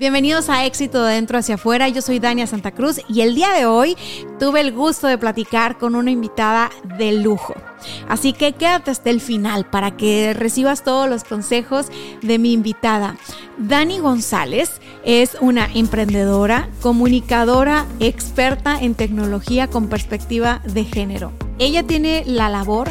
Bienvenidos a Éxito de Dentro hacia Afuera. Yo soy Dania Santa Cruz y el día de hoy tuve el gusto de platicar con una invitada de lujo. Así que quédate hasta el final para que recibas todos los consejos de mi invitada. Dani González es una emprendedora, comunicadora, experta en tecnología con perspectiva de género. Ella tiene la labor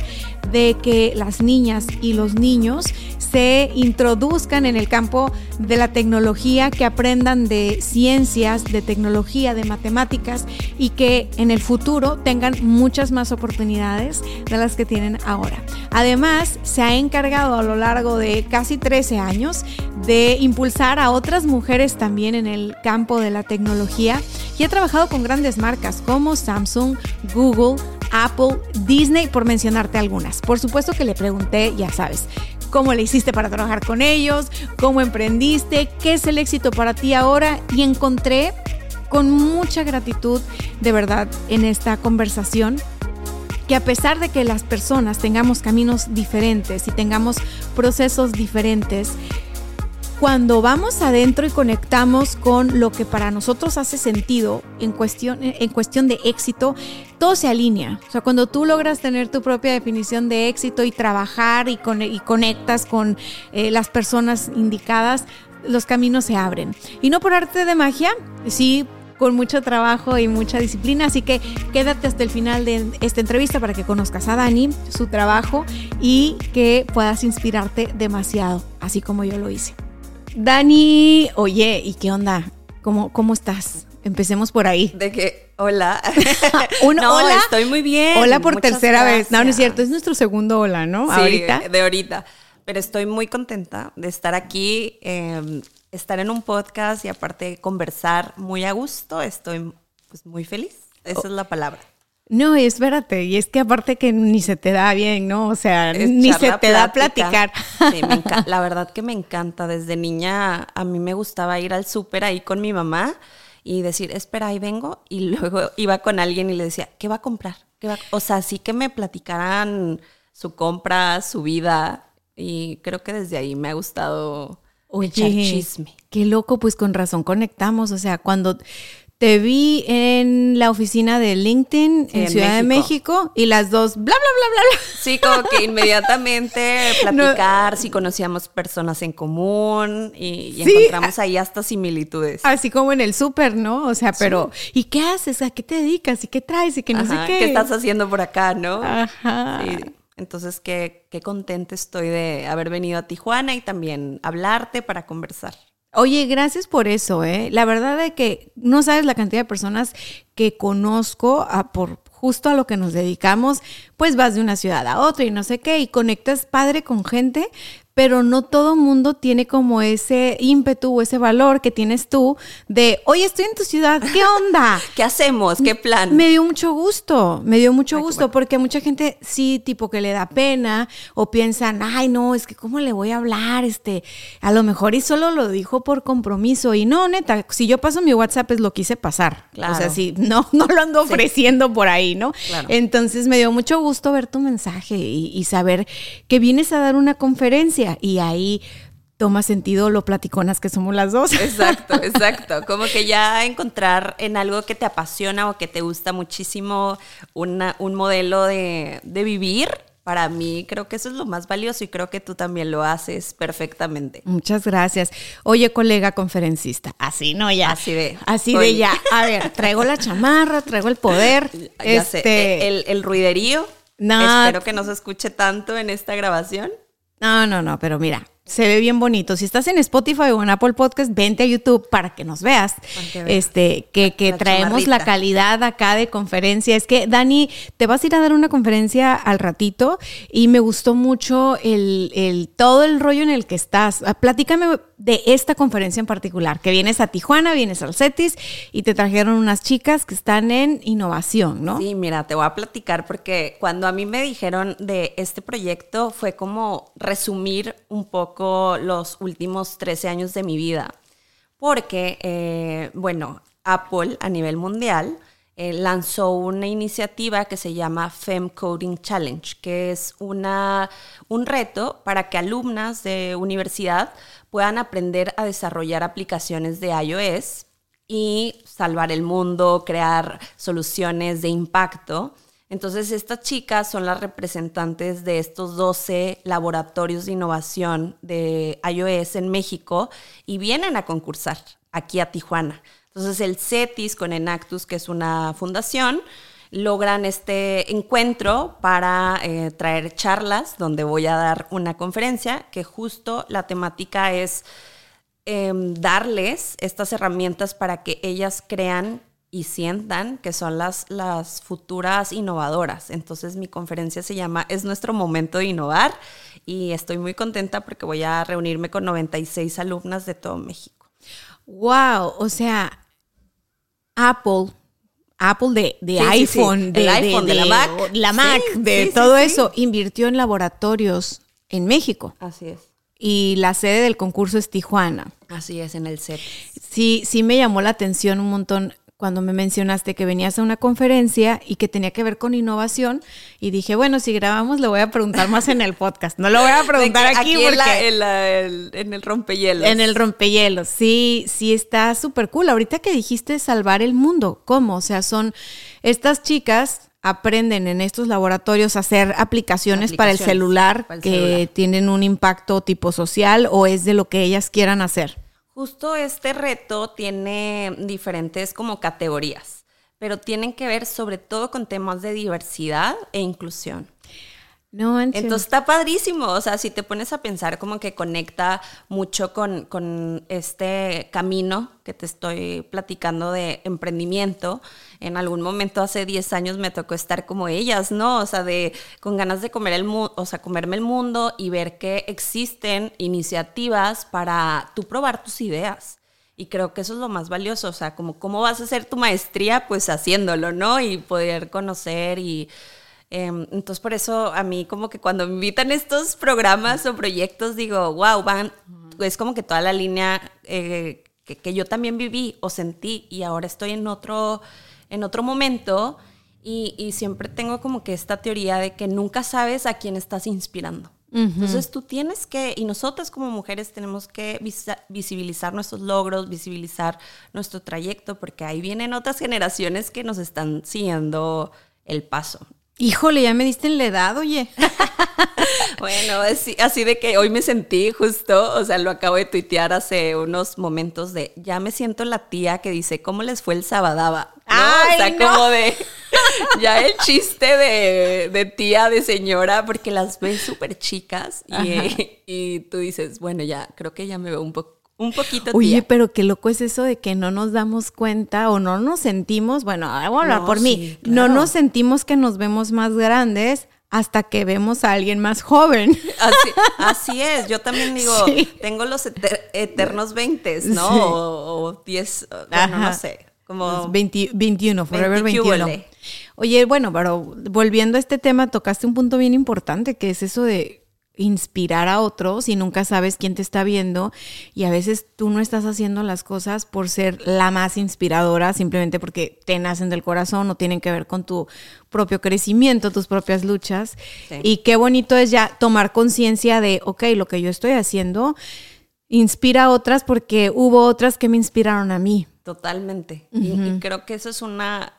de que las niñas y los niños se introduzcan en el campo de la tecnología, que aprendan de ciencias, de tecnología, de matemáticas y que en el futuro tengan muchas más oportunidades de las que tienen ahora. Además, se ha encargado a lo largo de casi 13 años de impulsar a otras mujeres también en el campo de la tecnología y ha trabajado con grandes marcas como Samsung, Google, Apple, Disney, por mencionarte algunas. Por supuesto que le pregunté, ya sabes, cómo le hiciste para trabajar con ellos, cómo emprendiste, qué es el éxito para ti ahora y encontré con mucha gratitud de verdad en esta conversación que a pesar de que las personas tengamos caminos diferentes y tengamos procesos diferentes, cuando vamos adentro y conectamos con lo que para nosotros hace sentido en cuestión, en cuestión de éxito, todo se alinea. O sea, cuando tú logras tener tu propia definición de éxito y trabajar y, con, y conectas con eh, las personas indicadas, los caminos se abren. Y no por arte de magia, sí con mucho trabajo y mucha disciplina. Así que quédate hasta el final de esta entrevista para que conozcas a Dani, su trabajo y que puedas inspirarte demasiado, así como yo lo hice. Dani, oye, ¿y qué onda? ¿Cómo, cómo estás? Empecemos por ahí. De que, hola. Un no, hola. estoy muy bien. Hola por Muchas tercera vez. No, no es cierto. Es nuestro segundo hola, ¿no? Sí, Ahorita. de ahorita. Pero estoy muy contenta de estar aquí, eh, estar en un podcast y aparte conversar muy a gusto. Estoy pues, muy feliz. Esa es la palabra. No, espérate. Y es que aparte que ni se te da bien, ¿no? O sea, Es ni se te da plática. platicar. Sí, me la verdad que me encanta. Desde niña a mí me gustaba ir al súper ahí con mi mamá y decir, espera, ahí vengo. Y luego iba con alguien y le decía, ¿qué va a comprar? ¿Qué va a-?" O sea, sí que me platicaran su compra, su vida. Y creo que desde ahí me ha gustado echar chisme. Qué loco, pues con razón conectamos. O sea, cuando te vi en la oficina de LinkedIn Sí, en, en Ciudad de México. Y las dos, bla, bla, bla, bla, bla. Sí, como que inmediatamente platicar, si conocíamos personas en común y, y Sí. encontramos ahí hasta similitudes. Así como en el súper, ¿no? O sea, pero, ¿y qué haces? ¿A qué te dedicas? ¿Y qué traes? ¿Y qué no Ajá, sé qué? ¿Qué estás haciendo por acá, no? Ajá. Entonces, qué, qué contenta estoy de haber venido a Tijuana y también hablarte para conversar. Oye, gracias por eso, ¿eh? La verdad es que no sabes la cantidad de personas que conozco a por justo a lo que nos dedicamos, pues vas de una ciudad a otra y no sé qué, y conectas padre con gente, pero no todo mundo tiene como ese ímpetu o ese valor que tienes tú de, oye, estoy en tu ciudad, ¿qué onda? ¿Qué hacemos? ¿Qué plan? Me dio mucho gusto, me dio mucho Ay, gusto, bueno. porque mucha gente sí, tipo que le da pena o piensan, ay, no, es que cómo le voy a hablar, este, a lo mejor y solo lo dijo por compromiso. Y no, neta, si yo paso mi WhatsApp es lo quise pasar. Claro. O sea, sí, no, no lo ando ofreciendo por ahí, ¿no? Claro. Entonces me dio mucho gusto ver tu mensaje y, y saber que vienes a dar una conferencia y ahí toma sentido lo platiconas que somos las dos. Exacto, exacto. Como que ya encontrar en algo que te apasiona o que te gusta muchísimo una- un modelo de, de vivir, para mí creo que eso es lo más valioso y creo que tú también lo haces perfectamente. Muchas gracias. Oye, colega conferencista, así no ya. Así de, Así de ya. A ver, traigo la chamarra, traigo el poder. Ya este, sé, el, el ruiderío. No. Espero que no se escuche tanto en esta grabación. No, no, no, pero mira, se ve bien bonito. Si estás en Spotify o en Apple Podcast, vente a YouTube para que nos veas. que. Este, que, que La traemos la calidad acá de conferencia. Es que, Dani, te vas a ir a dar una conferencia al ratito y me gustó mucho el, el- todo el rollo en el que estás. Ah, Platícame de esta conferencia en particular, que vienes a Tijuana, vienes al CETIS y te trajeron unas chicas que están en innovación, ¿no? Sí, mira, te voy a platicar porque cuando a mí me dijeron de este proyecto fue como resumir un poco los últimos 13 años de mi vida. Porque, eh, bueno, Apple a nivel mundial eh, lanzó una iniciativa que se llama Fem Coding Challenge, que es una, un reto para que alumnas de universidad puedan aprender a desarrollar aplicaciones de iOS y salvar el mundo, crear soluciones de impacto. Entonces, estas chicas son las representantes de estos 12 laboratorios de innovación de iOS en México y vienen a concursar aquí a Tijuana. Entonces, el CETIS con Enactus, que es una fundación, logran este encuentro para eh, traer charlas donde voy a dar una conferencia que justo la temática es em, darles estas herramientas para que ellas crean y sientan que son las, las futuras innovadoras. Entonces mi conferencia se llama Es nuestro momento de innovar y estoy muy contenta porque voy a reunirme con 96 alumnas de todo México. Wow, o sea, Apple, Apple de, de Sí, sí, sí. iPhone, de, iPhone, de la Mac. la Mac, Sí, de todo eso, invirtió en laboratorios en México Así es. y la sede del concurso es Tijuana. Así es en el set. Sí, sí me llamó la atención un montón cuando me mencionaste que venías a una conferencia y que tenía que ver con innovación y dije, bueno, si grabamos le voy a preguntar más en el podcast. No lo voy a preguntar aquí, en, porque la- en la- el- en el rompehielos. En el rompehielos, sí, sí está súper cool. Ahorita que dijiste salvar el mundo, ¿cómo? O sea, son estas chicas aprenden en estos laboratorios a hacer aplicaciones, para el celular para el que celular. tienen un impacto tipo social o es de lo que ellas quieran hacer. Justo este reto tiene diferentes como categorías, pero tienen que ver sobre todo con temas de diversidad e inclusión. No manches. Entonces está padrísimo, o sea, si te pones a pensar como que conecta mucho con, con este camino que te estoy platicando de emprendimiento. En algún momento hace 10 años me tocó estar como ellas, ¿no? O sea, de con ganas de comer el mundo, o sea, comerme el mundo y ver que existen iniciativas para tú probar tus ideas. Y creo que eso es lo más valioso, o sea, como cómo vas a hacer tu maestría, pues haciéndolo, ¿no? Y poder conocer y... em, entonces por eso a mí como que cuando me invitan estos programas o proyectos digo, wow, van, es como que toda la línea eh, que, que yo también viví o sentí y ahora estoy en otro, en otro momento y, y siempre tengo como que esta teoría de que nunca sabes a quién estás inspirando. Entonces tú tienes que, y nosotras como mujeres tenemos que visibilizar nuestros logros, visibilizar nuestro trayecto, porque ahí vienen otras generaciones que nos están siguiendo el paso. Híjole, ya me diste en la edad, oye. Bueno, así, así de que hoy me sentí justo, o sea, lo acabo de tuitear hace unos momentos de, ya me siento la tía que dice, ¿cómo les fue el sabadaba? ¿No? Ay, o sea, no. como de, ya el chiste de, de tía, de señora, porque las ves súper chicas y, y tú dices, bueno, ya, creo que ya me veo un, po- un poquito Oye, tía. pero qué loco es eso de que no nos damos cuenta o no nos sentimos, bueno, voy a hablar No, por mí, sí, no claro. nos sentimos que nos vemos más grandes hasta que vemos a alguien más joven. Así, así es, yo también digo, Sí. tengo los eter- eternos 20, ¿no? Sí. O, o 10, bueno, no sé, como... 20 21, Forever 20 21. cúbole. Oye, bueno, pero volviendo a este tema, tocaste un punto bien importante, que es eso de inspirar a otros y nunca sabes quién te está viendo y a veces tú no estás haciendo las cosas por ser la más inspiradora, simplemente porque te nacen del corazón o tienen que ver con tu propio crecimiento, tus propias luchas. Sí. Y qué bonito es ya tomar conciencia de, ok, lo que yo estoy haciendo inspira a otras porque hubo otras que me inspiraron a mí. Totalmente. Y- y, creo que eso es una,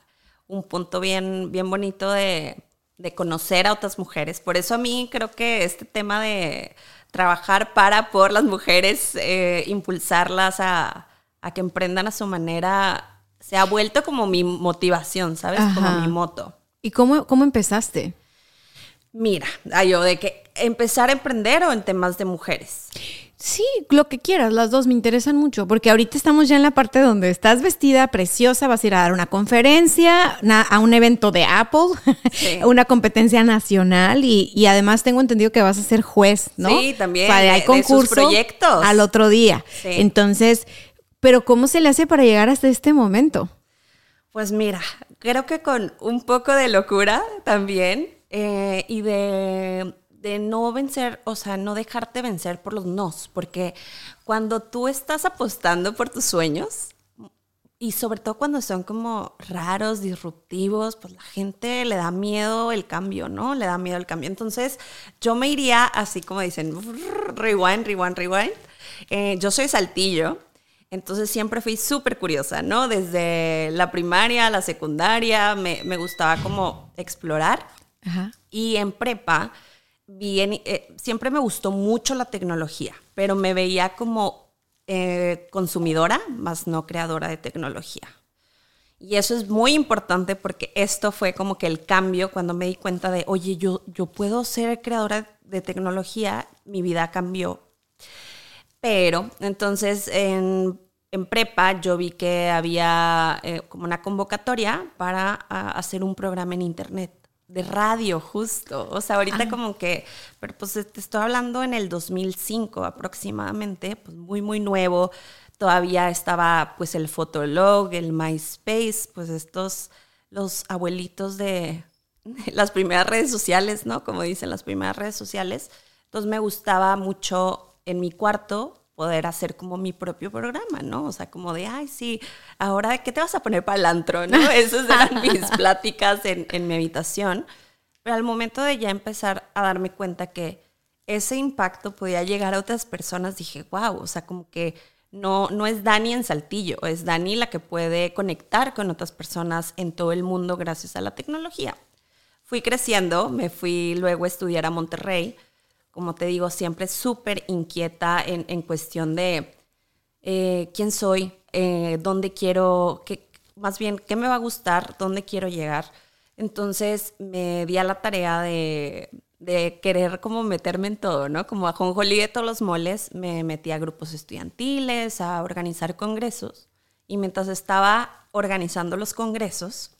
un punto bien, bien bonito de, de conocer a otras mujeres. Por eso a mí creo que este tema de trabajar para, por las mujeres, eh, impulsarlas a, a que emprendan a su manera, se ha vuelto como mi motivación, ¿sabes? Ajá. Como mi moto. ¿Y cómo, cómo empezaste? Mira, yo de que empezar a emprender o en temas de mujeres. Sí, lo que quieras, las dos me interesan mucho, porque ahorita estamos ya en la parte donde estás vestida preciosa, vas a ir a dar una conferencia, una- a un evento de Apple, Sí. una competencia nacional y, y además tengo entendido que vas a ser juez, ¿no? Sí, también, O sea, de- hay de sus concurso proyectos. al otro día. Sí. Entonces, pero ¿cómo se le hace para llegar hasta este momento? Pues mira, creo que con un poco de locura también eh, y de, de no vencer, o sea, no dejarte vencer por los nos, porque cuando tú estás apostando por tus sueños, y sobre todo cuando son como raros, disruptivos, pues la gente le da miedo el cambio, ¿no? Le da miedo el cambio. Entonces yo me iría así como dicen, rewind, rewind, rewind. Eh, yo soy saltillo, entonces siempre fui súper curiosa, ¿no? Desde la primaria, la secundaria, me, me gustaba como explorar. Ajá. Y en prepa, eh, siempre me gustó mucho la tecnología, pero me veía como eh, consumidora, más no creadora de tecnología. Y eso es muy importante porque esto fue como que el cambio cuando me di cuenta de, oye, yo, yo puedo ser creadora de tecnología, mi vida cambió. Pero entonces en, en prepa yo vi que había eh, como una convocatoria para hacer un programa en internet de radio justo. O sea, ahorita como que, pero pues te estoy hablando en el 2005 aproximadamente, pues muy, muy nuevo. Todavía estaba pues el Fotolog, el MySpace, pues estos, los abuelitos de, de las primeras redes sociales, ¿no? Como dicen las primeras redes sociales. Entonces me gustaba mucho en mi cuarto poder hacer como mi propio programa, ¿no? O sea, como de, ay, sí, ahora, ¿qué te vas a poner para el antro, no? Esas eran mis pláticas en, en mi habitación. Pero al momento de ya empezar a darme cuenta que ese impacto podía llegar a otras personas, dije, wow, o sea, como que no, no es Dani en Saltillo, es Dani la que puede conectar con otras personas en todo el mundo gracias a la tecnología. Fui creciendo, me fui luego a estudiar a Monterrey, como te digo, siempre súper inquieta en, en, cuestión de eh, quién soy, eh, dónde quiero, qué, más bien, qué me va a gustar, dónde quiero llegar. Entonces me di a la tarea de, de querer como meterme en todo, ¿no? Como a Jonjolí de todos los moles, me metí a grupos estudiantiles, a organizar congresos. Y mientras estaba organizando los congresos,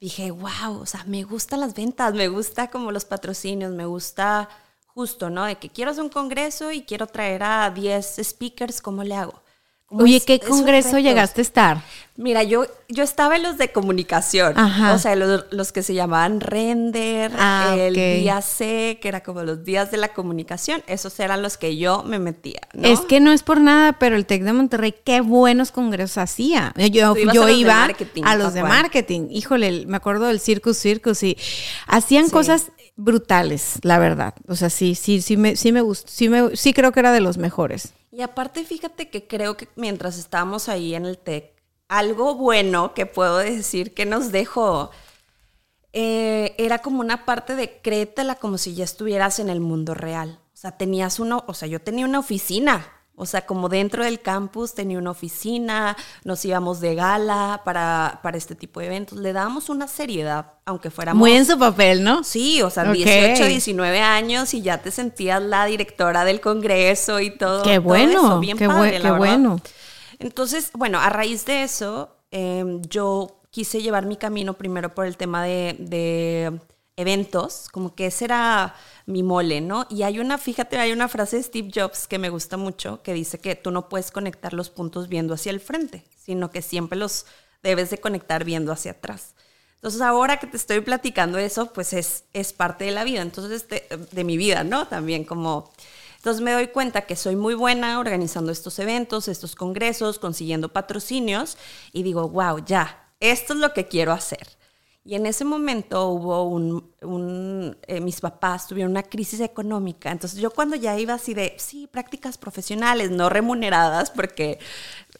dije, wow, o sea, me gustan las ventas, me gusta como los patrocinios, me gusta justo, ¿no? De que quiero hacer un congreso y quiero traer a 10 speakers, ¿cómo le hago? Oye, es- ¿qué congreso llegaste a estar? Mira, yo, yo estaba en los de comunicación, Ajá. o sea, los, los que se llamaban Render, Ah, el ok. día C, que era como los días de la comunicación, esos eran los que yo me metía, ¿no? Es que no es por nada, pero el TEC de Monterrey, qué buenos congresos hacía. Yo, yo a los de iba marketing, a los de marketing. Híjole, me acuerdo del Circus Circus y hacían Sí. cosas brutales, la verdad. O sea, sí, sí, sí me, sí me gustó, sí me, sí creo que era de los mejores. Y aparte, fíjate que creo que mientras estábamos ahí en el TEC, algo bueno que puedo decir que nos dejó eh, era como una parte de créetela como si ya estuvieras en el mundo real. O sea, tenías uno, o sea, yo tenía una oficina. O sea, como dentro del campus tenía una oficina, nos íbamos de gala para, para este tipo de eventos. Le dábamos una seriedad, aunque fuéramos... Muy en su papel, ¿no? Sí, o sea, Ok. 18, 19 años y ya te sentías la directora del congreso y todo. Qué todo bueno, eso, bien qué, padre, la qué bueno. Entonces, bueno, a raíz de eso, eh, yo quise llevar mi camino primero por el tema de, de eventos, como que ese era mi mole, ¿no? Y hay una, fíjate, hay una frase de Steve Jobs que me gusta mucho, que dice que tú no puedes conectar los puntos viendo hacia el frente, sino que siempre los debes de conectar viendo hacia atrás. Entonces ahora que te estoy platicando eso, pues es, es parte de la vida, entonces de, de mi vida, ¿no? También como... Entonces me doy cuenta que soy muy buena organizando estos eventos, estos congresos, consiguiendo patrocinios y digo, wow, ya, esto es lo que quiero hacer. Y en ese momento hubo un, eh, mis papás tuvieron una crisis económica. Entonces yo cuando ya iba así de, sí, prácticas profesionales, no remuneradas, porque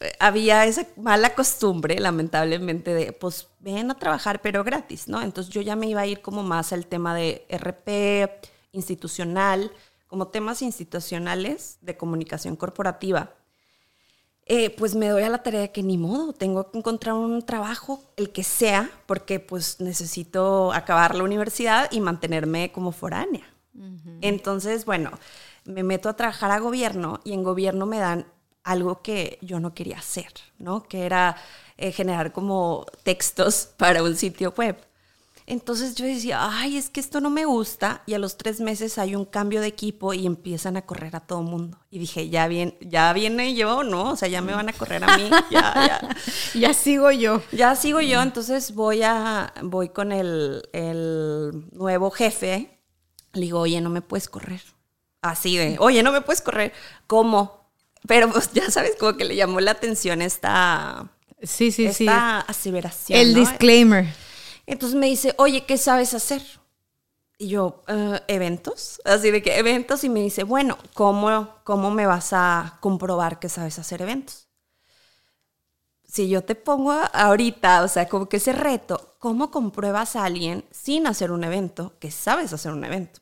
eh, había esa mala costumbre, lamentablemente, de, pues ven a trabajar, pero gratis, ¿no? Entonces yo ya me iba a ir como más al tema de RP, institucional, como temas institucionales de comunicación corporativa eh, pues me doy a la tarea de que ni modo, tengo que encontrar un trabajo, el que sea, porque pues necesito acabar la universidad y mantenerme como foránea. Entonces, bueno, me meto a trabajar a gobierno y en gobierno me dan algo que yo no quería hacer, ¿no? Que era eh, generar como textos para un sitio web. Entonces yo decía, ay, es que esto no me gusta. Y a los tres meses hay un cambio de equipo y empiezan a correr a todo mundo. Y dije, ya, bien, ya viene yo, ¿no? O sea, ya me van a correr a mí. Ya, ya. ya sigo yo. Ya sigo yo. Entonces voy, a, voy con el, el nuevo jefe. Le digo, oye, no me puedes correr. Así de, oye, no me puedes correr. ¿Cómo? Pero pues ya sabes, como que le llamó la atención esta, Sí, sí, sí. aseveración. El ¿no? disclaimer. Entonces me dice, oye, ¿qué sabes hacer? Y yo, "Eh, eventos. Así de que eventos. Y me dice, bueno, ¿cómo, ¿cómo me vas a comprobar que sabes hacer eventos? Si yo te pongo ahorita, o sea, como que ese reto, ¿cómo compruebas a alguien sin hacer un evento que sabes hacer un evento?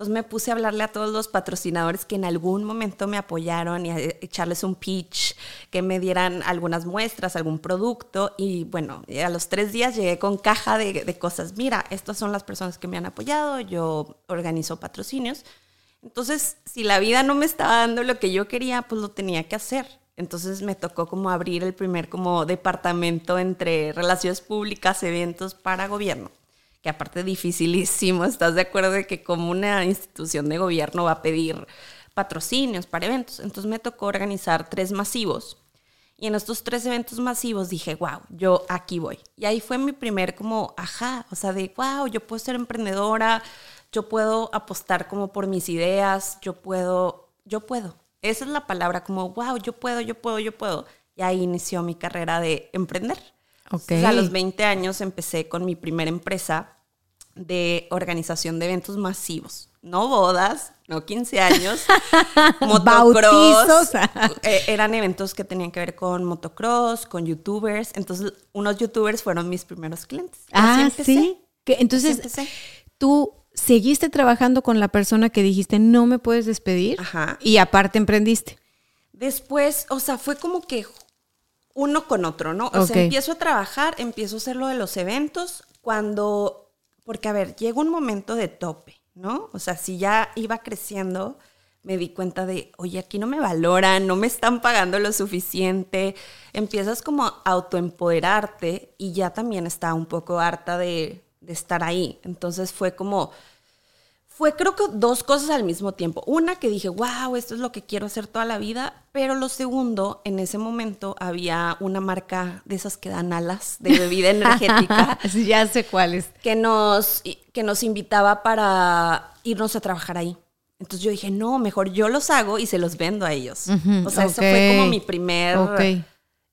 Entonces me puse a hablarle a todos los patrocinadores que en algún momento me apoyaron y a echarles un pitch, que me dieran algunas muestras, algún producto. Y bueno, a los tres días llegué con caja de, de cosas. Mira, estas son las personas que me han apoyado, yo organizo patrocinios. Entonces, si la vida no me estaba dando lo que yo quería, pues lo tenía que hacer. Entonces me tocó como abrir el primer como departamento entre relaciones públicas, eventos para gobierno que aparte dificilísimo, ¿estás de acuerdo de que como una institución de gobierno va a pedir patrocinios para eventos? Entonces me tocó organizar tres masivos. Y en estos tres eventos masivos dije, wow, yo aquí voy. Y ahí fue mi primer como, ajá, o sea, de, wow, yo puedo ser emprendedora, yo puedo apostar como por mis ideas, yo puedo, yo puedo. Esa es la palabra, como, wow, yo puedo, yo puedo, yo puedo. Y ahí inició mi carrera de emprender. A los 20 años empecé con mi primera empresa de organización de eventos masivos. No bodas, no 15 años, motocross. Eh, eran eventos que tenían que ver con motocross, con youtubers. Entonces, unos youtubers fueron mis primeros clientes. Ah, empecé. sí. Que, entonces, empecé. tú seguiste trabajando con la persona que dijiste no me puedes despedir Ajá. y aparte emprendiste. Después, o sea, fue como que uno con otro, ¿no? O sea, empiezo a trabajar, empiezo a hacer lo de los eventos cuando, porque a ver, llega un momento de tope, ¿no? O sea, si ya iba creciendo, me di cuenta de, oye, aquí no me valoran, no me están pagando lo suficiente. Empiezas como a autoempoderarte y ya también estaba un poco harta de, de estar ahí. Entonces fue como, fue creo que dos cosas al mismo tiempo. Una que dije, wow, esto es lo que quiero hacer toda la vida, pero lo segundo, en ese momento había una marca de esas que dan alas de bebida energética ya sé cuál es. que nos, que nos invitaba para irnos a trabajar ahí. Entonces yo dije, no, mejor yo los hago y se los vendo a ellos. O sea, eso fue como mi primer,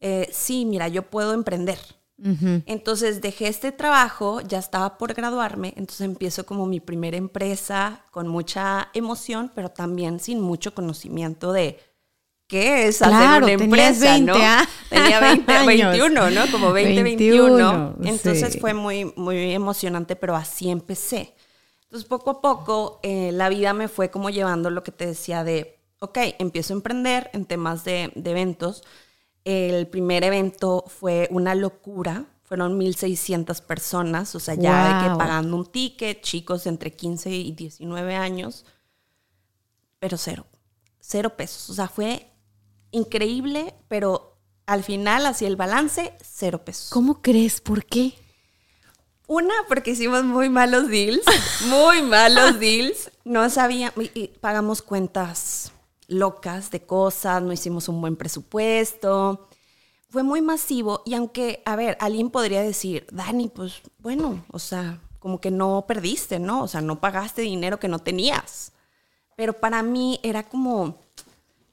eh, sí, mira, yo puedo emprender. Entonces dejé este trabajo, ya estaba por graduarme, entonces empiezo como mi primera empresa con mucha emoción, pero también sin mucho conocimiento de qué es hacer Claro, una tenías empresa, 20, ¿no? ¿ah? Tenía 20, Años. 21, ¿no? Como 20, 21, 21. Entonces sí. fue muy, muy emocionante, pero así empecé. Entonces poco a poco eh, la vida me fue como llevando lo que te decía de, ok, empiezo a emprender en temas de, de eventos. El primer evento fue una locura. Fueron 1.600 personas, o sea, ya de que pagando un ticket, chicos entre 15 y 19 años, pero cero, cero pesos. O sea, fue increíble, pero al final, hacia el balance, cero pesos. ¿Cómo crees? ¿Por qué? Una, porque hicimos muy malos deals, muy malos deals. No sabía, y pagamos cuentas locas de cosas, no hicimos un buen presupuesto. Fue muy masivo y aunque, a ver, alguien podría decir, Dani, pues bueno, o sea, como que no perdiste, ¿no? O sea, no pagaste dinero que no tenías. Pero para mí era como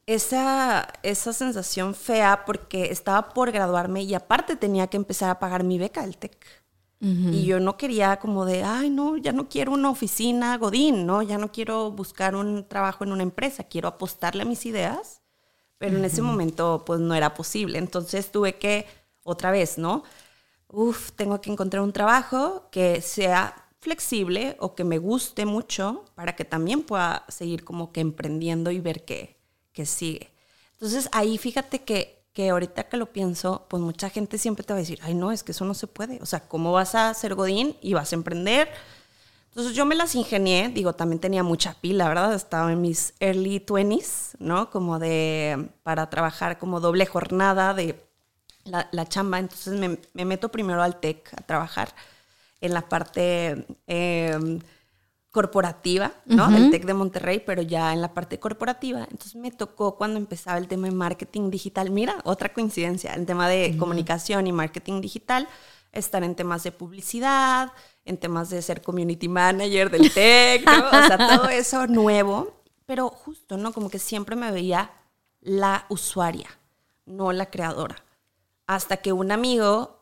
esa, esa sensación fea porque estaba por graduarme y aparte tenía que empezar a pagar mi beca del TEC. Y yo no quería como de, ay, no, ya no quiero una oficina Godín, ¿no? Ya no quiero buscar un trabajo en una empresa, quiero apostarle a mis ideas. Pero en ese momento, pues no era posible. Entonces tuve que, otra vez, ¿no? Uf, tengo que encontrar un trabajo que sea flexible o que me guste mucho para que también pueda seguir como que emprendiendo y ver qué, qué sigue. Entonces ahí fíjate que, que ahorita que lo pienso, pues mucha gente siempre te va a decir, ay no, es que eso no se puede. O sea, ¿cómo vas a ser Godín y vas a emprender? Entonces yo me las ingenié, digo, también tenía mucha pila, ¿verdad? Estaba en mis early 20s, ¿no? Como de, para trabajar como doble jornada de la, la chamba. Entonces me, me, meto primero al TEC a trabajar en la parte eh, corporativa, ¿no? Del TEC de Monterrey, pero ya en la parte corporativa. Entonces me tocó cuando empezaba el tema de marketing digital. Mira, otra coincidencia, el tema de comunicación y marketing digital, estar en temas de publicidad, en temas de ser community manager del tech, ¿no? O sea, todo eso nuevo, pero justo, ¿no? Como que siempre me veía la usuaria, no la creadora. Hasta que un amigo,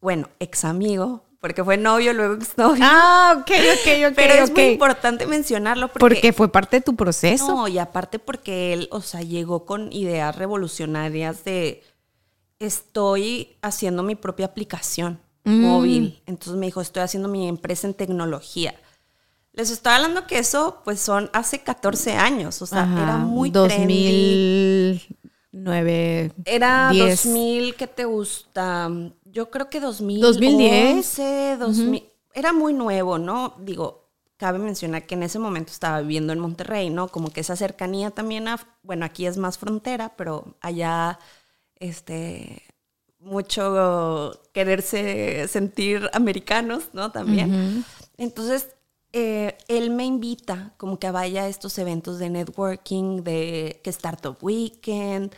bueno, ex amigo, porque fue novio, luego ex novio. Ah, ok, ok, ok. Pero es muy importante mencionarlo porque, Porque fue parte de tu proceso. no, y aparte porque él, o sea, llegó con ideas revolucionarias de estoy haciendo mi propia aplicación Mm. móvil. Entonces me dijo, estoy haciendo mi empresa en tecnología. Les estoy hablando que eso, pues son hace 14 años, o sea, Ajá, era muy trendy. 2009. Era 10. 2000, ¿qué te gusta? Yo creo que 2000. 2010. 2000. Era muy nuevo, ¿no? Digo, cabe mencionar que en ese momento estaba viviendo en Monterrey, ¿no? Como que esa cercanía también a, bueno, aquí es más frontera, pero allá, este, mucho quererse sentir americanos, ¿no? También. Entonces, eh, él me invita como que vaya a estos eventos de networking, de que Startup Weekend,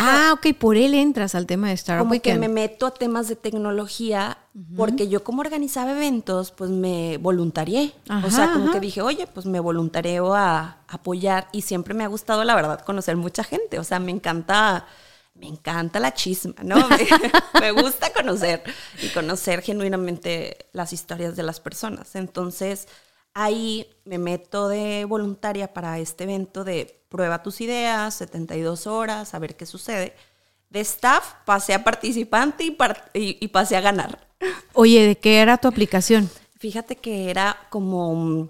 Ah, ok, por él entras al tema de Startup como que me meto a temas de tecnología porque yo como organizaba eventos, pues me voluntarié. o sea, como ajá. que dije, oye, pues me voluntareo a apoyar y siempre me ha gustado, la verdad, conocer mucha gente. O sea, me encanta, me encanta la chisma, ¿no? Me, me gusta conocer y conocer genuinamente las historias de las personas. Entonces, ahí me meto de voluntaria para este evento de prueba tus ideas, 72 horas, a ver qué sucede. De staff pasé a participante y, par- y- y pasé a ganar. Oye, ¿de qué era tu aplicación? Fíjate que era como mm,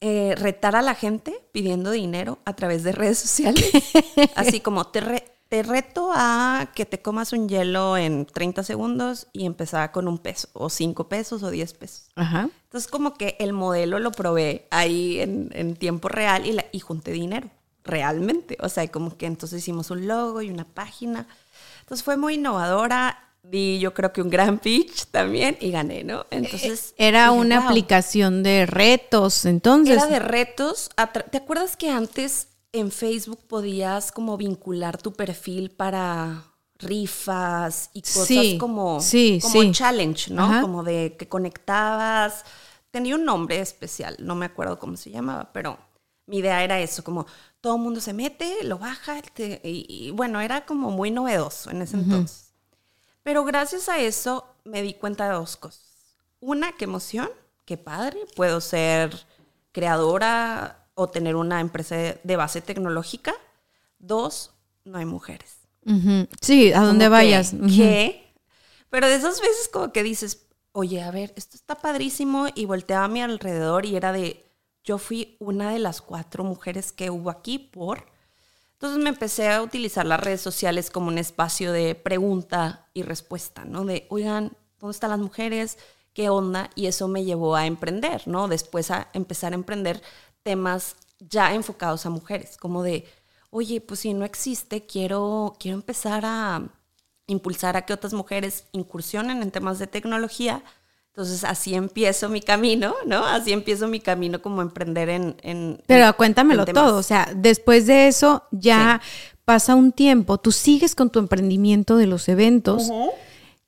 eh, retar a la gente pidiendo dinero a través de redes sociales. Así como te, re- te reto a que te comas un hielo en 30 segundos y empezaba con un peso, o 5 pesos, o 10 pesos. Ajá. Entonces como que el modelo lo probé ahí en, en tiempo real y, la- y junté dinero, realmente. O sea, como que entonces hicimos un logo y una página. Entonces fue muy innovadora. Di yo creo que un gran pitch también y gané, ¿no? Entonces... Era dije, una "Wow". aplicación de retos, entonces. Era de retos. ¿Te acuerdas que antes en Facebook podías como vincular tu perfil para rifas y cosas Sí, como, sí, como sí. challenge, ¿no? Ajá. Como de que conectabas. Tenía un nombre especial, no me acuerdo cómo se llamaba, pero mi idea era eso, como todo el mundo se mete, lo baja, te- y, y bueno, era como muy novedoso en ese entonces. Pero gracias a eso me di cuenta de dos cosas. Una, qué emoción, qué padre, puedo ser creadora o tener una empresa de base tecnológica. Dos, no hay mujeres. Sí, a donde que, vayas. ¿Qué? Pero de esas veces como que dices, oye, a ver, esto está padrísimo y volteaba a mi alrededor y era de, yo fui una de las cuatro mujeres que hubo aquí por... Entonces me empecé a utilizar las redes sociales como un espacio de pregunta y respuesta, ¿no? De, oigan, ¿dónde están las mujeres? ¿Qué onda? Y eso me llevó a emprender, ¿no? Después a empezar a emprender temas ya enfocados a mujeres, como de, oye, pues si no existe, quiero, quiero empezar a impulsar a que otras mujeres incursionen en temas de tecnología. Entonces así empiezo mi camino, ¿no? Así empiezo mi camino como emprender en... en Pero en- cuéntamelo en todo, o sea, después de eso ya pasa un tiempo, tú sigues con tu emprendimiento de los eventos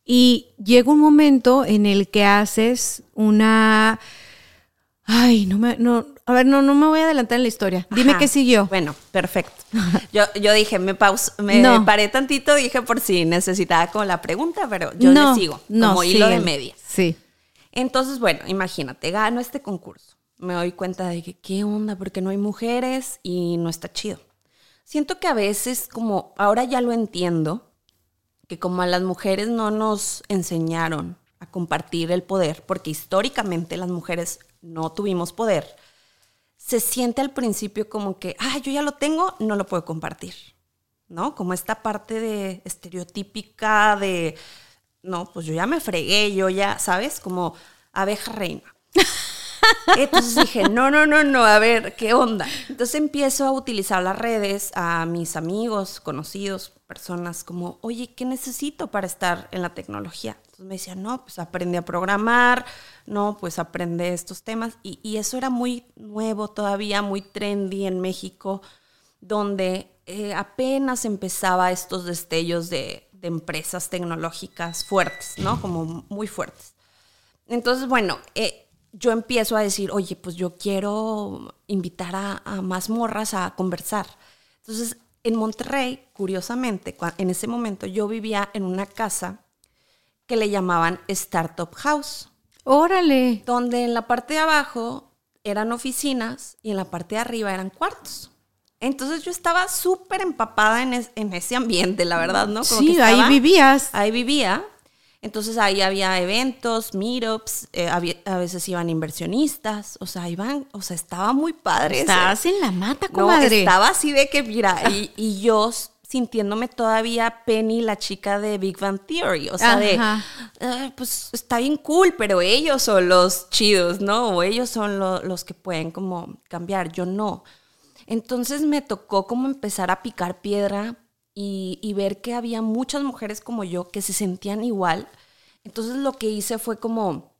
y llega un momento en el que haces una... Ay, no me... No, a ver, no, no me voy a adelantar en la historia. Dime Ajá. qué siguió. Bueno, perfecto. Yo, yo dije, me paus, me No. paré tantito, dije por si necesitaba como la pregunta, pero yo no, le sigo, no, como hilo de media. Sí. Entonces, bueno, imagínate, gano este concurso. Me doy cuenta de que, ¿qué onda? Porque no hay mujeres y no está chido. Siento que a veces, como ahora ya lo entiendo, que como a las mujeres no nos enseñaron a compartir el poder, porque históricamente las mujeres no tuvimos poder, se siente al principio como que, ah, yo ya lo tengo, no lo puedo compartir, ¿no? Como esta parte de estereotípica de, no, pues yo ya me fregué, yo ya, ¿sabes? Como abeja reina. Entonces dije, no, no, no, no, a ver, ¿qué onda? Entonces empiezo a utilizar las redes a mis amigos, conocidos, personas como, oye, ¿qué necesito para estar en la tecnología? Entonces me decían, no, pues aprende a programar, no, pues aprende estos temas. Y, eso era muy nuevo todavía, muy trendy en México, donde eh, apenas empezaba estos destellos de, de empresas tecnológicas fuertes, ¿no? Como muy fuertes. Entonces, bueno, eh, yo empiezo a decir, oye, pues yo quiero invitar a, a, más morras a conversar. Entonces, en Monterrey, curiosamente, en ese momento yo vivía en una casa que le llamaban Startup House. Órale. Donde en la parte de abajo eran oficinas y en la parte de arriba eran cuartos. Entonces yo estaba súper empapada en, es, en, ese ambiente, la verdad, ¿no? Como sí, estaba, ahí vivías. Ahí vivía. Entonces ahí había eventos, meetups, eh, había, a veces iban inversionistas, o sea, iban, o sea, estaba muy padre. Estabas en la mata, comadre. No, estaba así de que, mira, y, y, yo sintiéndome todavía Penny, la chica de Big Bang Theory, o sea, Ajá. de, eh, pues está bien cool, pero ellos son los chidos, ¿no? O ellos son lo, los que pueden como cambiar, yo no. Entonces me tocó como empezar a picar piedra y, y, ver que había muchas mujeres como yo que se sentían igual. Entonces lo que hice fue como,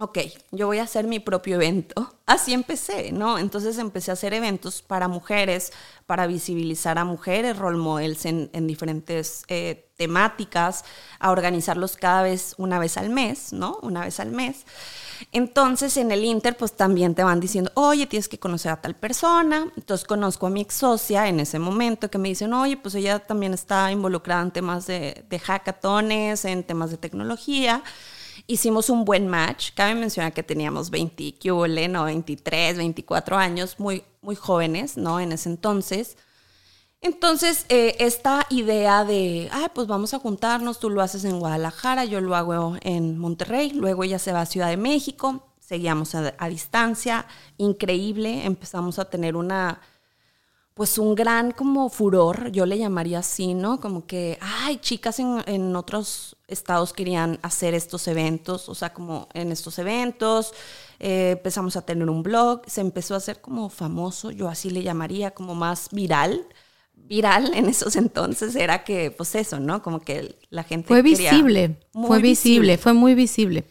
ok, yo voy a hacer mi propio evento. Así empecé, ¿no? Entonces empecé a hacer eventos para mujeres, para visibilizar a mujeres, role models en, en diferentes eh, temáticas, a organizarlos cada vez, una vez al mes, ¿no? Una vez al mes. Entonces en el Inter pues también te van diciendo, oye, tienes que conocer a tal persona. Entonces conozco a mi ex socia en ese momento que me dicen, oye, pues ella también está involucrada en temas de, de hackatones, en temas de tecnología. Hicimos un buen match. Cabe mencionar que teníamos 20, ¿qué no? 23, 24 años, muy, muy jóvenes, ¿no? En ese entonces. Entonces, eh, esta idea de, ah, pues vamos a juntarnos, tú lo haces en Guadalajara, yo lo hago en Monterrey, luego ella se va a Ciudad de México, seguíamos a, a distancia, increíble, empezamos a tener una, pues un gran como furor, yo le llamaría así, ¿no? Como que, ay, chicas en, en, otros estados querían hacer estos eventos, o sea, como en estos eventos, eh, empezamos a tener un blog, se empezó a hacer como famoso, yo así le llamaría, como más viral viral en esos entonces era que, pues eso, ¿no? Como que la gente... Fue visible, fue visible, visible, fue muy visible.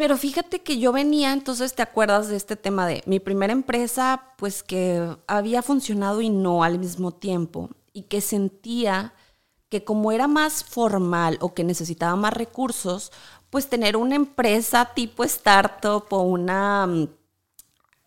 Pero fíjate que yo venía, entonces te acuerdas de este tema de mi primera empresa, pues que había funcionado y no al mismo tiempo, y que sentía que como era más formal o que necesitaba más recursos, pues tener una empresa tipo startup o una,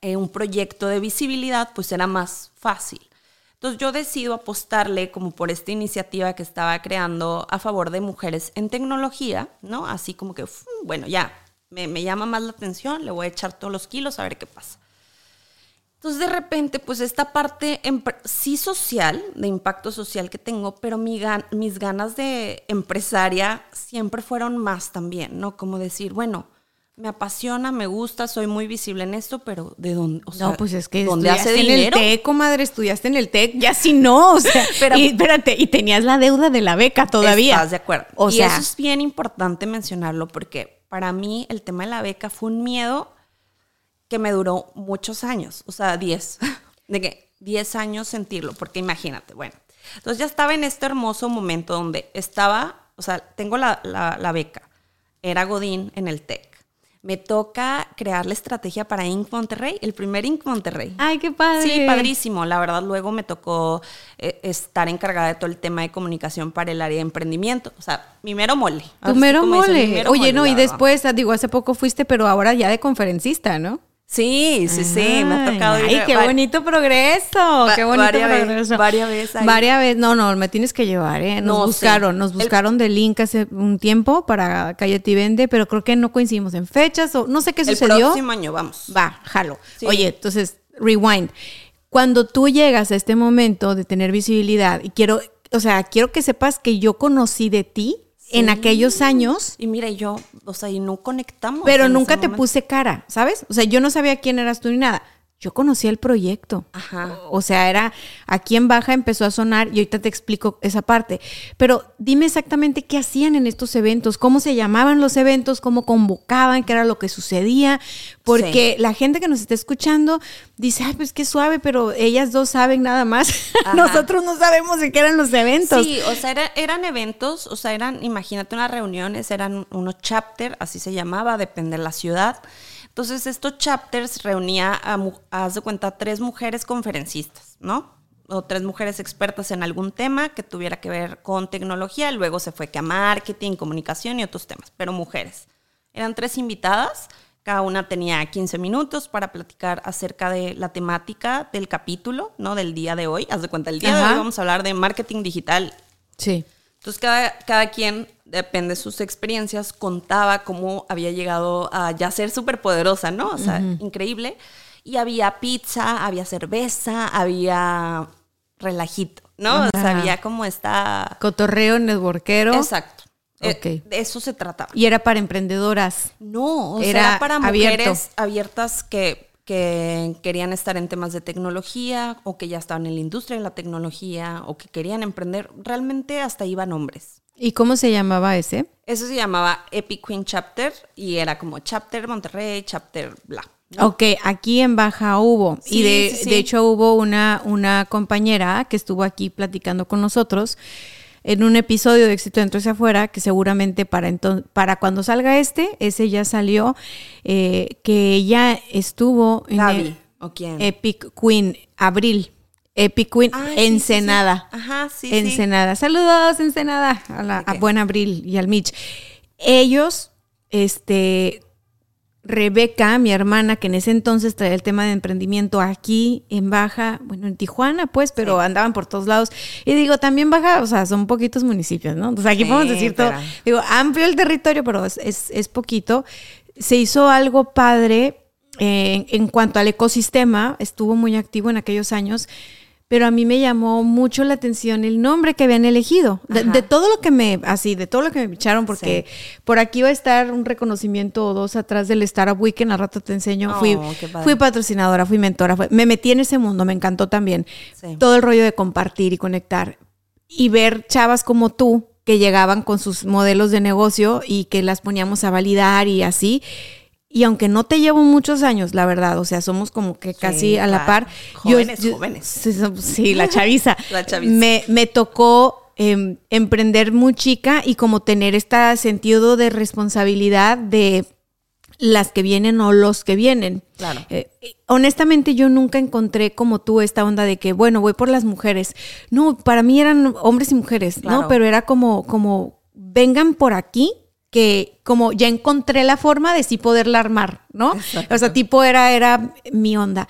eh, un proyecto de visibilidad, pues era más fácil. Entonces yo decido apostarle como por esta iniciativa que estaba creando a favor de mujeres en tecnología, ¿no? Así como que, bueno, ya, me, me, llama más la atención, le voy a echar todos los kilos a ver qué pasa. Entonces de repente, pues esta parte sí social, de impacto social que tengo, pero mi gan mis ganas de empresaria siempre fueron más también, ¿no? Como decir, bueno, me apasiona, me gusta, soy muy visible en esto, pero ¿de dónde? O sea, no, pues es que ¿dónde hace dinero? en el TEC, comadre, estudiaste en el TEC, ya si no, o sea, pero, y, espérate, y tenías la deuda de la beca todavía. Estás de acuerdo. O y sea, eso es bien importante mencionarlo porque para mí el tema de la beca fue un miedo que me duró muchos años, o sea, 10, de que 10 años sentirlo, porque imagínate, bueno, entonces ya estaba en este hermoso momento donde estaba, o sea, tengo la, la, beca, era Godín en el TEC me toca crear la estrategia para Inc. Monterrey, el primer Inc. Monterrey. Ay, qué padre. Sí, padrísimo. La verdad, luego me tocó eh, estar encargada de todo el tema de comunicación para el área de emprendimiento. O sea, mi mero mole. Tu mero mole. Mero Oye, mole, no, y después, digo, hace poco fuiste, pero ahora ya de conferencista, ¿no? Sí, sí, sí, me ha tocado ir. Ay, qué bonito progreso, qué bonito varias progreso. Varias veces. Ahí. Varias veces, no, no, me tienes que llevar, ¿eh? Nos no, buscaron, sí. nos buscaron El, de link hace un tiempo para Calle Vende, pero creo que no coincidimos en fechas o no sé qué sucedió. El próximo año, vamos. Va, jalo. Sí. Oye, entonces, rewind. Cuando tú llegas a este momento de tener visibilidad, y quiero, o sea, quiero que sepas que yo conocí de ti en aquellos años. Y mira, yo, o sea, y no conectamos. Pero nunca te momento. puse cara, ¿sabes? O sea, yo no sabía quién eras tú ni nada. Yo conocía el proyecto. Ajá. O sea, era aquí en Baja empezó a sonar y ahorita te explico esa parte. Pero dime exactamente qué hacían en estos eventos, cómo se llamaban los eventos, cómo convocaban, qué era lo que sucedía. Porque la gente que nos está escuchando dice, ay, pues qué suave, pero ellas dos saben nada más. Nosotros no sabemos de qué eran los eventos. Sí, o sea, eran eventos, o sea, eran, imagínate unas reuniones, eran unos chapter, así se llamaba, depende de la ciudad. Entonces, estos chapters reunía, a, haz de cuenta, tres mujeres conferencistas, ¿no? O tres mujeres expertas en algún tema que tuviera que ver con tecnología. Luego se fue que a marketing, comunicación y otros temas, pero mujeres. Eran tres invitadas. Cada una tenía 15 minutos para platicar acerca de la temática del capítulo, ¿no? Del día de hoy. Haz de cuenta, el día de hoy vamos a hablar de marketing digital. Sí. Entonces, cada, cada quien depende de sus experiencias, contaba cómo había llegado a ya ser súper poderosa, ¿no? O sea, increíble. Y había pizza, había cerveza, había relajito, ¿no? O sea, había como esta... Cotorreo networkero. Exacto. Eh, de eso se trataba. ¿Y era para emprendedoras? No, o sea, era para mujeres abiertas que, que querían estar en temas de tecnología o que ya estaban en la industria de la tecnología o que querían emprender. Realmente hasta iban hombres. ¿Y cómo se llamaba ese? Eso se llamaba Epic Queen Chapter y era como Chapter Monterrey, Chapter bla. Ok, aquí en Baja hubo. y de, de, hecho hubo una, una compañera que estuvo aquí platicando con nosotros en un episodio de Éxito Dentro hacia afuera, que seguramente para, entonces, para cuando salga este, ese ya salió, eh, que ella estuvo en ¿o quién? Epic Queen, Abril. Epic Queen, Ensenada. Ajá, sí. Ensenada. Saludos, Ensenada, a, la, a Buen Abril y al Mitch. Ellos, este, Rebeca, mi hermana, que en ese entonces traía el tema de emprendimiento aquí en Baja, bueno, en Tijuana, pues, pero andaban por todos lados. Y digo, también Baja, o sea, son poquitos municipios, ¿no? Entonces aquí podemos decir todo. Digo, amplio el territorio, pero es, es, poquito. Se hizo algo padre eh, en cuanto al ecosistema, estuvo muy activo en aquellos años pero a mí me llamó mucho la atención el nombre que habían elegido. De, todo lo que me, así, de todo lo que me echaron, porque por aquí va a estar un reconocimiento o dos atrás del Startup Weekend, al rato te enseño. fui, oh, fui patrocinadora, fui mentora, me metí en ese mundo, me encantó también. Todo el rollo de compartir y conectar. Y ver chavas como tú que llegaban con sus modelos de negocio y que las poníamos a validar y así y aunque no te llevo muchos años, la verdad, o sea, somos como que casi a la par. Jóvenes, jóvenes. Sí, la chaviza. la chaviza. Me, me tocó em, emprender muy chica y como tener este sentido de responsabilidad de las que vienen o los que vienen. Claro. Eh, honestamente, yo nunca encontré como tú esta onda de que, bueno, voy por las mujeres. No, para mí eran hombres y mujeres, ¿no? Pero era como, como, vengan por aquí que como ya encontré la forma de sí poderla armar, ¿no? O sea, tipo era, era mi onda.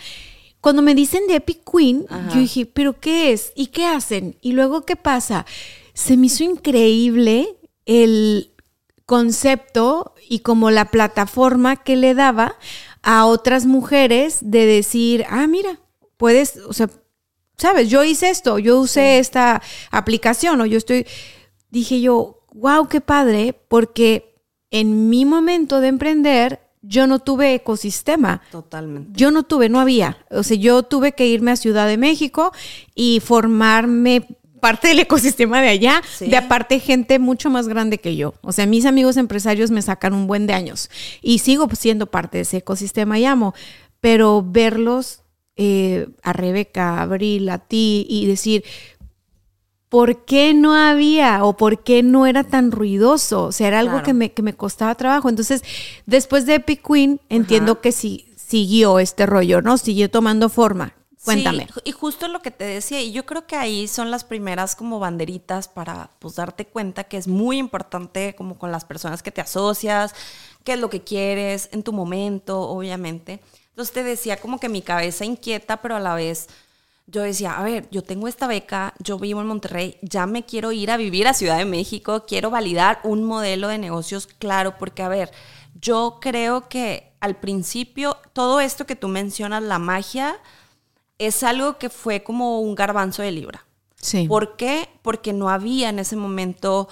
Cuando me dicen de Epic Queen, yo dije, ¿pero qué es? ¿Y qué hacen? Y luego, ¿qué pasa? Se me hizo increíble el concepto y como la plataforma que le daba a otras mujeres de decir, ah, mira, puedes, o sea, sabes, yo hice esto, yo usé esta aplicación o yo estoy, dije yo, wow, qué padre, porque en mi momento de emprender yo no tuve ecosistema. Totalmente. Yo no tuve, no había. O sea, yo tuve que irme a Ciudad de México y formarme parte del ecosistema de allá, de aparte gente mucho más grande que yo. O sea, mis amigos empresarios me sacan un buen de años y sigo siendo parte de ese ecosistema y amo, pero verlos eh, a Rebeca, a Abril, a ti y decir, ¿por qué no había o por qué no era tan ruidoso? O sea, era algo que, me, que me costaba trabajo. Entonces, después de Epic Queen, entiendo que sí siguió este rollo, ¿no? Siguió tomando forma. Cuéntame. y justo lo que te decía, y yo creo que ahí son las primeras como banderitas para pues darte cuenta que es muy importante como con las personas que te asocias, qué es lo que quieres en tu momento, obviamente. Entonces te decía como que mi cabeza inquieta, pero a la vez yo decía, a ver, yo tengo esta beca, yo vivo en Monterrey, ya me quiero ir a vivir a Ciudad de México, quiero validar un modelo de negocios claro, porque a ver, yo creo que al principio todo esto que tú mencionas, la magia, es algo que fue como un garbanzo de libra. Sí. ¿Por qué? Porque no había en ese momento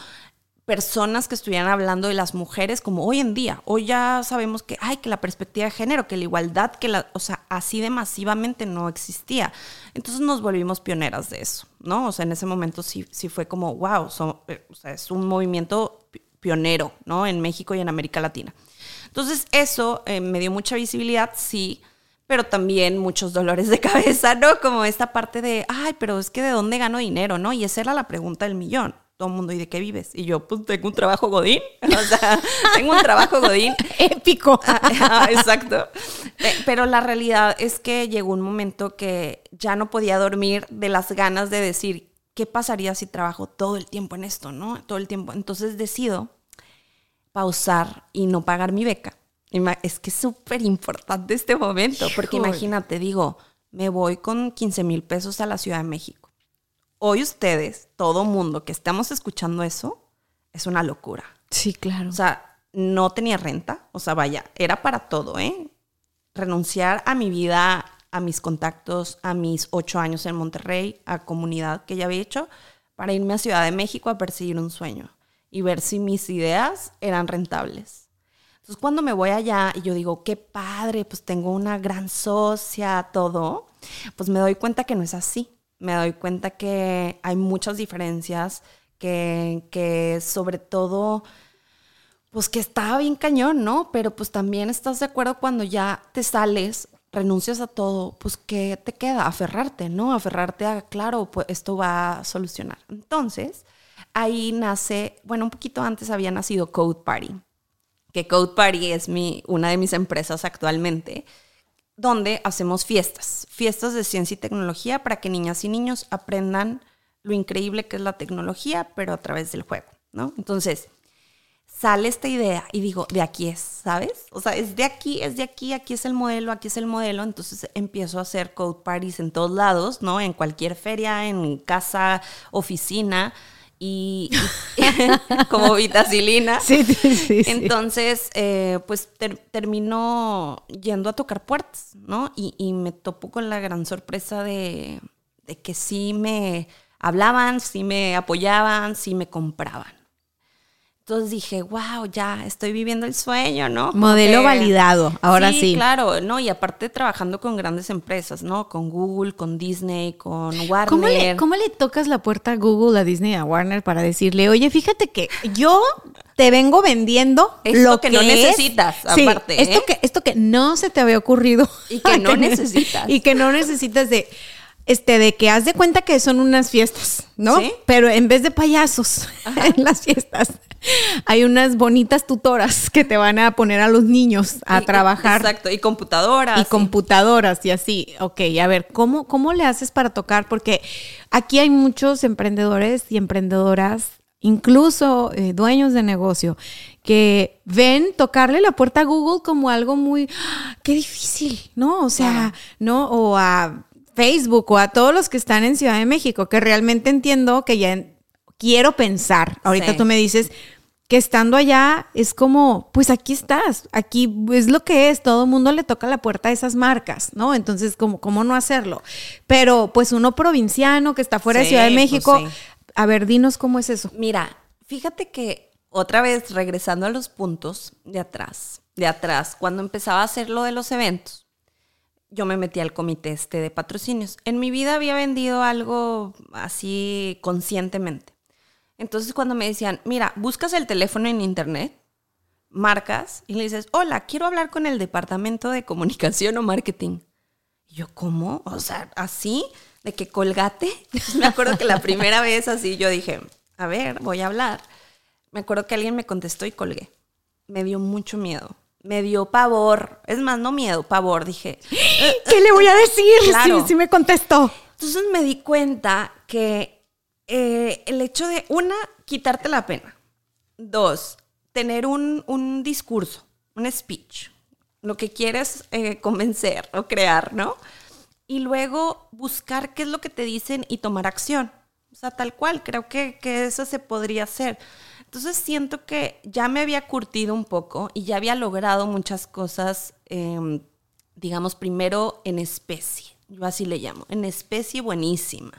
personas que estuvieran hablando de las mujeres como hoy en día. Hoy ya sabemos que, hay que la perspectiva de género, que la igualdad, que la, o sea, así de masivamente no existía. Entonces nos volvimos pioneras de eso, ¿no? O sea, en ese momento sí, sí fue como, wow, o sea, es un movimiento pionero, ¿no? En México y en América Latina. Entonces eso eh, me dio mucha visibilidad, sí, pero también muchos dolores de cabeza, ¿no? Como esta parte de, ay, pero es que de dónde gano dinero, ¿no? Y esa era la pregunta del millón todo el mundo, ¿y de qué vives? Y yo, pues tengo un trabajo godín. O sea, tengo un trabajo godín. Épico. Ah, ah, exacto. Pero la realidad es que llegó un momento que ya no podía dormir de las ganas de decir, ¿qué pasaría si trabajo todo el tiempo en esto, no? Todo el tiempo. Entonces decido pausar y no pagar mi beca. Es que es súper importante este momento, porque imagínate, digo, me voy con 15 mil pesos a la Ciudad de México hoy ustedes, todo mundo que estamos escuchando eso, es una locura. Sí, claro. O sea, no tenía renta, o sea, vaya, era para todo, ¿eh? Renunciar a mi vida, a mis contactos, a mis ocho años en Monterrey, a comunidad que ya había hecho, para irme a Ciudad de México a perseguir un sueño y ver si mis ideas eran rentables. Entonces, cuando me voy allá y yo digo, qué padre, pues tengo una gran socia, todo, pues me doy cuenta que no es así me doy cuenta que hay muchas diferencias, que, que sobre todo, pues que estaba bien cañón, ¿no? Pero pues también estás de acuerdo cuando ya te sales, renuncias a todo, pues ¿qué te queda? Aferrarte, ¿no? Aferrarte a, claro, pues esto va a solucionar. Entonces, ahí nace, bueno, un poquito antes había nacido Code Party, que Code Party es mi, una de mis empresas actualmente donde hacemos fiestas, fiestas de ciencia y tecnología para que niñas y niños aprendan lo increíble que es la tecnología, pero a través del juego, ¿no? Entonces, sale esta idea y digo, de aquí es, ¿sabes? O sea, es de aquí, es de aquí, aquí es el modelo, aquí es el modelo. Entonces empiezo a hacer code parties en todos lados, ¿no? En cualquier feria, en casa, oficina y, como vitacilina. Sí, sí, sí. Entonces, eh, pues terminó yendo a tocar puertas, ¿no? Y, me topo con la gran sorpresa de, de, que sí me hablaban, sí me apoyaban, sí me compraban. Entonces dije, wow, ya estoy viviendo el sueño, ¿no? Modelo validado, ahora sí, sí. claro, ¿no? Y aparte trabajando con grandes empresas, ¿no? Con Google, con Disney, con Warner. ¿Cómo le, cómo le tocas la puerta a Google, a Disney, a Warner para decirle, oye, fíjate que yo te vengo vendiendo lo que, no necesitas, aparte. Esto, ¿eh? que, esto que no se te había ocurrido. Y que no necesitas. Y que no necesitas de este, de que haz de cuenta que son unas fiestas, ¿no? Pero en vez de payasos en las fiestas, hay unas bonitas tutoras que te van a poner a los niños a trabajar. Exacto, y computadoras. Y computadoras y así. Ok, a ver, ¿cómo, ¿cómo le haces para tocar? Porque aquí hay muchos emprendedores y emprendedoras incluso eh, dueños de negocio, que ven tocarle la puerta a Google como algo muy, ¡ah! qué difícil, ¿no? O sea, ¿no? O a Facebook o a todos los que están en Ciudad de México, que realmente entiendo que ya quiero pensar. Ahorita tú me dices que estando allá es como, pues aquí estás, aquí es lo que es, todo el mundo le toca la puerta a esas marcas, ¿no? Entonces, ¿cómo, cómo no hacerlo? Pero pues uno provinciano que está fuera de Ciudad de pues México, a ver, dinos cómo es eso. Mira, fíjate que otra vez regresando a los puntos de atrás, de atrás, cuando empezaba a hacer lo de los eventos, yo me metí al comité este de patrocinios. En mi vida había vendido algo así conscientemente. Entonces cuando me decían, mira, buscas el teléfono en internet, marcas y le dices, hola, quiero hablar con el departamento de comunicación o marketing. Y yo, ¿cómo? O sea, así, de que colgate. me acuerdo que la primera vez así yo dije, a ver, voy a hablar. Me acuerdo que alguien me contestó y colgué. Me dio mucho miedo me dio pavor. Es más, no miedo, pavor. Dije, ¿qué le voy a decir? Claro. Sí, me contestó. Entonces me di cuenta que eh, el hecho de, una, quitarte la pena. Dos, tener un, discurso, un speech, lo que quieres eh, convencer o crear, ¿no? Y luego buscar qué es lo que te dicen y tomar acción. O sea, tal cual, creo que, que eso se podría hacer. Entonces siento que ya me había curtido un poco y ya había logrado muchas cosas, em, digamos, primero en especie, yo así le llamo, en especie buenísima.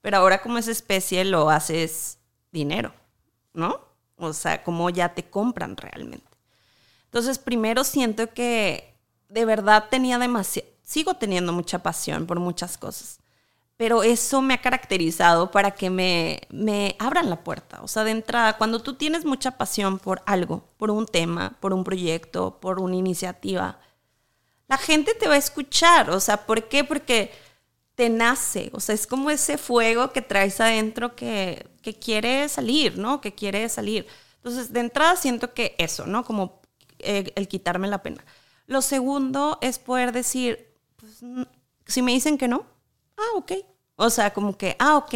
Pero ahora como es especie lo haces dinero, ¿no? o sea, cómo ya te compran realmente. Entonces, primero siento que de verdad tenía demasiado, sigo teniendo mucha pasión por muchas cosas, pero eso me ha caracterizado para que me, me abran la puerta. O sea, de entrada, cuando tú tienes mucha pasión por algo, por un tema, por un proyecto, por una iniciativa, la gente te va a escuchar. O sea, ¿por qué? Porque te nace. O sea, es como ese fuego que traes adentro que, que quiere salir, ¿no? Que quiere salir. Entonces, de entrada siento que eso, ¿no? Como eh, el quitarme la pena. Lo segundo es poder decir, pues, si me dicen que no, ah, ok. O sea, como que, ah, ok.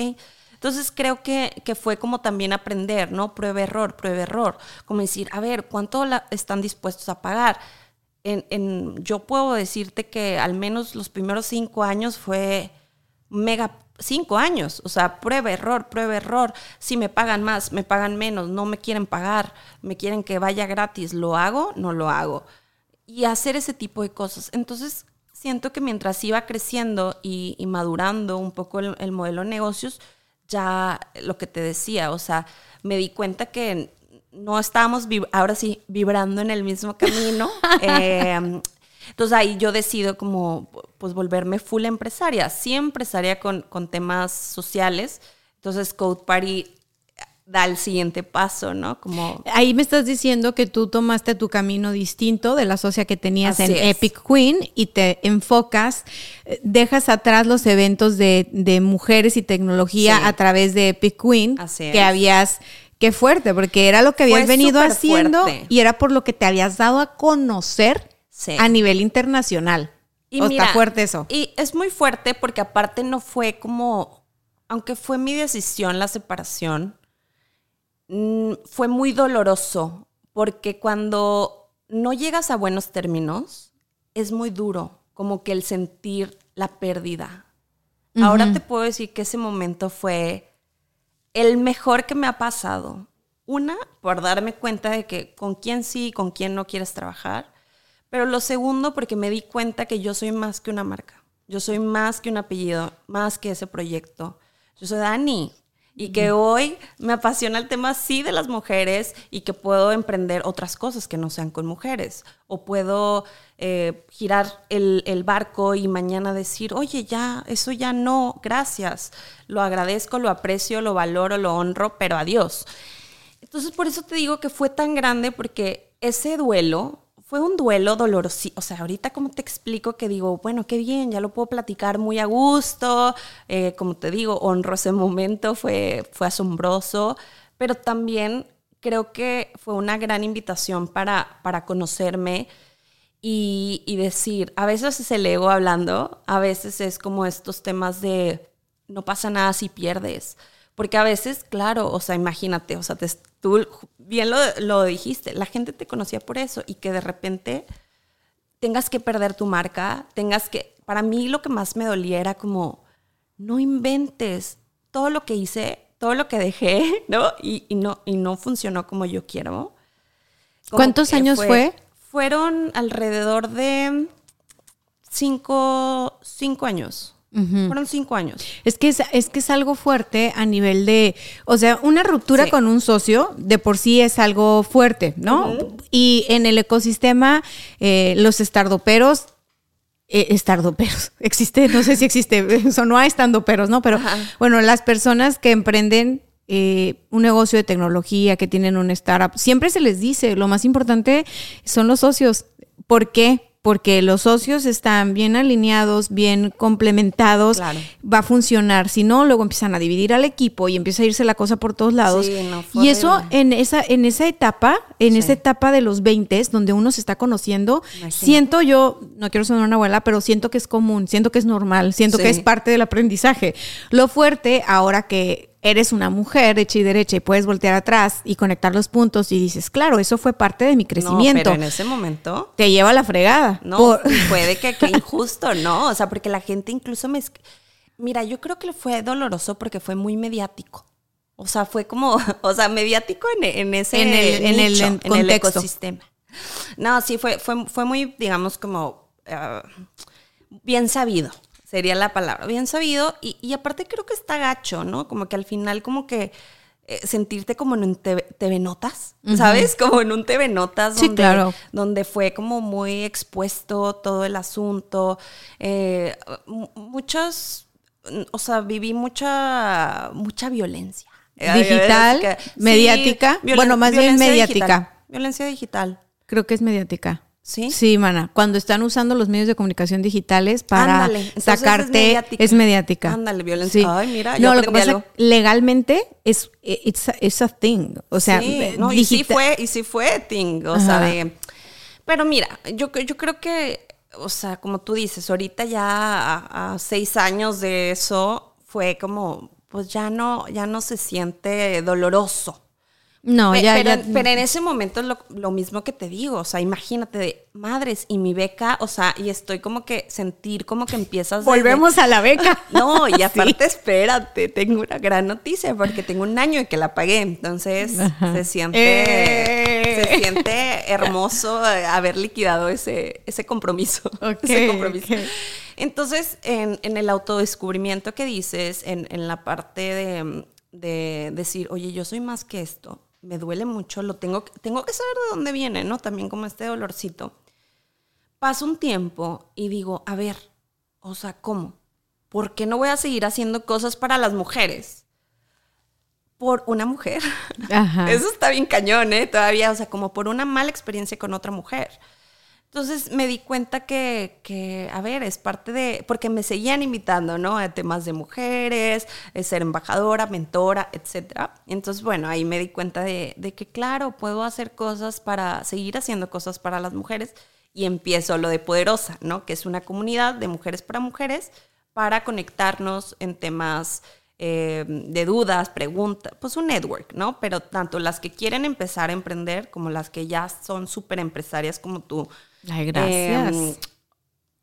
Entonces creo que, que fue como también aprender, ¿no? Prueba error, prueba error. Como decir, a ver, ¿cuánto están dispuestos a pagar? En, en, yo puedo decirte que al menos los primeros cinco años fue mega cinco años, o sea, prueba, error, prueba, error. Si me pagan más, me pagan menos, no me quieren pagar, me quieren que vaya gratis, ¿lo hago? No lo hago. Y hacer ese tipo de cosas. Entonces, siento que mientras iba creciendo y, madurando un poco el, modelo de negocios, ya lo que te decía, o sea, me di cuenta que no estábamos, ahora sí, vibrando en el mismo camino. Em, entonces ahí yo decido como, pues, volverme full empresaria, sí empresaria con, con temas sociales. Entonces Code Party da el siguiente paso, ¿no? Como ahí me estás diciendo que tú tomaste tu camino distinto de la socia que tenías en Epic Queen y te enfocas, eh, dejas atrás los eventos de, de mujeres y tecnología a través de Epic Queen que habías qué fuerte, porque era lo que habías venido haciendo y era por lo que te habías dado a conocer a nivel internacional. Y está fuerte eso. Y es muy fuerte porque aparte no fue como, aunque fue mi decisión la separación, fue muy doloroso porque cuando no llegas a buenos términos, es muy duro, como que el sentir la pérdida. Ahora te puedo decir que ese momento fue el mejor que me ha pasado. Una, por darme cuenta de que con quién sí y con quién no quieres trabajar. Pero lo segundo, porque me di cuenta que yo soy más que una marca. Yo soy más que un apellido, más que ese proyecto. Yo soy Dani y que hoy me apasiona el tema sí de las mujeres y que puedo emprender otras cosas que no sean con mujeres. O puedo eh, girar el, el, barco y mañana decir, oye, ya, eso ya no, gracias. Lo agradezco, lo aprecio, lo valoro, lo honro, pero adiós. Entonces por eso te digo que fue tan grande porque ese duelo fue un duelo doloroso. O sea, ahorita como te explico que digo, bueno, qué bien, ya lo puedo platicar muy a gusto. Eh, como te digo, honro ese momento, fue, fue asombroso, pero también creo que fue una gran invitación para, para conocerme y, y decir, a veces es el ego hablando, a veces es como estos temas de no pasa nada si pierdes. Porque a veces, claro, o sea, imagínate, o sea, tú bien lo, lo, dijiste, la gente te conocía por eso y que de repente tengas que perder tu marca, tengas que, para mí lo que más me dolía era como, no inventes todo lo que hice, todo lo que dejé, ¿no? Y, no, y no funcionó como yo quiero. ¿Cuántos años fue? Fueron alrededor de cinco, cinco años. Fueron cinco años. Es que es, es, que es algo fuerte a nivel de, o sea, una ruptura con un socio de por sí es algo fuerte, ¿no? Y en el ecosistema, eh, los estardoperos, eh, estardoperos, existe, no sé si existe, sonó a estandoperos, ¿no? Pero bueno, las personas que emprenden eh, un negocio de tecnología, que tienen un startup, siempre se les dice, lo más importante son los socios. ¿Por qué? Porque los socios están bien alineados, bien complementados, va a funcionar. Si no, luego empiezan a dividir al equipo y empieza a irse la cosa por todos lados. y eso en esa, en esa etapa, en esa etapa de los 20, donde uno se está conociendo, siento yo, no quiero sonar una abuela, pero siento que es común, siento que es normal, siento que es parte del aprendizaje. Lo fuerte, ahora que eres una mujer hecha y derecha y puedes voltear atrás y conectar los puntos y dices, claro, eso fue parte de mi crecimiento. pero en ese momento te lleva a la fregada. No, puede que qué injusto, ¿no? O sea, porque la gente incluso me Mira, yo creo que fue doloroso porque fue muy mediático. O sea, fue como, o sea, mediático en, ese en el, en, el, en el ecosistema. No, sí, fue, fue, fue muy, digamos, como ah, bien sabido sería la palabra, bien sabido. Y, aparte creo que está gacho, ¿no? Como que al final como que eh, sentirte como en un TV, TV Notas, ¿sabes? Como en un TV Notas Sí, donde, claro. donde fue como muy expuesto todo el asunto. eh, mu- muchos, o sea, viví mucha, mucha violencia. Digital, mediática, bueno, más bien mediática. digital, Violencia digital. Creo que es mediática. ¿Sí? Sí, mana. Cuando están usando los medios de comunicación digitales para Ándale, entonces es sacarte, mediática. es mediática. Ándale, violencia. Ay, mira, yo no, lo que pasa algo. legalmente es it's a, it's a thing. O sea, sí, eh, no, y sí fue, y sí fue Ting, o sea, de... Pero mira, yo, yo creo que, o sea, como tú dices, ahorita ya a, a seis años de eso fue como, pues ya no, ya no se siente doloroso. No, Pe- ya, pero, ya. pero en ese momento lo, lo mismo que te digo, o sea, imagínate de madres y mi beca, o sea, y estoy como que sentir como que empiezas Volvemos a la beca. no, y Sí. aparte, espérate, tengo una gran noticia porque tengo un año y que la pagué, entonces Ajá. se siente, Eh. se siente hermoso eh, haber liquidado ese, ese compromiso. Ese compromiso. Entonces, en, en el autodescubrimiento que dices, en, en la parte de, de decir, oye, yo soy más que esto, me duele mucho, lo tengo, que- tengo que saber de dónde viene, ¿no? También como este dolorcito. Pasa un tiempo y digo, a ver, o sea, ¿cómo? ¿Por qué no voy a seguir haciendo cosas para las mujeres? Por una mujer. Ajá. Eso está bien cañón, ¿eh? Todavía, o sea, como por una mala experiencia con otra mujer. Entonces me di cuenta que, que, a ver, es parte de, porque me seguían invitando, ¿no? A temas de mujeres, eh, ser embajadora, mentora, etc. Entonces, bueno, ahí me di cuenta de, de que, claro, puedo hacer cosas para, seguir haciendo cosas para las mujeres. Y empiezo lo de Poderosa, ¿no? Que es una comunidad de mujeres para mujeres para conectarnos en temas eh, de dudas, preguntas, pues un network, ¿no? Pero tanto las que quieren empezar a emprender como las que ya son súper empresarias como tú. Gracias.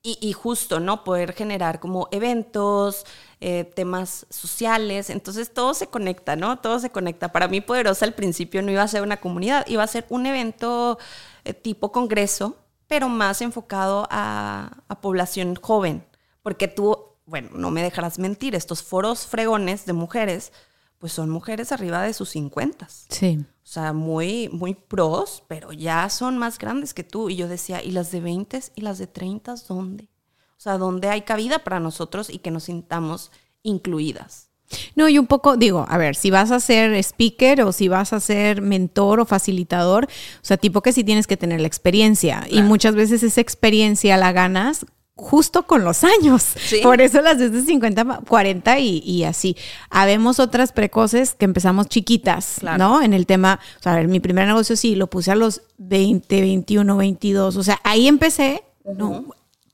Y, y justo, ¿no? Poder generar como eventos, eh, temas sociales. Entonces todo se conecta, ¿no? Todo se conecta. Para mí, Poderosa al principio no iba a ser una comunidad, iba a ser un evento eh, tipo congreso, pero más enfocado a, a población joven. Porque tú, bueno, no me dejarás mentir, estos foros fregones de mujeres, pues son mujeres arriba de sus 50. sí. O sea, muy, muy pros, pero ya son más grandes que tú. Y yo decía, ¿y las de 20 y las de 30 dónde? O sea, ¿dónde hay cabida para nosotros y que nos sintamos incluidas? No, y un poco, digo, a ver, si vas a ser speaker o si vas a ser mentor o facilitador, o sea, tipo que sí tienes que tener la experiencia. Y muchas veces esa experiencia la ganas justo con los años. Sí. Por eso las desde 50, 40 y, y así. Habemos otras precoces que empezamos chiquitas, Claro. ¿no? En el tema, o sea, a ver, mi primer negocio sí, lo puse a los 20, 21, 22. O sea, ahí empecé, no,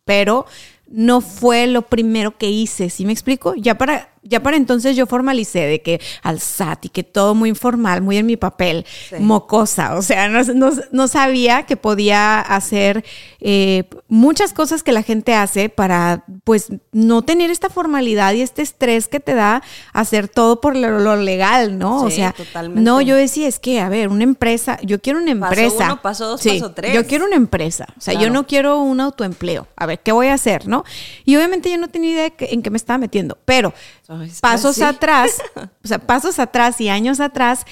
pero no fue lo primero que hice, ¿sí me explico? Ya para, ya para entonces yo formalicé de que al SAT y que todo muy informal, muy en mi papel, Sí. mocosa, o sea, no, no- no sabía que podía hacer eh, muchas cosas que la gente hace para, pues, no tener esta formalidad y este estrés que te da hacer todo por lo, lo legal, ¿no? o sea, totalmente. no, yo decía, es que, a ver, una empresa, yo quiero una Paso empresa. uno, paso dos, Sí, paso tres. Yo quiero una empresa, o sea, yo no quiero un autoempleo. A ver, ¿qué voy a hacer, no? Y obviamente yo no tenía idea en qué me estaba metiendo, pero Pasos atrás, o sea, pasos atrás y años atrás,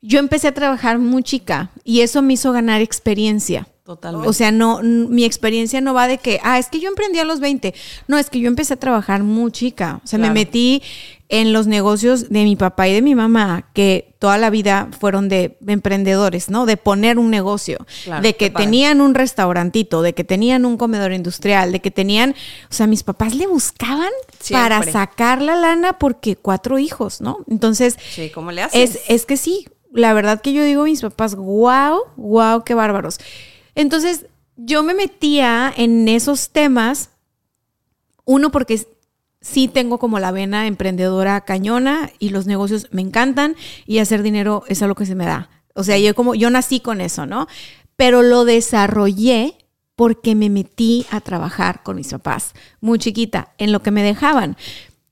yo empecé a trabajar muy chica y eso me hizo ganar experiencia. Totalmente. O sea, no, mi experiencia no va de que, ah, es que yo emprendí a los 20. No, es que yo empecé a trabajar muy chica. O sea, me metí en los negocios de mi papá y de mi mamá, que toda la vida fueron de emprendedores, ¿no? De poner un negocio, Claro, de que tenían un restaurantito, de que tenían un comedor industrial, de que tenían, o sea, mis papás le buscaban para sacar la lana porque cuatro hijos, ¿no? Entonces, Sí, ¿cómo le haces? es, es que sí, la verdad que yo digo a mis papás, wow, wow, qué bárbaros. Entonces, yo me metía en esos temas, uno porque sí tengo como la vena emprendedora cañona y los negocios me encantan y hacer dinero es algo que se me da. O sea, yo como yo nací con eso, ¿no? Pero lo desarrollé porque me metí a trabajar con mis papás, muy chiquita, en lo que me dejaban.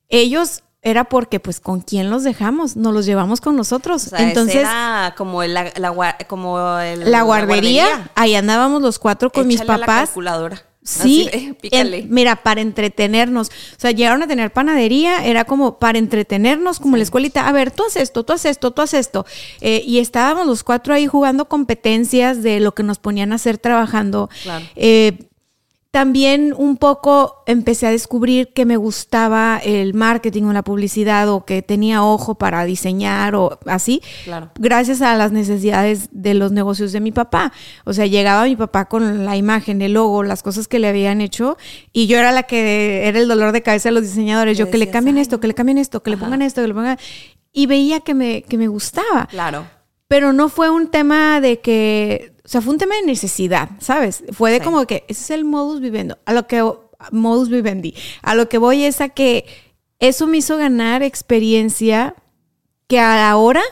Ellos era porque pues con quién los dejamos, nos los llevamos con nosotros. O sea, ese Entonces, era como la, la como el- la guardería, ahí andábamos los cuatro con mis a la papás. calculadora. Sí, Así de, pícale. en- mira, para entretenernos. O sea, llegaron a tener panadería, era como para entretenernos, como la escuelita. A ver, tú haces esto, tú haces esto, tú haces esto. Eh, y estábamos los cuatro ahí jugando competencias de lo que nos ponían a hacer trabajando. Claro. Eh, también un poco empecé a descubrir que me gustaba el marketing o la publicidad o que tenía ojo para diseñar o así. Claro. Gracias a las necesidades de los negocios de mi papá. O sea, llegaba mi papá con la imagen, el logo, las cosas que le habían hecho y yo era la que era el dolor de cabeza de los diseñadores. Yo que le cambien "Ay, esto, que le cambien esto, que le pongan esto, que le pongan... Y veía que me, que me gustaba Claro. pero no fue un tema de que, o sea, fue un tema de necesidad, ¿sabes? Fue de Sí. como que ese es el modus vivendi, a lo que modus vivendi, a lo que voy es a que eso me hizo ganar experiencia que a la hora,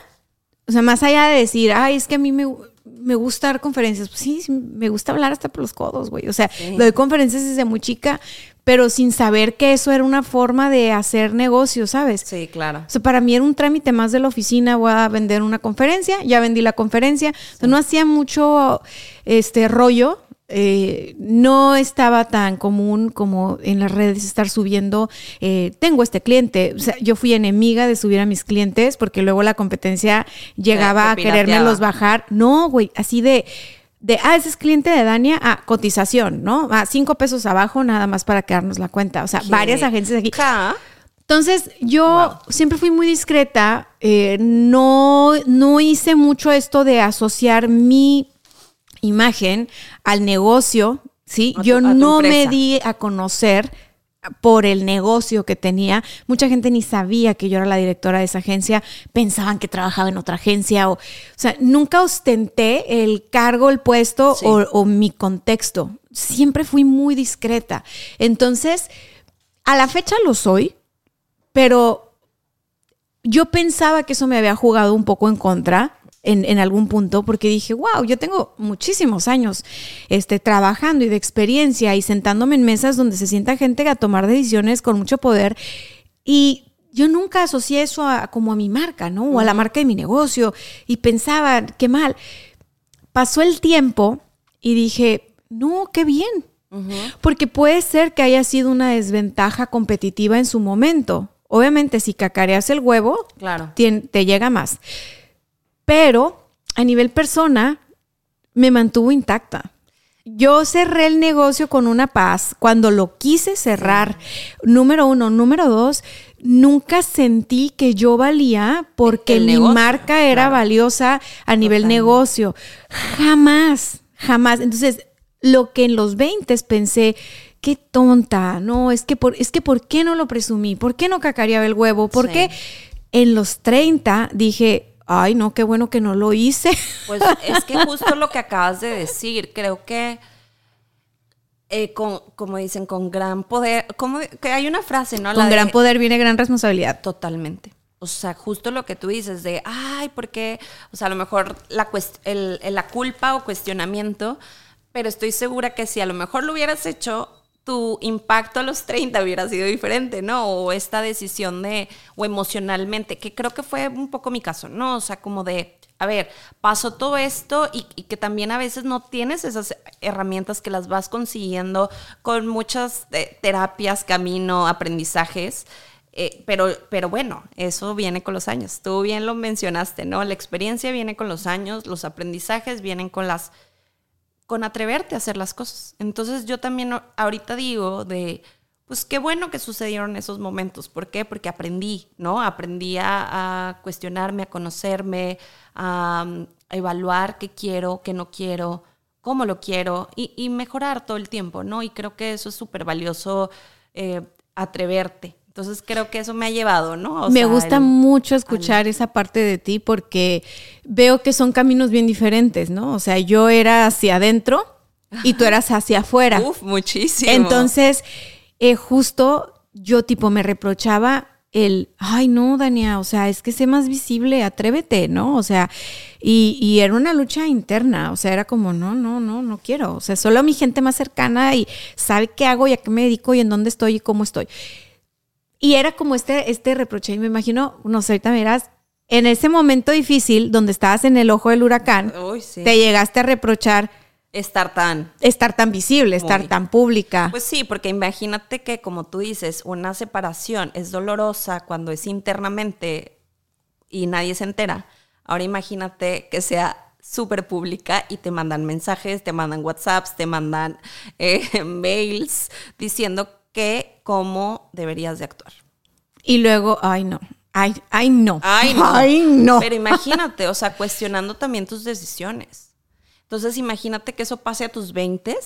o sea, más allá de decir, ay, es que a mí me, me gusta dar conferencias, pues sí, me gusta hablar hasta por los codos, güey, o sea, Sí. doy conferencias desde muy chica, pero sin saber que eso era una forma de hacer negocio, ¿sabes? Sí, claro. O sea, para mí era un trámite más de la oficina, voy a vender una conferencia, ya vendí la conferencia, O sea, no hacía mucho este rollo, eh, no estaba tan común como en las redes estar subiendo, eh, tengo este cliente, o sea, yo fui enemiga de subir a mis clientes porque luego la competencia llegaba a te querérmelos bajar, no, güey, así de... De, ah, ese es cliente de Dania, ah, cotización, ¿no? Ah, cinco pesos abajo nada más para quedarnos la cuenta. O sea, varias agencias aquí. Entonces, yo siempre fui muy discreta, eh, no, no hice mucho esto de asociar mi imagen al negocio, ¿sí? A tu- yo a no me di a conocer por el negocio que tenía. Mucha gente ni sabía que yo era la directora de esa agencia, pensaban que trabajaba en otra agencia o, o sea, nunca ostenté el cargo, el puesto Sí. o, o mi contexto. Siempre fui muy discreta. Entonces, a la fecha lo soy, pero yo pensaba que eso me había jugado un poco en contra en, en algún punto porque dije, wow, yo tengo muchísimos años este, trabajando y de experiencia y sentándome en mesas donde se sienta gente a tomar decisiones con mucho poder y yo nunca asocié eso a, como a mi marca, ¿no? O a la marca de mi negocio y pensaba, qué mal. Pasó el tiempo y dije, no, qué bien. Porque puede ser que haya sido una desventaja competitiva en su momento. Obviamente, si cacareas el huevo, Claro. te llega más. Pero a nivel persona, me mantuvo intacta. Yo cerré el negocio con una paz cuando lo quise cerrar. Número uno. Número dos, nunca sentí que yo valía porque mi negocio, marca era claro. valiosa a nivel Totalmente. negocio. Jamás, jamás. Entonces, lo que en los 20 pensé, qué tonta, no, es que por, es que ¿por qué no lo presumí? ¿Por qué no cacareaba el huevo? ¿Por Sí. qué en los 30 dije, ay, no, qué bueno que no lo hice? Pues es que justo lo que acabas de decir, creo que, eh, con, como dicen, con gran poder, como que hay una frase, ¿no? La Con de- gran poder viene gran responsabilidad. Totalmente. O sea, justo lo que tú dices de, ay, ¿por qué? O sea, a lo mejor la, el- la culpa o cuestionamiento, pero estoy segura que si a lo mejor lo hubieras hecho, tu impacto a los 30 hubiera sido diferente, ¿no? O esta decisión de, o emocionalmente, que creo que fue un poco mi caso, ¿no? O sea, como de, a ver, pasó todo esto y, que también a veces no tienes esas herramientas que las vas consiguiendo con muchas eh, terapias, camino, aprendizajes. Eh, pero, pero bueno, eso viene con los años. Tú bien lo mencionaste, ¿no? La experiencia viene con los años, los aprendizajes vienen con las con atreverte a hacer las cosas. Entonces yo también ahorita digo de, pues qué bueno que sucedieron esos momentos. ¿Por qué? Porque aprendí, ¿no? Aprendí a, cuestionarme, a conocerme, a, evaluar qué quiero, qué no quiero, cómo lo quiero y, y mejorar todo el tiempo, ¿no? Y creo que eso es súper valioso, eh, atreverte. Entonces creo que eso me ha llevado, ¿no? O me sea, gusta el- mucho escuchar esa parte de ti porque veo que son caminos bien diferentes, ¿no? O sea, yo era hacia adentro y tú eras hacia afuera. Uf, muchísimo. Entonces, eh, justo yo tipo me reprochaba el, ay no, Dania, o sea, es que sé más visible, atrévete, ¿no? O sea, y, y era una lucha interna, o sea, era como, no, no, no, no quiero, o sea, solo mi gente más cercana y sabe qué hago y a qué me dedico y en dónde estoy y cómo estoy. Y era como este, este reproche, y me imagino, no sé, ahorita miras, en ese momento difícil donde estabas en el ojo del huracán, Uy, sí. te llegaste a reprochar, estar tan... Estar tan visible, estar Muy. tan pública. Pues sí, porque imagínate que como tú dices, una separación es dolorosa cuando es internamente y nadie se entera. Ahora imagínate que sea súper pública y te mandan mensajes, te mandan WhatsApps, te mandan eh, mails diciendo que cómo deberías de actuar. y luego, ay no, ay, ay no, Ay, no. ay no. Pero imagínate, o sea, cuestionando también tus decisiones. Entonces, imagínate que eso pase a tus 20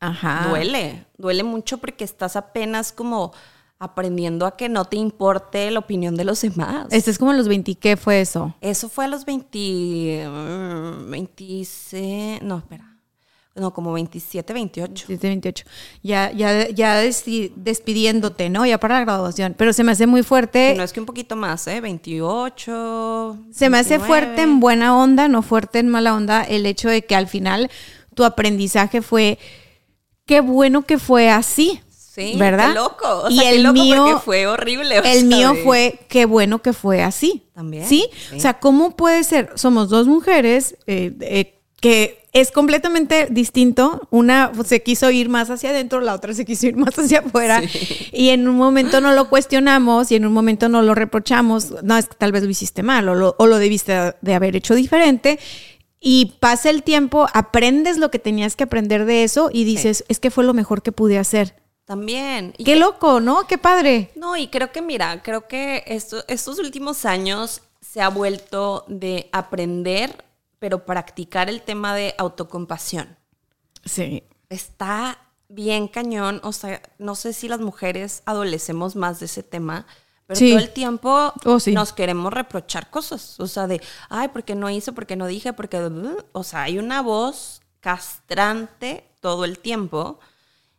Ajá. Duele, duele mucho porque estás apenas como aprendiendo a que no te importe la opinión de los demás. Este es como a los 20, ¿qué fue eso? Eso fue a los 20, mm, 26, no, espera. No, como 27, 28. 17, 28. Ya, ya, ya despidiéndote, ¿no? Ya para la graduación. Pero se me hace muy fuerte. No es que un poquito más, ¿eh? 28. Se me hace 29. fuerte en buena onda, no fuerte en mala onda, el hecho de que al final tu aprendizaje fue qué bueno que fue así. Sí, ¿verdad? qué loco. O y sea, qué el loco mío porque fue horrible. El mío fue qué bueno que fue así. También, ¿Sí? sí. O sea, ¿cómo puede ser? Somos dos mujeres eh, eh, que es completamente distinto. Una se quiso ir más hacia adentro, la otra se quiso ir más hacia afuera. Y en un momento no lo cuestionamos y en un momento no lo reprochamos. No, es que tal vez lo hiciste mal o lo, o lo debiste de haber hecho diferente. Y pasa el tiempo, aprendes lo que tenías que aprender de eso y dices, es que fue lo mejor que pude hacer. También. Y Qué loco, ¿no? Qué padre. No, y creo que, mira, creo que esto- estos últimos años se ha vuelto de aprender, pero practicar el tema de autocompasión. Sí. Está bien cañón, o sea, no sé si las mujeres adolecemos más de ese tema, pero Sí. todo el tiempo Oh, sí. nos queremos reprochar cosas, o sea, de, ay, ¿por qué no hice? ¿Por qué no dije? Porque, o sea, hay una voz castrante todo el tiempo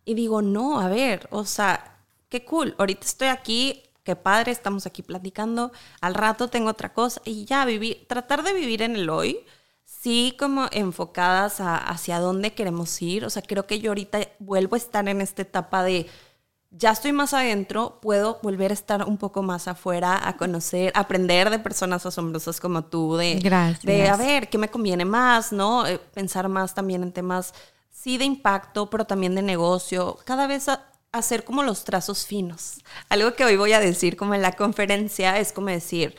y digo, no, a ver, o sea, qué cool, ahorita estoy aquí, qué padre, estamos aquí platicando, al rato tengo otra cosa y ya vivir, tratar de vivir en el hoy, sí como enfocadas a- hacia dónde queremos ir, o sea, creo que yo ahorita vuelvo a estar en esta etapa de, ya estoy más adentro, puedo volver a estar un poco más afuera, a conocer, aprender de personas asombrosas como tú, de, Gracias. de a ver, qué me conviene más, ¿no? Eh, pensar más también en temas, sí, de impacto, pero también de negocio, cada vez a- hacer como los trazos finos. Algo que hoy voy a decir como en la conferencia es como decir,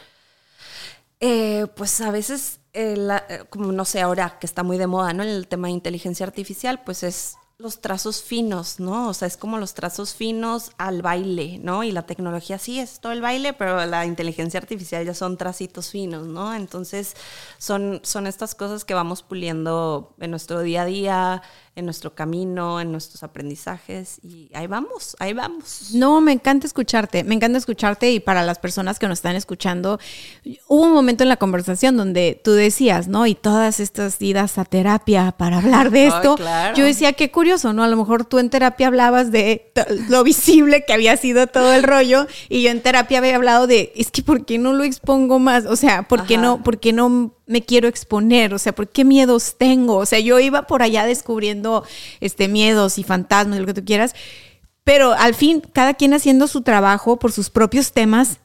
eh, pues a veces, eh, la- eh, como no sé, ahora que está muy de moda, ¿no? El tema de inteligencia artificial, pues es los trazos finos, ¿no? O sea, es como los trazos finos al baile, ¿no? Y la tecnología sí es todo el baile, pero la inteligencia artificial ya son tracitos finos, ¿no? Entonces, son, son estas cosas que vamos puliendo en nuestro día a día, en nuestro camino, en nuestros aprendizajes, y ahí vamos, ahí vamos. No, me encanta escucharte, me encanta escucharte y para las personas que nos están escuchando, hubo un momento en la conversación donde tú decías, ¿no? Y todas estas idas a terapia para hablar de Ay, esto, claro. yo decía, qué curioso, ¿no? A lo mejor tú en terapia hablabas de lo visible que había sido todo el rollo y yo en terapia había hablado de, es que ¿por qué no lo expongo más? O sea, ¿por qué Ajá. no, por qué no me quiero exponer? O sea, ¿por qué miedos tengo? O sea, yo iba por allá descubriendo este miedos y fantasmas, lo que tú quieras. Pero al fin, cada quien haciendo su trabajo por sus propios temas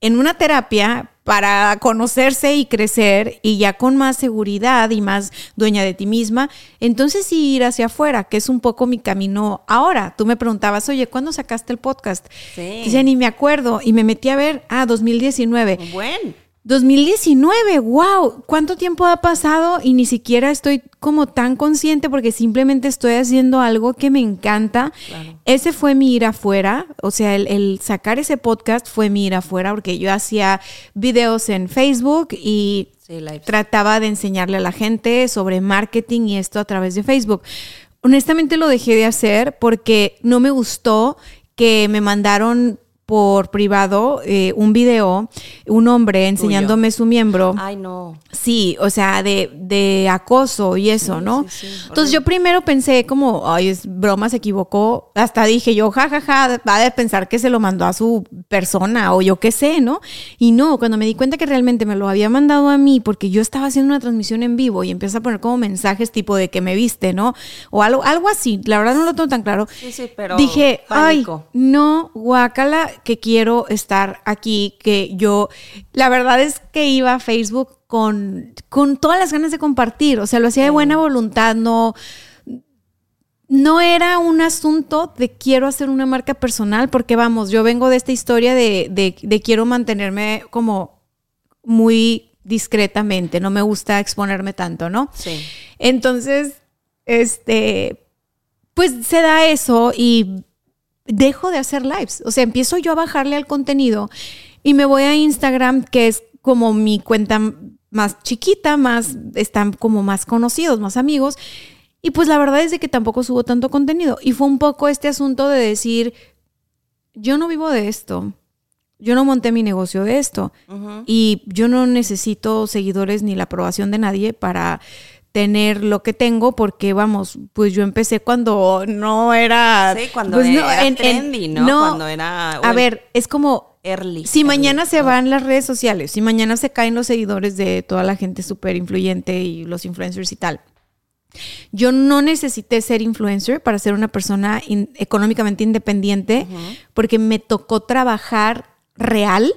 en una terapia para conocerse y crecer y ya con más seguridad y más dueña de ti misma, entonces sí ir hacia afuera, que es un poco mi camino ahora. Tú me preguntabas, oye, ¿cuándo sacaste el podcast? Sí. Dice, ni me acuerdo y me metí a ver, ah, 2019. Bueno. 2019, wow, ¿cuánto tiempo ha pasado? Y ni siquiera estoy como tan consciente porque simplemente estoy haciendo algo que me encanta. Claro. Ese fue mi ir afuera, o sea, el, el sacar ese podcast fue mi ir afuera porque yo hacía videos en Facebook y Sí, trataba de enseñarle a la gente sobre marketing y esto a través de Facebook. Honestamente lo dejé de hacer porque no me gustó que me mandaron por privado eh, un video, un hombre enseñándome su miembro. Ay, no. Sí, o sea, de, de acoso y eso, ¿no? sí, sí, Entonces yo primero pensé como, ay, es broma, se equivocó. Hasta dije yo, jajaja, va a pensar que se lo mandó a su persona o yo qué sé, ¿no? Y no, cuando me di cuenta que realmente me lo había mandado a mí porque yo estaba haciendo una transmisión en vivo y empieza a poner como mensajes tipo de que me viste, ¿no? O algo, algo así. La verdad no lo tengo tan claro. Sí, sí, pero Dije, pánico. ay, no, guácala, que quiero estar aquí, que yo, la verdad es que iba a Facebook con, con todas las ganas de compartir, o sea, lo hacía de buena voluntad, no, no era un asunto de quiero hacer una marca personal, porque vamos, yo vengo de esta historia de, de, de quiero mantenerme como muy discretamente, no me gusta exponerme tanto, ¿no? Sí. Entonces, este, pues se da eso y dejo de hacer lives. O sea, empiezo yo a bajarle al contenido y me voy a Instagram, que es como mi cuenta más chiquita, más, están como más conocidos, más amigos. Y pues la verdad es de que tampoco subo tanto contenido. Y fue un poco este asunto de decir, yo no vivo de esto. Yo no monté mi negocio de esto. Y yo no necesito seguidores ni la aprobación de nadie para tener lo que tengo porque vamos, pues yo empecé cuando no era Sí, cuando pues, era trendy, ¿no? Cuando era- A ver, es como Early. si early, mañana se ¿no? van las redes sociales, si mañana se caen los seguidores de toda la gente súper influyente y los influencers y tal. Yo no necesité ser influencer para ser una persona in- económicamente independiente porque me tocó trabajar real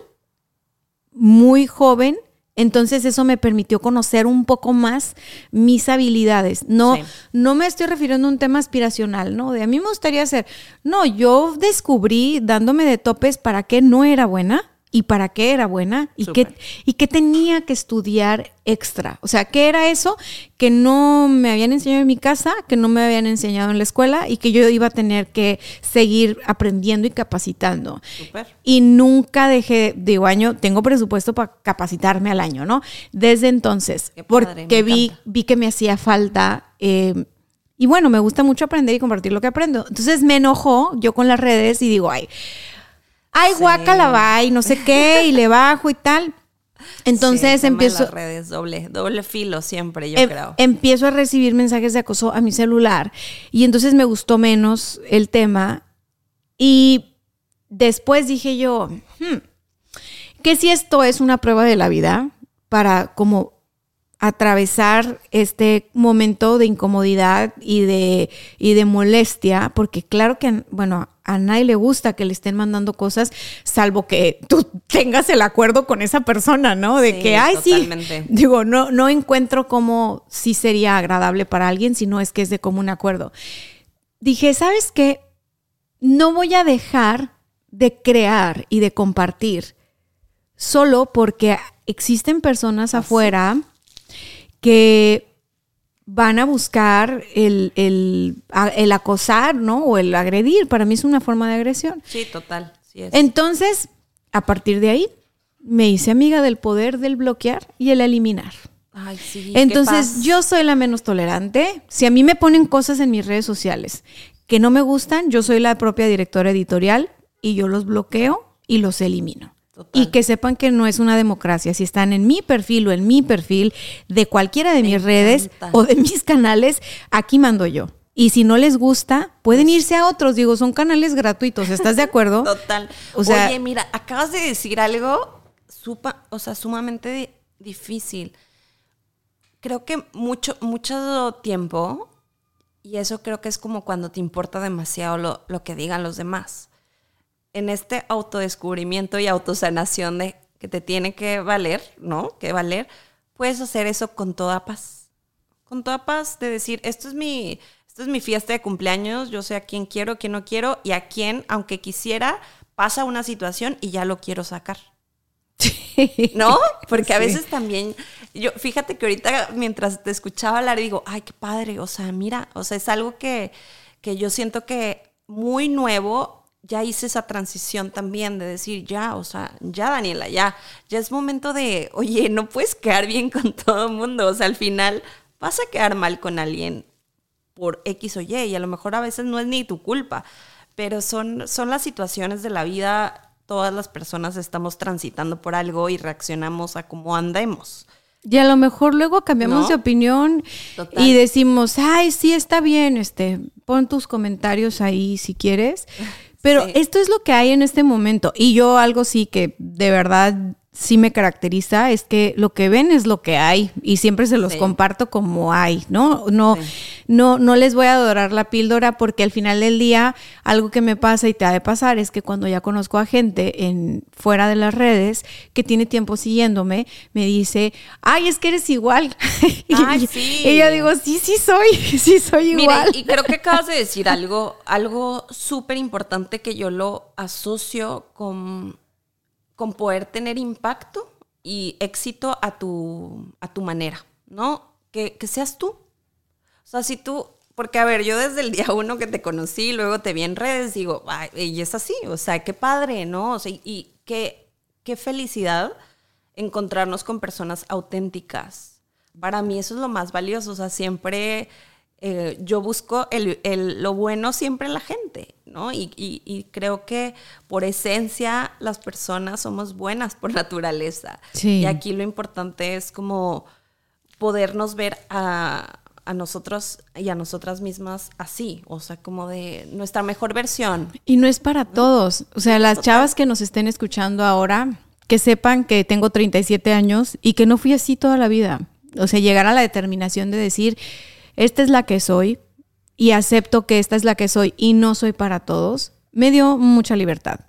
muy joven. Entonces eso me permitió conocer un poco más mis habilidades. No, Sí. no me estoy refiriendo a un tema aspiracional, ¿no? De a mí me gustaría ser. No, yo descubrí dándome de topes para qué no era buena y para qué era buena y qué, y qué tenía que estudiar extra. O sea, ¿qué era eso que no me habían enseñado en mi casa, que no me habían enseñado en la escuela y que yo iba a tener que seguir aprendiendo y capacitando? Y nunca dejé, digo, año, tengo presupuesto para capacitarme al año, ¿no? Desde entonces, padre, porque vi, vi que me hacía falta. eh, y bueno, me gusta mucho aprender y compartir lo que aprendo. Entonces me enojó yo con las redes y digo, ay, ay, Sí. guácala, va, y no sé qué, y le bajo y tal. Entonces Sí, empiezo, las redes, doble, doble filo siempre, yo em- creo. empiezo a recibir mensajes de acoso a mi celular y entonces me gustó menos el tema y después dije yo, "Hmm, que si esto es una prueba de la vida para como atravesar este momento de incomodidad y de, y de molestia, porque claro que, bueno, a nadie le gusta que le estén mandando cosas, salvo que tú tengas el acuerdo con esa persona, ¿no? De Sí, que, ay, totalmente. sí, digo, no, no encuentro cómo sí sería agradable para alguien si no es que es de común acuerdo. Dije, ¿sabes qué? No voy a dejar de crear y de compartir solo porque existen personas afuera que van a buscar el, el, el acosar, ¿no? O el agredir. Para mí es una forma de agresión. Sí, total. Sí es. Entonces, a partir de ahí, me hice amiga del poder del bloquear y el eliminar. Ay, sí. Entonces, yo soy la menos tolerante. Si a mí me ponen cosas en mis redes sociales que no me gustan, yo soy la propia directora editorial y yo los bloqueo y los elimino. Total. Y que sepan que no es una democracia. Si están en mi perfil o en mi perfil de cualquiera de mis redes o de mis canales, aquí mando yo. Y si no les gusta, pueden irse a otros. Digo, son canales gratuitos. ¿Estás de acuerdo? Total. O sea- Oye, mira, acabas de decir algo supa, o sea, sumamente di- difícil. Creo que mucho, mucho tiempo, y eso creo que es como cuando te importa demasiado lo, lo que digan los demás. En este autodescubrimiento y autosanación de que te tiene que valer, ¿no? Que valer, puedes hacer eso con toda paz. Con toda paz de decir, esto es mi, esto es mi fiesta de cumpleaños, yo sé a quién quiero, a quién no quiero, y a quién, aunque quisiera, pasa una situación y ya lo quiero sacar. ¿No? Porque a Sí. veces también, yo, fíjate que ahorita mientras te escuchaba hablar, digo, ay, qué padre, o sea, mira, o sea, es algo que, que yo siento que muy nuevo, ya hice esa transición también de decir, ya, o sea, ya Daniela, ya, ya es momento de, oye, no puedes quedar bien con todo el mundo, o sea, al final vas a quedar mal con alguien por X o Y, y a lo mejor a veces no es ni tu culpa, pero son, son las situaciones de la vida, todas las personas estamos transitando por algo y reaccionamos a cómo andemos. Y a lo mejor luego cambiamos ¿No? de opinión Total. y decimos, ay, sí, está bien, este, pon tus comentarios ahí si quieres. Pero Sí. esto es lo que hay en este momento. Y yo algo sí que de verdad sí me caracteriza es que lo que ven es lo que hay y siempre se los Sí. comparto como hay, ¿no? No, Sí. no, no les voy a adorar la píldora porque al final del día algo que me pasa y te ha de pasar es que cuando ya conozco a gente en fuera de las redes que tiene tiempo siguiéndome, me dice, ay, es que eres igual. Y- Ay, sí. Y yo digo, sí, sí soy, sí soy Mira, igual. y creo que acabas de decir algo, algo súper importante que yo lo asocio con, con poder tener impacto y éxito a tu, a tu manera, ¿no? Que, que seas tú. O sea, si tú, porque a ver, yo desde el día uno que te conocí, luego te vi en redes, digo, ay, y es así, o sea, qué padre, ¿no? O sea, y, y qué, qué felicidad encontrarnos con personas auténticas. Para mí eso es lo más valioso, o sea, siempre eh, yo busco el- el- lo bueno siempre en la gente, ¿no? Y, y- y creo que por esencia las personas somos buenas por naturaleza. Sí. Y aquí lo importante es como podernos ver a, a nosotros y a nosotras mismas así, o sea, como de nuestra mejor versión. Y no es para todos. O sea, las chavas que nos estén escuchando ahora, que sepan que tengo 37 años y que no fui así toda la vida. O sea, llegar a la determinación de decir, esta es la que soy y acepto que esta es la que soy y no soy para todos, me dio mucha libertad.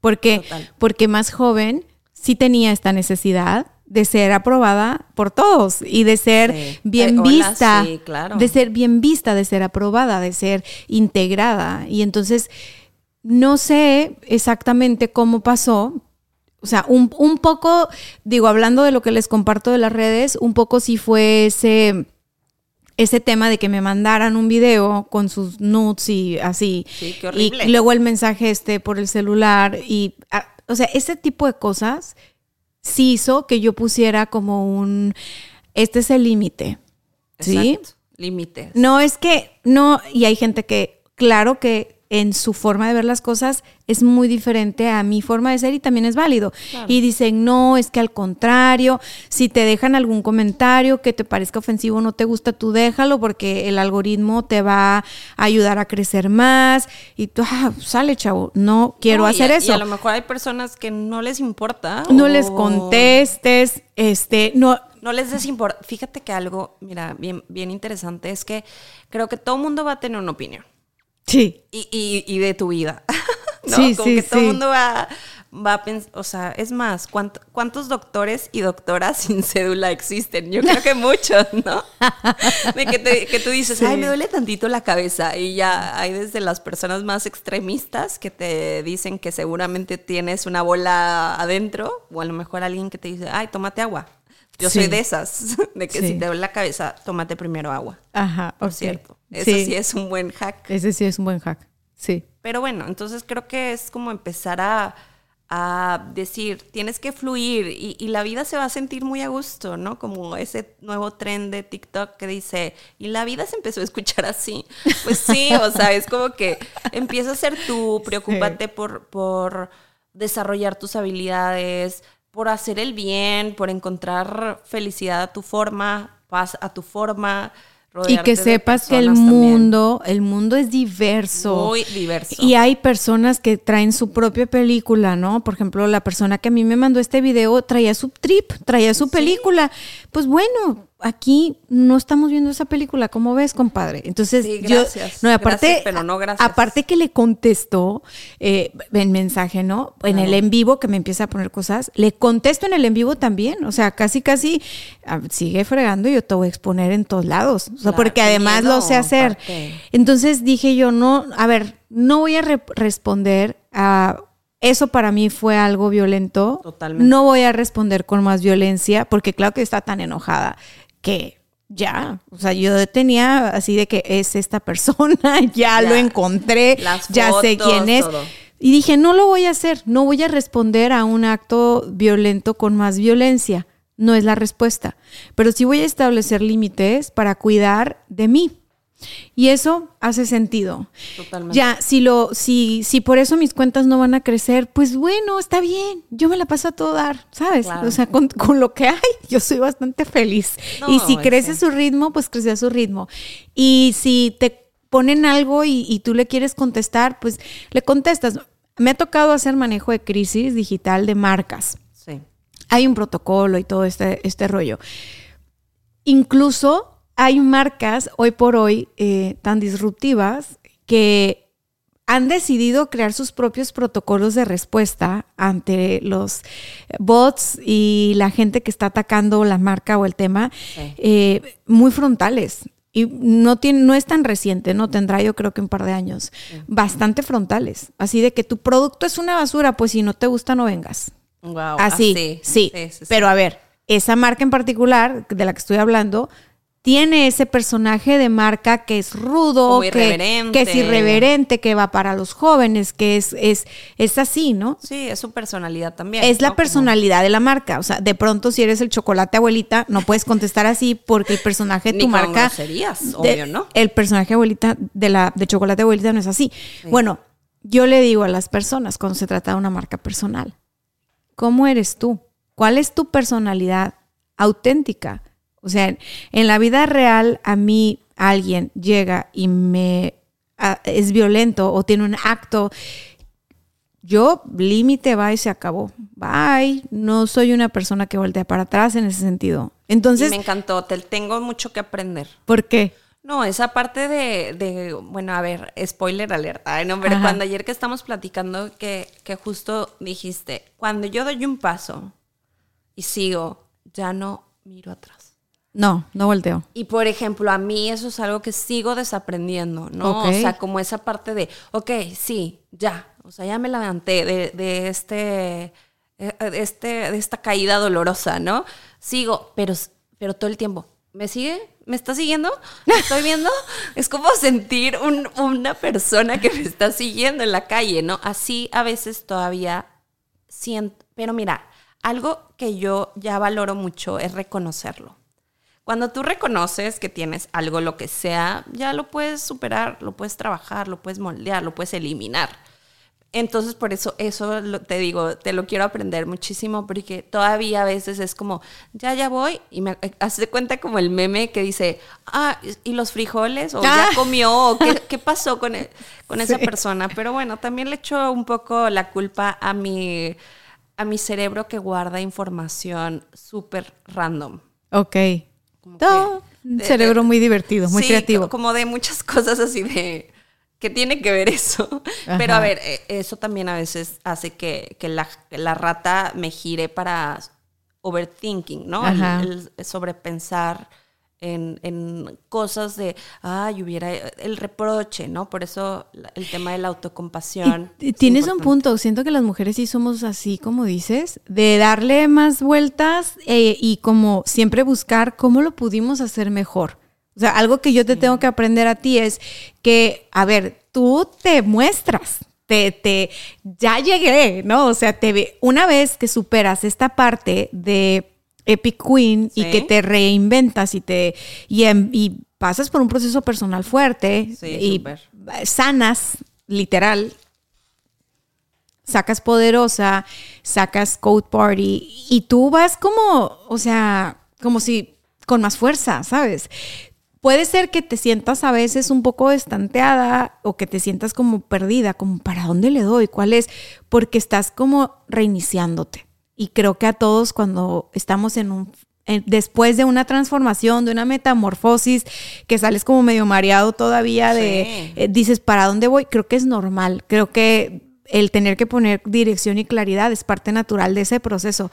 Porque, Total. porque más joven sí tenía esta necesidad de ser aprobada por todos y de ser Sí. bien Ay, hola, vista, sí, claro. de ser bien vista, de ser aprobada, de ser integrada. Y entonces no sé exactamente cómo pasó. O sea, un, un poco, digo, hablando de lo que les comparto de las redes, un poco sí fue ese, ese tema de que me mandaran un video con sus nudes y así. Sí, qué horrible. Y luego el mensaje este por el celular. Y, ah, o sea, ese tipo de cosas sí hizo que yo pusiera como un, este es el límite. ¿Sí? Límites. No, es que no, y hay gente que, claro que en su forma de ver las cosas es muy diferente a mi forma de ser y también es válido. Y dicen, no, es que al contrario, si te dejan algún comentario que te parezca ofensivo, no te gusta, tú déjalo porque el algoritmo te va a ayudar a crecer más. Y tú, ah, sale, chavo, no quiero No, y hacer a- eso Y a lo mejor hay personas que no les importa. no o- les contestes, este, no, No les desimporta. Fíjate que algo, mira, bien, bien interesante es que creo que todo mundo va a tener una opinión. Sí, Y, y- y de tu vida. ¿no? Sí, Como sí, que todo sí. el mundo va, va a pensar, o sea, es más, ¿cuánt- ¿cuántos doctores y doctoras sin cédula existen? Yo creo que muchos, ¿no? De que, te- que tú dices, Sí. ay, me duele tantito la cabeza. Y ya hay desde las personas más extremistas que te dicen que seguramente tienes una bola adentro, o a lo mejor alguien que te dice, ay, tómate agua. Yo Sí. soy de esas, de que Sí. si te duele la cabeza, tómate primero agua. ajá, Por cierto. Eso Sí. sí es un buen hack. Ese sí es un buen hack, sí. Pero bueno, entonces creo que es como empezar a, a decir, tienes que fluir y, y la vida se va a sentir muy a gusto, ¿no? Como ese nuevo tren de TikTok que dice, y la vida se empezó a escuchar así. Pues sí, o sea, es como que empieza a ser tú, preocúpate por, por desarrollar tus habilidades, por hacer el bien, por encontrar felicidad a tu forma, paz a tu forma. Y que sepas que el también mundo, el mundo es diverso. Muy diverso. Y hay personas que traen su propia película, ¿no? Por ejemplo, la persona que a mí me mandó este video traía su trip, traía su película. Pues bueno, aquí no estamos viendo esa película, ¿cómo ves, compadre? Entonces, Sí, yo, gracias. no, aparte, Gracias, pero no gracias. aparte que le contestó eh, en mensaje, ¿no? En el en vivo que me empieza a poner cosas, le contesto en el en vivo también, o sea, casi, casi ah, sigue fregando y yo te voy a exponer en todos lados, o sea, Claro, porque además lo sé hacer. Entonces dije yo, no, a ver, no voy a re- responder a... Eso para mí fue algo violento. Totalmente. No voy a responder con más violencia porque claro que está tan enojada que ya, o sea, yo tenía así de que es esta persona, ya, Ya. lo encontré, Las ya sé quién es. todo. Y dije, no lo voy a hacer, no voy a responder a un acto violento con más violencia. No es la respuesta. Pero sí voy a establecer límites para cuidar de mí. Y eso hace sentido. Totalmente. Ya, si lo, si, si por eso mis cuentas no van a crecer, pues bueno, está bien. Yo me la paso a todo dar, ¿sabes? Claro. O sea, con, con lo que hay, yo soy bastante feliz. No, y si crece su ritmo, pues crece a su ritmo. Y si te ponen algo y, y tú le quieres contestar, pues le contestas. Me ha tocado hacer manejo de crisis digital de marcas. Sí. hay un protocolo y todo este, este rollo. Incluso hay marcas hoy por hoy eh, tan disruptivas que han decidido crear sus propios protocolos de respuesta ante los bots y la gente que está atacando la marca o el tema eh, muy frontales. Y no, tiene, no es tan reciente, no tendrá yo creo que un par de años. Bastante frontales. Así de que tu producto es una basura, pues si no te gusta, no vengas. Wow, así, sí. Pero a ver, esa marca en particular de la que estoy hablando tiene ese personaje de marca que es rudo, que, que, es irreverente, que va para los jóvenes, que es, es, es así, ¿no? Sí, es su personalidad también. Es la personalidad de la marca. O sea, de pronto si eres el chocolate abuelita, no puedes contestar así porque el personaje de tu marca... Serías, obvio, ¿no? El personaje abuelita de la de chocolate abuelita no es así. Bueno, yo le digo a las personas cuando se trata de una marca personal, ¿cómo eres tú? ¿Cuál es tu personalidad auténtica? O sea, en la vida real a mí alguien llega y me es violento o tiene un acto, yo límite, va y se acabó. Bye. No soy una persona que voltea para atrás en ese sentido. Entonces. me encantó, te tengo mucho que aprender. ¿Por qué? No, esa parte de, bueno, a ver, spoiler alerta. Ay, no, pero cuando ayer que estamos platicando que, que justo dijiste, cuando yo doy un paso y sigo, ya no miro atrás. No, no volteo. Y por ejemplo, a mí eso es algo que sigo desaprendiendo, ¿no? O sea, como esa parte de, ok, sí, ya, o sea, ya me levanté de, de este, eh, de este, de esta caída dolorosa, ¿no? Sigo, pero, pero todo el tiempo, ¿me sigue? ¿Me está siguiendo? ¿Me estoy viendo? es como sentir una persona que me está siguiendo en la calle, ¿no? Así a veces todavía siento, pero mira, algo que yo ya valoro mucho es reconocerlo. Cuando tú reconoces que tienes algo, lo que sea, ya lo puedes superar, lo puedes trabajar, lo puedes moldear, lo puedes eliminar. Entonces, por eso, eso te digo, te lo quiero aprender muchísimo, porque todavía a veces es como, ya, ya voy, y me hace cuenta como el meme que dice, ah, ¿y los frijoles? O ya ah. comió, o qué, pasó con, e-, con esa persona. Pero bueno, también le echo un poco la culpa a mi, a mi cerebro que guarda información súper random. Ok un cerebro muy divertido, muy creativo. Como de muchas cosas así de que tiene que ver eso. Pero a ver, eh, eso también a veces hace que, la, rata me gire para overthinking, ¿no? El, el, sobrepensar en, cosas de, ay, hubiera el reproche, ¿no? Por eso el tema de la autocompasión. tienes un punto, siento que las mujeres sí somos así, como dices, de darle más vueltas eh, y como siempre buscar cómo lo pudimos hacer mejor. O sea, algo que yo te tengo que aprender a ti es que, a ver, tú te muestras, te, te, ya llegué, ¿no? O sea, te una vez que superas esta parte de Epic Queen y que te reinventas y te em, y, pasas por un proceso personal fuerte y sanas, literal. Sacas poderosa, sacas Code Party y tú vas como, o sea, como si con más fuerza, ¿sabes? Puede ser que te sientas a veces un poco estanteada o que te sientas como perdida, como para dónde le doy, cuál es, porque estás como reiniciándote. Y creo que a todos cuando estamos en un después de una transformación, de una metamorfosis, que sales como medio mareado todavía de, eh, dices, ¿para dónde voy? Creo que es normal, creo que el tener que poner dirección y claridad es parte natural de ese proceso.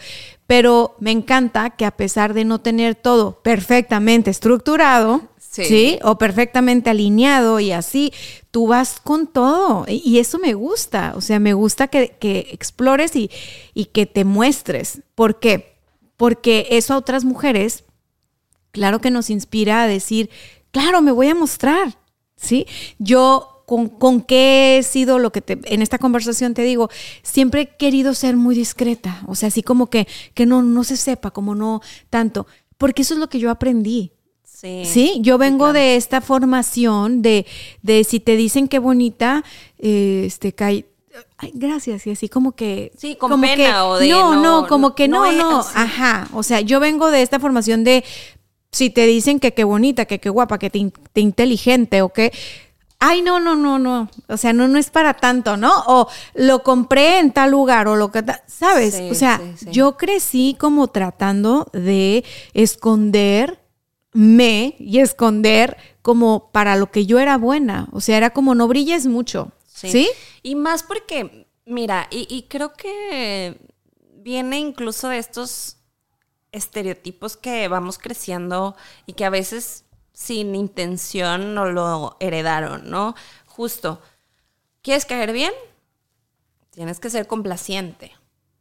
Pero me encanta que a pesar de no tener todo perfectamente estructurado, Sí. O perfectamente alineado y así, tú vas con todo. Y eso me gusta, o sea, me gusta que, explores y, y, que te muestres. ¿Por qué? Porque eso a otras mujeres, claro que nos inspira a decir, claro, me voy a mostrar, ¿sí? Yo con, con, qué he sido lo que te, en esta conversación te digo, siempre he querido ser muy discreta, o sea, así como que, que no, no se sepa, como no tanto, porque eso es lo que yo aprendí. Sí, yo vengo de esta formación de, de si te dicen qué bonita, este, cae, Ay, gracias, y así como que. Sí, con pena o de. No, no, como que no, no. Ajá. O sea, yo vengo de esta formación de si te dicen que qué bonita, que qué guapa, que te, te inteligente o que. ay, no, no, no, no, o sea, no, no es para tanto, ¿no? O lo compré en tal lugar o lo que, ¿sabes? Sí, o sea, sí, sí. yo crecí como tratando de esconderme y esconder como para lo que yo era buena, o sea, era como no brilles mucho, ¿sí? Y más porque, mira, y, y creo que viene incluso de estos estereotipos que vamos creciendo y que a veces sin intención no lo heredaron, ¿no? Justo, ¿quieres caer bien? Tienes que ser complaciente,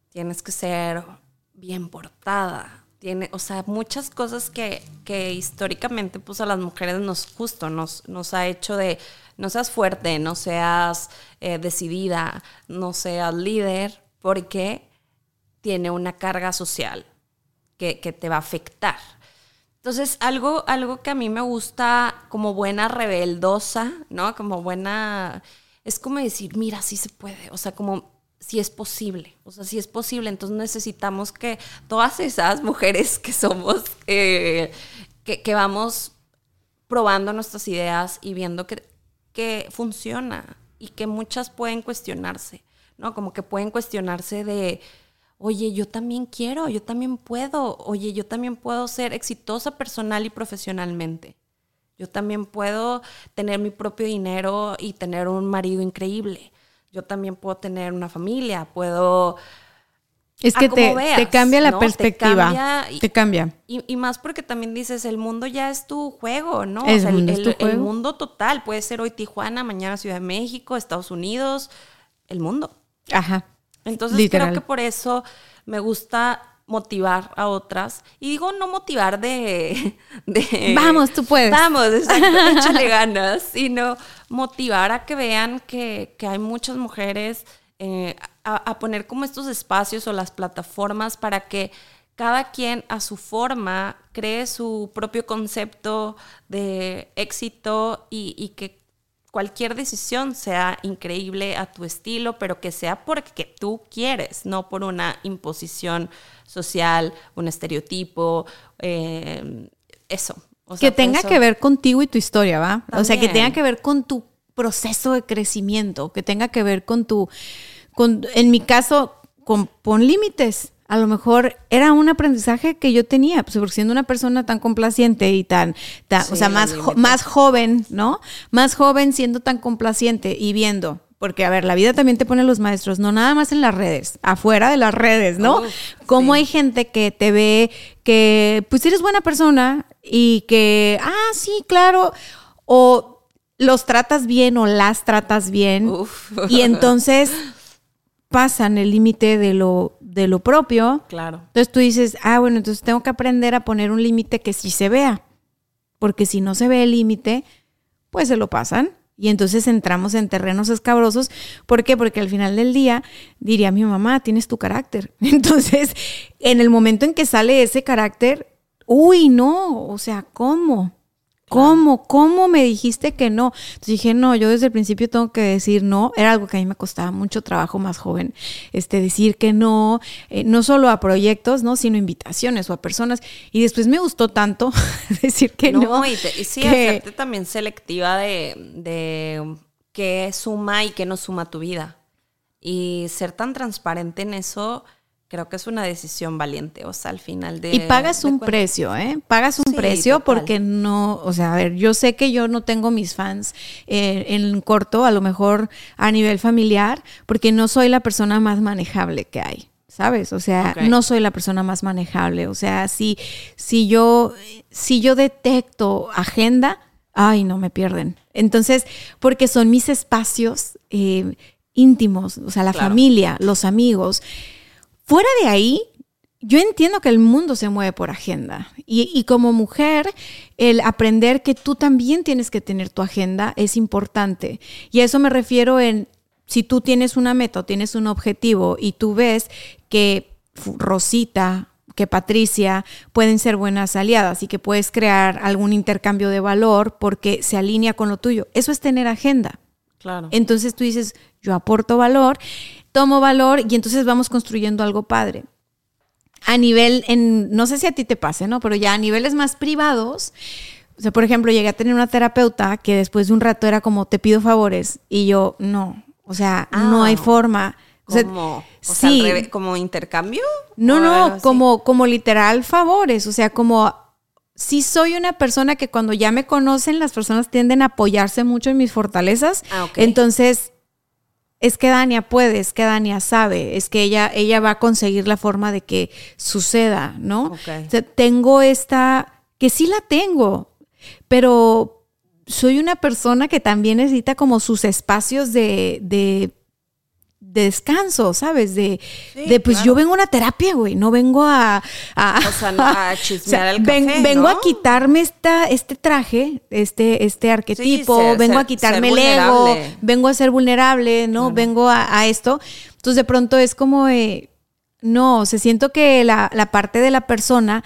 tienes que ser bien portada, tiene, o sea, muchas cosas que, que históricamente pues a las mujeres nos justo nos, nos ha hecho de no seas fuerte, no seas eh, decidida, no seas líder, porque tiene una carga social que, que te va a afectar. Entonces, algo, algo que a mí me gusta como buena rebeldosa, ¿no? Como buena, es como decir, mira, sí se puede, o sea, como si es posible, o sea, si es posible, entonces necesitamos que todas esas mujeres que somos, eh, que, que vamos probando nuestras ideas y viendo que, que funciona y que muchas pueden cuestionarse, ¿no? Como que pueden cuestionarse de, oye, yo también quiero, yo también puedo, oye, yo también puedo ser exitosa personal y profesionalmente. Yo también puedo tener mi propio dinero y tener un marido increíble. Yo también puedo tener una familia, puedo... Es que como te, veas, te cambia la ¿no? Te perspectiva. cambia y- te cambia. Y, y más porque también dices, el mundo ya es tu juego, ¿no? El o sea, mundo el, es tu el- el juego. mundo total. Puede ser hoy Tijuana, mañana Ciudad de México, Estados Unidos, el mundo. Ajá. Entonces Literal. creo que por eso me gusta motivar a otras. Y digo no motivar de... de Vamos, tú puedes. Vamos, exacto, échale ganas. Sino motivar a que vean que, que hay muchas mujeres, eh, a, poner como estos espacios o las plataformas para que cada quien a su forma cree su propio concepto de éxito y, y que cualquier decisión sea increíble a tu estilo, pero que sea porque tú quieres, no por una imposición social, un estereotipo, eh, eso. O sea, que tenga eso- que ver contigo y tu historia, ¿va? O sea, que tenga que ver con tu proceso de crecimiento, que tenga que ver con tu, con, en mi caso, con pon límites. A lo mejor era un aprendizaje que yo tenía, pues porque siendo una persona tan complaciente y tan, tan- o sea, más, jo- más joven, ¿no? Más joven siendo tan complaciente y viendo. Porque, a ver, la vida también te pone los maestros, no nada más en las redes, afuera de las redes, ¿no? Cómo sí. hay gente que te ve que, pues, eres buena persona y que, ah, sí, claro, o los tratas bien o las tratas bien. Uf. Y entonces pasan el límite de lo, de lo propio. Claro. Entonces tú dices, ah, bueno, entonces tengo que aprender a poner un límite que sí se vea. Porque si no se ve el límite, pues se lo pasan. Y entonces entramos en terrenos escabrosos. ¿Por qué? Porque al final del día diría mi mamá, tienes tu carácter. Entonces, en el momento en que sale ese carácter, uy, no, o sea, ¿cómo? ¿Cómo? ¿Cómo me dijiste que no? Entonces dije, no, yo desde el principio tengo que decir no. Era algo que a mí me costaba mucho trabajo más joven, este, decir que no, eh, no solo a proyectos, ¿no? Sino invitaciones o a personas. Y después me gustó tanto decir que no. No, y, te- y sí, que- hacerte también selectiva de, de qué suma y qué no suma tu vida. Y ser tan transparente en eso, creo que es una decisión valiente. O sea, al final de. Y pagas de un precio, ¿eh? Pagas un Sí, precio total. porque no, o sea, a ver, yo sé que yo no tengo mis fans eh, en corto, a lo mejor a nivel familiar, porque no soy la persona más manejable que hay. ¿Sabes? O sea, no soy la persona más manejable. O sea, si, si yo, si yo detecto agenda, ay, no me pierden. Entonces, porque son mis espacios eh, íntimos, o sea, la Claro. familia, los amigos. Fuera de ahí, yo entiendo que el mundo se mueve por agenda y, y como mujer, el aprender que tú también tienes que tener tu agenda es importante. Y a eso me refiero en, si tú tienes una meta o tienes un objetivo y tú ves que Rosita, que Patricia pueden ser buenas aliadas y que puedes crear algún intercambio de valor porque se alinea con lo tuyo. Eso es tener agenda. Claro. Entonces tú dices, yo aporto valor, tomo valor y entonces vamos construyendo algo padre. A nivel, en, no sé si a ti te pase, ¿no? Pero ya a niveles más privados, O sea, por ejemplo, llegué a tener una terapeuta que después de un rato era como, te pido favores. Y yo, no. O sea, no hay Ah. forma. O sea, Como, o sea, al sí. revés, como intercambio. No, ¿O algo no, como, como literal favores. O sea, como sí soy una persona que cuando ya me conocen, las personas tienden a apoyarse mucho en mis fortalezas. Ah, ok. Entonces, es que Dania puede, es que Dania sabe, es que ella, ella va a conseguir la forma de que suceda, ¿no? Ok. O sea, tengo esta, que sí la tengo, pero soy una persona que también necesita como sus espacios de, de, de descanso, ¿sabes? De, Sí, de pues claro. yo vengo a una terapia, güey, no vengo a... a O sea, no, a chismear el ven- café, vengo ¿no? a quitarme esta, este traje, este, este arquetipo, ser- vengo a quitarme el ego, vengo a ser vulnerable, ¿no? Vengo a, a esto. Entonces de pronto es como, eh, no, o sea, siento que la, la parte de la persona,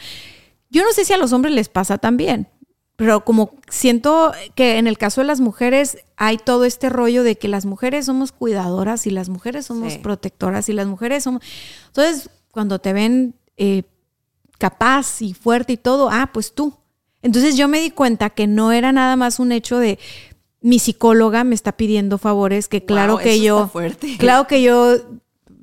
yo no sé si a los hombres les pasa también, pero como siento que en el caso de las mujeres hay todo este rollo de que las mujeres somos cuidadoras y las mujeres somos Sí. protectoras y las mujeres somos... Entonces, cuando te ven eh, capaz y fuerte y todo, ah, pues tú. Entonces yo me di cuenta que no era nada más un hecho de mi psicóloga me está pidiendo favores, que claro Wow, que yo, fuerte. claro que yo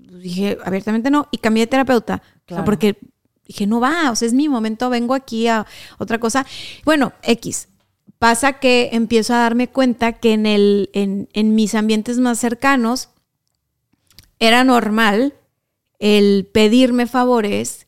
dije abiertamente no y cambié de terapeuta, O sea, Claro. porque dije no va, o sea es mi momento, vengo aquí a otra cosa. Bueno, X. Pasa que empiezo a darme cuenta que en el, en, en mis ambientes más cercanos era normal el pedirme favores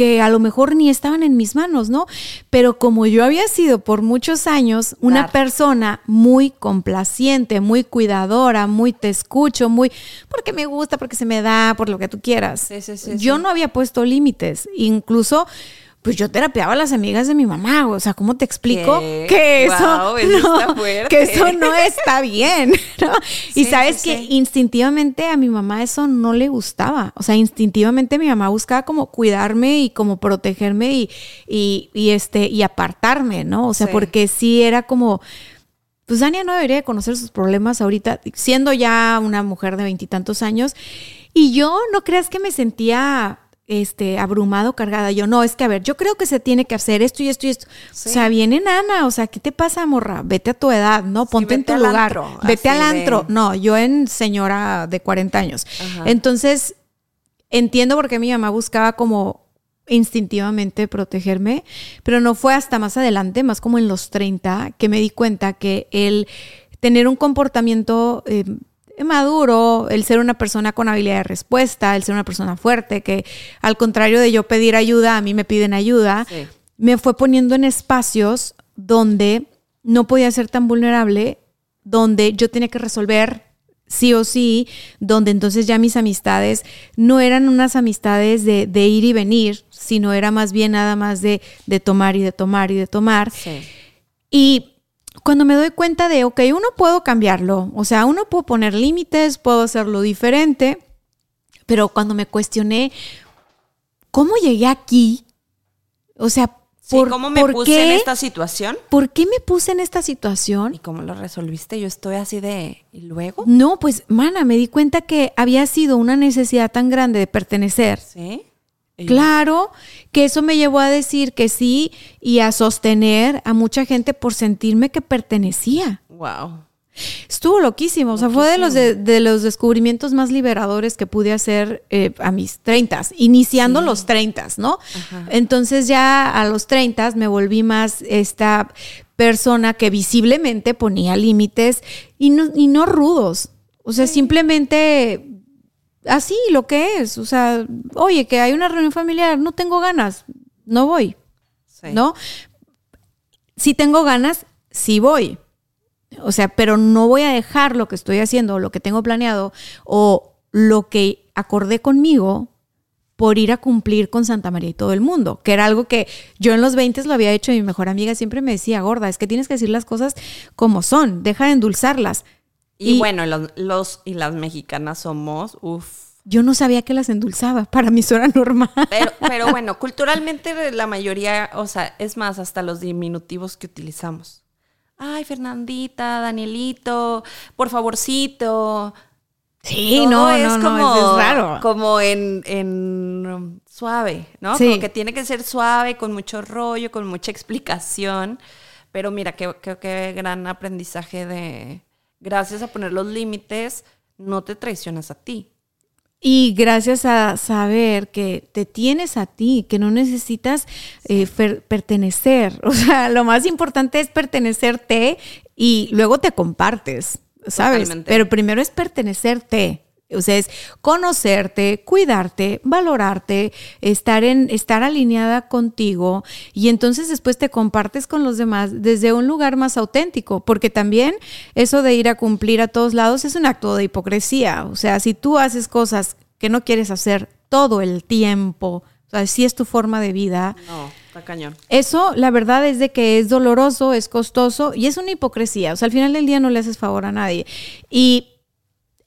que a lo mejor ni estaban en mis manos, ¿no? Pero como yo había sido por muchos años una Dar. persona muy complaciente, muy cuidadora, muy te escucho, muy porque me gusta, porque se me da, por lo que tú quieras. Sí, sí, sí, yo no había puesto límites, incluso pues yo terapeaba a las amigas de mi mamá, o sea, ¿cómo te explico? ¿Qué? Que eso, Guau, eso no, que eso no está bien, ¿no? y sabes sí, que sí. instintivamente a mi mamá eso no le gustaba. O sea, instintivamente mi mamá buscaba como cuidarme y como protegerme y, y, y, este, y apartarme, ¿no? O sea, porque sí era como, pues Dania no debería de conocer sus problemas ahorita, siendo ya una mujer de veintitantos años. Y yo no creas que me sentía este abrumado, cargada. Yo, no, es que a ver, yo creo que se tiene que hacer esto y esto y esto. Sí. O sea, viene nana, o sea, ¿qué te pasa, morra? Vete a tu edad, ¿no? Sí, Ponte en tu lugar. antro, vete al de- antro. No, yo en señora de 40 años. Ajá. Entonces, entiendo por qué mi mamá buscaba como instintivamente protegerme, pero no fue hasta más adelante, más como en los 30, que me di cuenta que el tener un comportamiento eh, maduro, el ser una persona con habilidad de respuesta, el ser una persona fuerte, que al contrario de yo pedir ayuda, a mí me piden ayuda, Sí. me fue poniendo en espacios donde no podía ser tan vulnerable, donde yo tenía que resolver sí o sí, donde entonces ya mis amistades no eran unas amistades de, de ir y venir, sino era más bien nada más de, de tomar y de tomar y de tomar. Sí. Y cuando me doy cuenta de, ok, uno puedo cambiarlo, o sea, uno puedo poner límites, puedo hacerlo diferente, pero cuando me cuestioné, ¿cómo llegué aquí? O sea, Sí, ¿por, ¿Cómo me por puse qué? en esta situación? ¿Por qué me puse en esta situación? ¿Y cómo lo resolviste? Yo estoy así de... ¿Y luego? No, pues, mana, me di cuenta que había sido una necesidad tan grande de pertenecer. Sí. Claro, que eso me llevó a decir que sí y a sostener a mucha gente por sentirme que pertenecía. Wow. Estuvo loquísimo, o sea, fue de los, de, de los descubrimientos más liberadores que pude hacer eh, a mis 30, iniciando los 30, ¿no? Entonces ya a los 30 me volví más esta persona que visiblemente ponía límites y no, y no rudos, o sea, simplemente así lo que es, o sea, oye, que hay una reunión familiar, no tengo ganas, no voy, Sí. ¿no? Si tengo ganas, sí voy. O sea, pero no voy a dejar lo que estoy haciendo, lo que tengo planeado o lo que acordé conmigo por ir a cumplir con Santa María y todo el mundo, que era algo que yo en los 20 lo había hecho y mi mejor amiga siempre me decía, gorda, es que tienes que decir las cosas como son, deja de endulzarlas. Y, Y- bueno, los, los y las mexicanas somos, uff. Yo no sabía que las endulzaba, para mí eso era normal. Pero, pero bueno, culturalmente la mayoría, o sea, es más, hasta los diminutivos que utilizamos. Ay, Fernandita, Danielito, por favorcito. Sí, no, es no, como, es, es raro. Como en, en, suave, ¿no? Sí. Como que tiene que ser suave, con mucho rollo, con mucha explicación. Pero mira, qué, qué, qué gran aprendizaje de, gracias a poner los límites, no te traicionas a ti. Y gracias a saber que te tienes a ti, que no necesitas eh, pertenecer. O sea, lo más importante es pertenecerte y luego te compartes, ¿sabes? Totalmente. Pero primero es pertenecerte. O sea, es conocerte, cuidarte, valorarte, estar en, estar alineada contigo y entonces después te compartes con los demás desde un lugar más auténtico, porque también eso de ir a cumplir a todos lados es un acto de hipocresía. O sea, si tú haces cosas que no quieres hacer todo el tiempo, o sea, si es tu forma de vida, No, está cañón. eso, la verdad es de que es doloroso, es costoso y es una hipocresía. O sea, al final del día no le haces favor a nadie. Y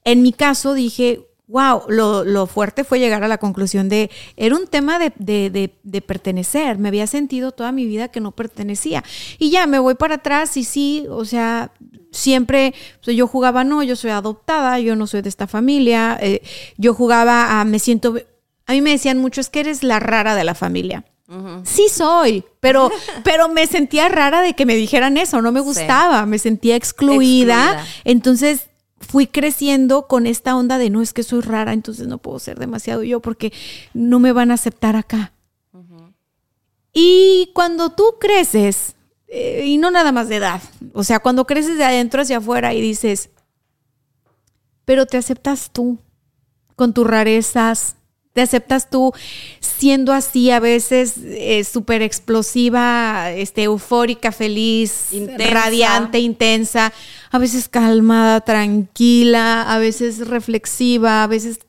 en mi caso dije, wow, lo, lo fuerte fue llegar a la conclusión de, era un tema de, de- de- de pertenecer. Me había sentido toda mi vida que no pertenecía. Y ya me voy para atrás y sí, o sea, siempre sea, yo jugaba, no, yo soy adoptada, yo no soy de esta familia. eh, yo jugaba a, me siento, a mí me decían mucho, es que eres la rara de la familia. Sí soy, pero, pero me sentía rara de que me dijeran eso, no me Sí. gustaba, me sentía excluida. Excluida. Entonces fui creciendo con esta onda de no es que soy rara, entonces no puedo ser demasiado yo porque no me van a aceptar acá. Y cuando tú creces, eh, y no nada más de edad, o sea, cuando creces de adentro hacia afuera y dices, pero te aceptas tú con tus rarezas, te aceptas tú siendo así a veces eh, súper explosiva, este, eufórica, feliz, Intensa. radiante, intensa, a veces calmada, tranquila, a veces reflexiva, a veces...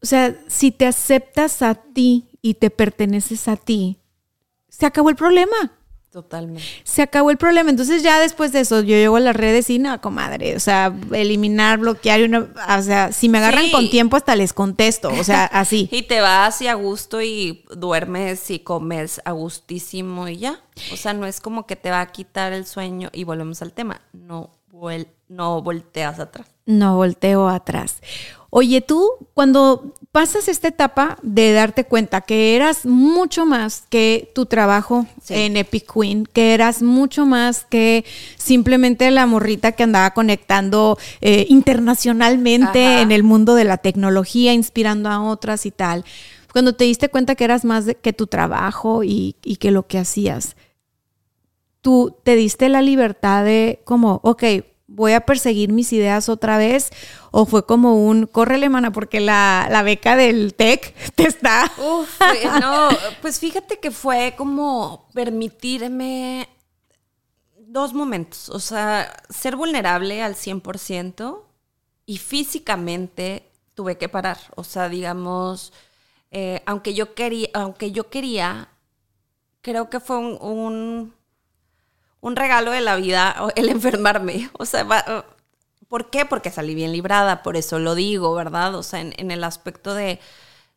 O sea, si te aceptas a ti y te perteneces a ti, se acabó el problema Totalmente. se acabó el problema. Entonces ya después de eso yo llego a las redes y no, comadre, o sea, eliminar, bloquear, y una, o sea, si me agarran Sí. con tiempo hasta les contesto, o sea, así. Y te vas y a gusto y duermes y comes a gustísimo y ya. O sea, no es como que te va a quitar el sueño y volvemos al tema. No, vuel- no volteas atrás. No volteo atrás. Oye, tú, cuando pasas esta etapa de darte cuenta que eras mucho más que tu trabajo Sí. en Epic Queen, que eras mucho más que simplemente la morrita que andaba conectando eh, internacionalmente Ajá. en el mundo de la tecnología, inspirando a otras y tal. Cuando te diste cuenta que eras más de- que tu trabajo y, y que lo que hacías, tú te diste la libertad de como, ok, voy a perseguir mis ideas otra vez, o fue como un, córrele, mana, porque la, la beca del TEC te está... Uf, no, pues fíjate que fue como permitirme dos momentos, o sea, ser vulnerable al 100% y físicamente tuve que parar, o sea, digamos, eh, aunque yo quería, aunque yo quería, creo que fue un, un regalo de la vida el enfermarme, o sea, ¿por qué? Porque salí bien librada, por eso lo digo, ¿verdad? O sea, en, en el aspecto de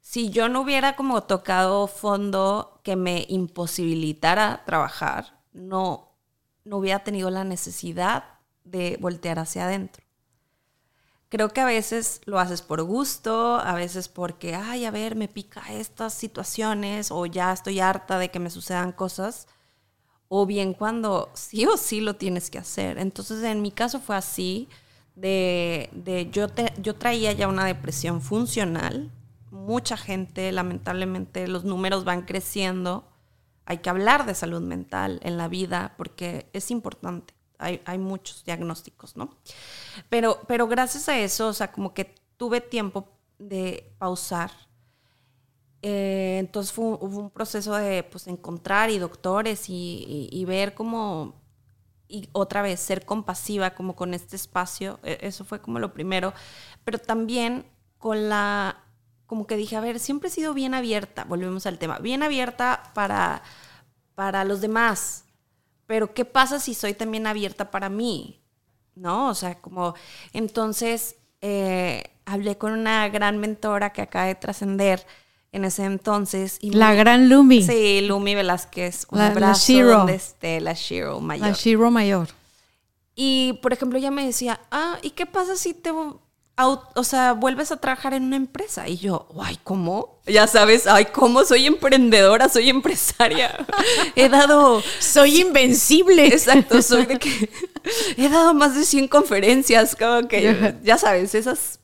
si yo no hubiera como tocado fondo que me imposibilitara trabajar, no, no hubiera tenido la necesidad de voltear hacia adentro. Creo que a veces lo haces por gusto, a veces porque, ay, a ver, me pica estas situaciones o ya estoy harta de que me sucedan cosas, o bien cuando sí o sí lo tienes que hacer. Entonces, en mi caso fue así, de, de yo, te- yo traía ya una depresión funcional, mucha gente, lamentablemente, los números van creciendo, hay que hablar de salud mental en la vida porque es importante. Hay, hay muchos diagnósticos, ¿no? Pero, pero gracias a eso, o sea, como que tuve tiempo de pausar. Eh, entonces fue hubo un proceso de pues, encontrar y doctores y, y- y ver cómo, y otra vez, ser compasiva como con este espacio. E- Eso fue como lo primero. Pero también con la, como que dije, a ver, siempre he sido bien abierta, volvemos al tema, bien abierta para, para los demás. Pero ¿qué pasa si soy también abierta para mí? ¿No? O sea, como, entonces, eh, hablé con una gran mentora que acaba de trascender en ese entonces. Y La me- gran Lumi, Sí, Lumi Velázquez, un La- la abrazo Shiro. donde esté la Shiro mayor. la Shiro mayor. Y, por ejemplo, ella me decía, ah, ¿y qué pasa si te, o sea, vuelves a trabajar en una empresa. Y yo, ay, ¿cómo? Ya sabes, ay, ¿cómo? Soy emprendedora, soy empresaria. He dado... Soy invencible. Exacto, soy de que... He dado más de 100 conferencias, como que, ya sabes, esas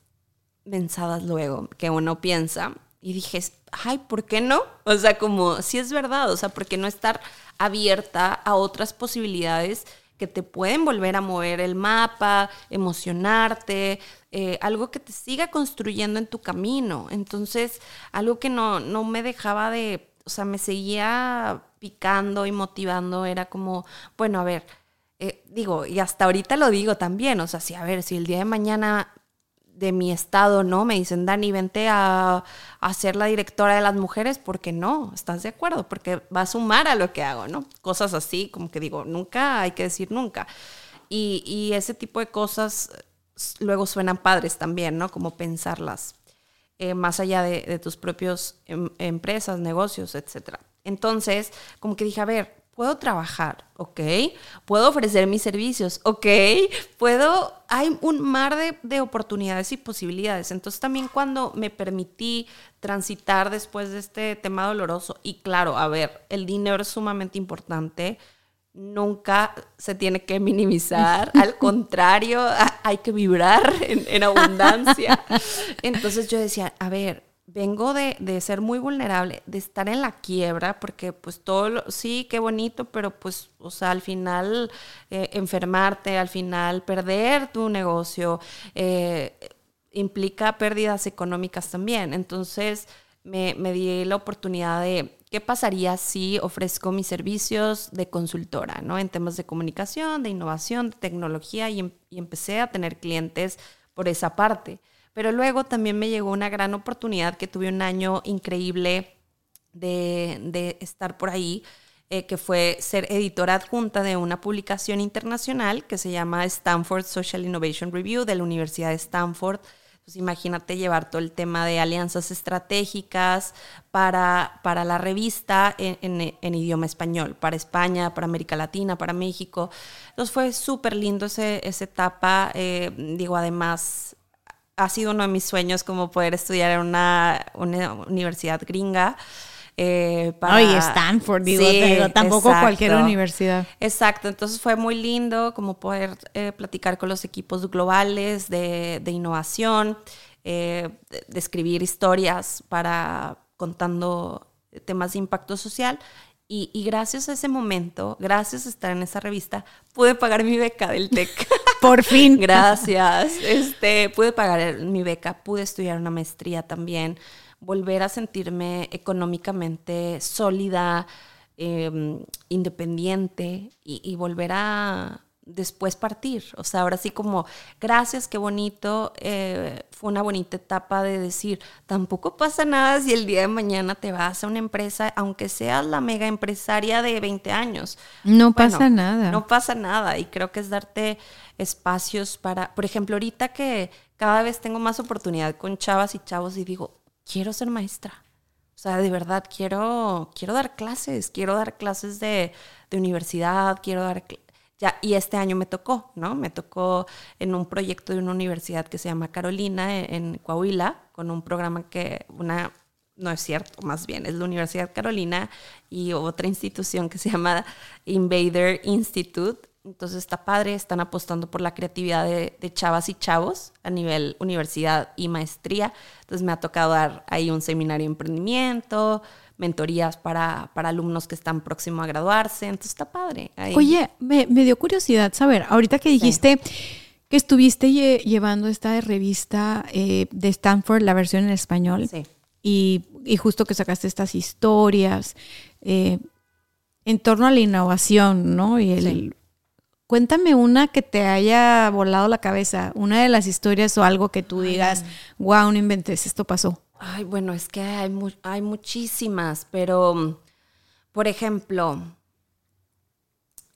mensadas luego que uno piensa. Y dije, ay, ¿por qué no? O sea, como, sí es verdad, o sea, ¿por qué no estar abierta a otras posibilidades? que te pueden volver a mover el mapa, emocionarte, eh, algo que te siga construyendo en tu camino. Entonces, algo que no, no me dejaba de, o sea, me seguía picando y motivando, era como, bueno, a ver, eh, digo, y hasta ahorita lo digo también, o sea, si, a ver, si el día de mañana de mi estado, ¿no? Me dicen, Dani, vente a, a, ser la directora de las mujeres, ¿por qué no? ¿Estás de acuerdo? Porque va a sumar a lo que hago, ¿no? Cosas así, como que digo, nunca hay que decir nunca. Y, y ese tipo de cosas luego suenan padres también, ¿no? Como pensarlas, eh, más allá de, de tus propios em, empresas, negocios, etc. Entonces, como que dije, a ver, puedo trabajar, ¿ok? Puedo ofrecer mis servicios, ¿ok? Puedo, hay un mar de, oportunidades y posibilidades. Entonces también cuando me permití transitar después de este tema doloroso, y claro, a ver, el dinero es sumamente importante, nunca se tiene que minimizar, al contrario, hay que vibrar en, en abundancia. Entonces yo decía, a ver, vengo de, ser muy vulnerable, de estar en la quiebra, porque pues todo, sí, qué bonito, pero pues, o sea, al final eh, enfermarte, al final perder tu negocio, eh, implica pérdidas económicas también. Entonces me, me di la oportunidad de, ¿qué pasaría si ofrezco mis servicios de consultora, ¿no? En temas de comunicación, de innovación, de tecnología, y, em, y empecé a tener clientes por esa parte. Pero luego también me llegó una gran oportunidad que tuve un año increíble de, estar por ahí, eh, que fue ser editora adjunta de una publicación internacional que se llama Stanford Social Innovation Review de la Universidad de Stanford. Pues imagínate llevar todo el tema de alianzas estratégicas para, para la revista en, idioma español, para España, para América Latina, para México. Entonces fue súper lindo ese, esa etapa. Eh, digo, además, ha sido uno de mis sueños como poder estudiar en una, universidad gringa. Eh, para... Stanford, digo, tampoco cualquier universidad. Exacto, entonces fue muy lindo como poder eh, platicar con los equipos globales de, innovación, eh, de, escribir historias para contando temas de impacto social y, gracias a ese momento, gracias a estar en esa revista, pude pagar mi beca del TEC. Por fin. gracias. Este, pude pagar mi beca, pude estudiar una maestría también, volver a sentirme económicamente sólida, em, independiente y volver a, después partir. O sea, ahora sí como, gracias, qué bonito. Eh, fue una bonita etapa de decir, tampoco pasa nada si el día de mañana te vas a una empresa, aunque seas la mega empresaria de 20 años. No pasa nada. No pasa nada. Y creo que es darte espacios para, por ejemplo, ahorita que cada vez tengo más oportunidad con chavas y chavos y digo, quiero ser maestra. O sea, de verdad, quiero, quiero dar clases, quiero dar clases de, de universidad, quiero dar y este año me tocó, ¿no? Me tocó en un proyecto de una universidad que se llama Carolina e, en, Coahuila, con un programa que una no es cierto, más bien es la Universidad Carolina y otra institución que se llama Invader Institute. Entonces está padre, están apostando por la creatividad de, de, chavas y chavos a nivel universidad y maestría. Entonces me ha tocado dar ahí un seminario de emprendimiento, mentorías para, para alumnos que están próximos a graduarse. Entonces está padre. Oye, me, dio curiosidad saber, ahorita que dijiste que estuviste llevando esta revista eh, de Stanford, la versión en español, y, justo que sacaste estas historias eh, en torno a la innovación, ¿no? Y el, Cuéntame una que te haya volado la cabeza, una de las historias o algo que tú digas, wow, no inventes, esto pasó. Ay, bueno, es que hay, hay muchísimas, pero, por ejemplo,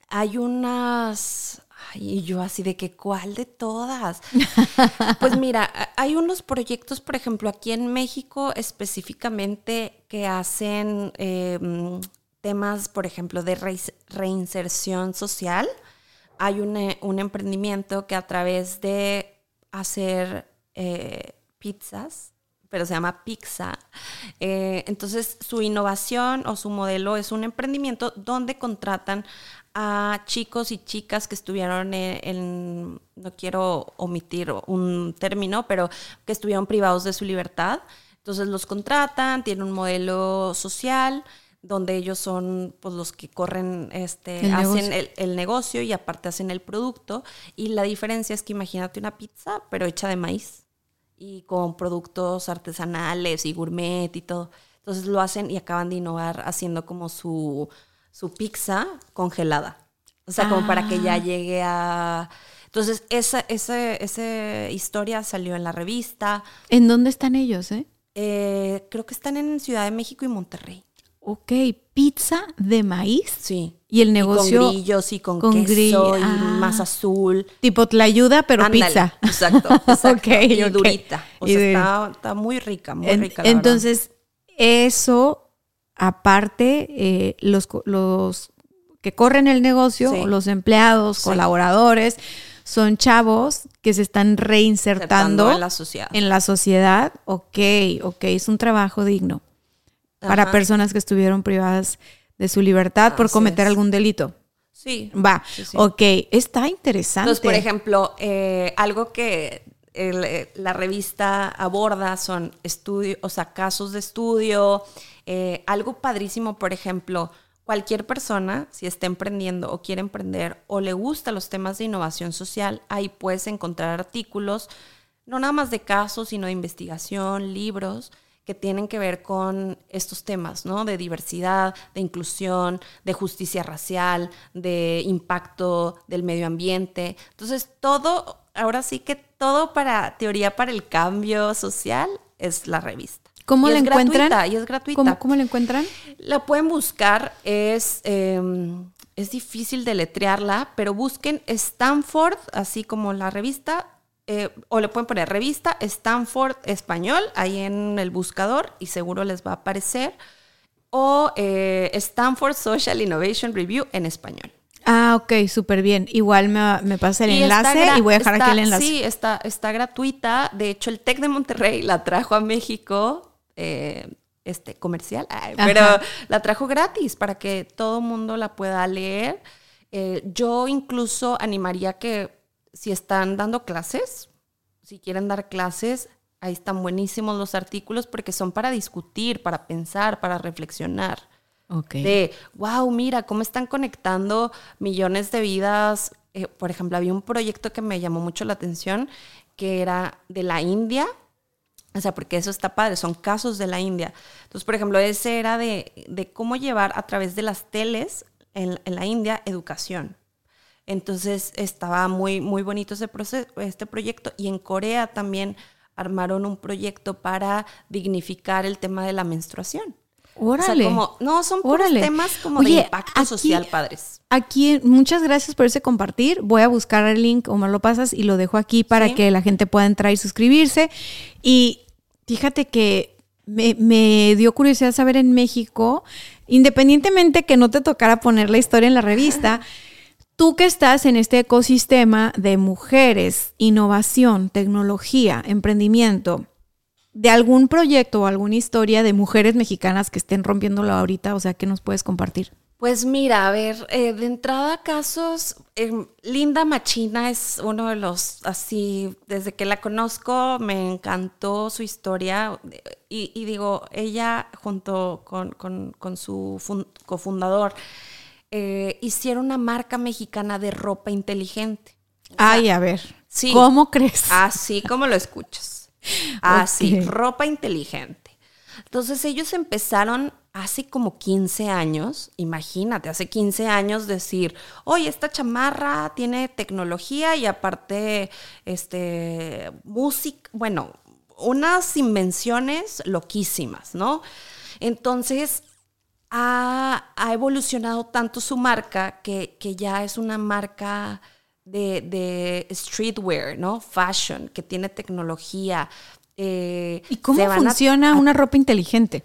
hay unas... Ay, y yo así de que, ¿cuál de todas? pues mira, hay unos proyectos, por ejemplo, aquí en México específicamente que hacen em, temas, por ejemplo, de reinserción social. Hay un, un emprendimiento que a través de hacer eh, pizzas, pero se llama Pizza. Eh, entonces, su innovación o su modelo es un emprendimiento donde contratan a chicos y chicas que estuvieron en, en, no quiero omitir un término, pero que estuvieron privados de su libertad. Entonces los contratan, tienen un modelo social donde ellos son pues, los que corren, este, El hacen negocio. el, el negocio y aparte hacen el producto. Y la diferencia es que imagínate una pizza, pero hecha de maíz y con productos artesanales y gourmet y todo. Entonces lo hacen y acaban de innovar haciendo como su, su pizza congelada. O sea, como para que ya Ah. llegue a... Entonces, esa, esa, esa historia salió en la revista. ¿En dónde están ellos, eh? Eh, creo que están en Ciudad de México y Monterrey. Ok, pizza de maíz. Sí. Y el negocio con grillos y con, con queso grill- y ah. masa azul. Tipo tlayuda, pero Ándale, pizza. Exacto, exacto. Ok, y ok. durita. O Y sea, de- está, está muy rica, muy En- rica. la verdad. entonces, eso, aparte, eh, los, los que corren el negocio, Sí. los empleados, Sí. colaboradores, son chavos que se están reinsertando Insertando en la sociedad. en la sociedad. Ok, ok, es un trabajo digno para personas que estuvieron privadas de su libertad por cometer algún delito. Sí. Va, Sí, sí. ok, está interesante. Entonces, por ejemplo, eh, algo que el, eh, la revista aborda son estudios, o sea, casos de estudio, eh, algo padrísimo, por ejemplo, cualquier persona, si está emprendiendo o quiere emprender o le gustan los temas de innovación social, ahí puedes encontrar artículos, no nada más de casos, sino de investigación, libros que tienen que ver con estos temas, ¿no? De diversidad, de inclusión, de justicia racial, de impacto del medio ambiente. Entonces, todo, ahora sí que todo para teoría para el cambio social es la revista. ¿Cómo Y la es encuentran? gratuita, y es gratuita. ¿Cómo, cómo la encuentran? La pueden buscar, es, eh, es difícil deletrearla, pero busquen Stanford, así como la revista, eh, o le pueden poner revista Stanford Español ahí en el buscador y seguro les va a aparecer, o eh, Stanford Social Innovation Review en español. Ah, ok, súper bien. Igual me, me pasa el Y enlace y voy a dejar aquí el enlace. Sí, está, está gratuita. De hecho, el TEC de Monterrey la trajo a México, eh, este, comercial, ay, pero la trajo gratis para que todo mundo la pueda leer. Eh, yo incluso animaría que si están dando clases, si quieren dar clases, ahí están buenísimos los artículos porque son para discutir, para pensar, para reflexionar Ok. de, wow, mira, cómo están conectando millones de vidas. Eh, por ejemplo, había un proyecto que me llamó mucho la atención, que era de la India. O sea, porque eso está padre, son casos de la India. Entonces, por ejemplo, ese era de, de cómo llevar a través de las teles en, en la India educación. Entonces estaba muy, muy bonito ese proceso, este proyecto. Y en Corea también armaron un proyecto para dignificar el tema de la menstruación. Órale. O sea, como, no, son puros temas como Oye, de impacto aquí- social padres. Aquí, muchas gracias por ese compartir. Voy a buscar el link o me lo pasas y lo dejo aquí para Sí. que la gente pueda entrar y suscribirse. Y fíjate que me, me dio curiosidad saber en México, independientemente que no te tocara poner la historia en la revista, tú que estás en este ecosistema de mujeres, innovación, tecnología, emprendimiento, de algún proyecto o alguna historia de mujeres mexicanas que estén rompiéndolo ahorita, o sea, ¿qué nos puedes compartir? Pues mira, a ver, eh, de entrada casos, eh, Linda Machina es uno de los, así, desde que la conozco me encantó su historia eh, y, y digo, ella junto con, con- su fun- cofundador eh, hicieron una marca mexicana de ropa inteligente. Ay, a ver. Sí. ¿Cómo crees? Así como lo escuchas. Así, ropa inteligente. Entonces ellos empezaron hace como 15 años, imagínate, hace 15 años decir, oye, esta chamarra tiene tecnología y aparte, este, música, bueno, unas invenciones loquísimas, ¿no? Entonces, ha, ha evolucionado tanto su marca que, que ya es una marca de, de streetwear, ¿no? Fashion, que tiene tecnología. eh, ¿Y cómo a- funciona una ropa inteligente?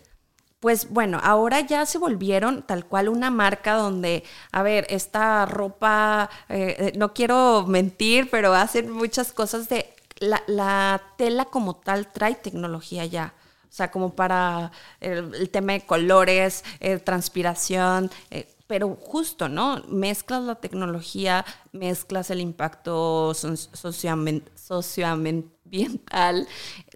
pues bueno, ahora ya se volvieron tal cual una marca donde, a ver, esta ropa, eh, eh, no quiero mentir, pero hacen muchas cosas de la, la tela como tal trae tecnología ya. O sea, como para el, el tema de colores, eh, transpiración, eh, pero justo, ¿no? Mezclas la tecnología, mezclas el impacto so- socioambiental, socioambiental,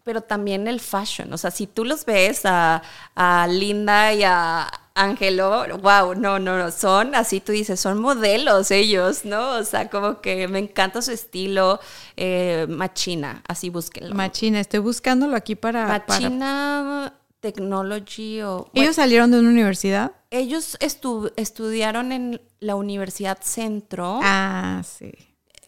pero también el fashion. O sea, si tú los ves a, a Linda y a Angelo, wow, no, no, no, son así, tú dices, son modelos ellos, ¿no? O sea, como que me encanta su estilo eh, machina, así búsquenlo. Machina, estoy buscándolo aquí para... para- Machina Technology o... ¿Ellos salieron de una universidad? Ellos estu- estudiaron en la Universidad Centro Ah, sí.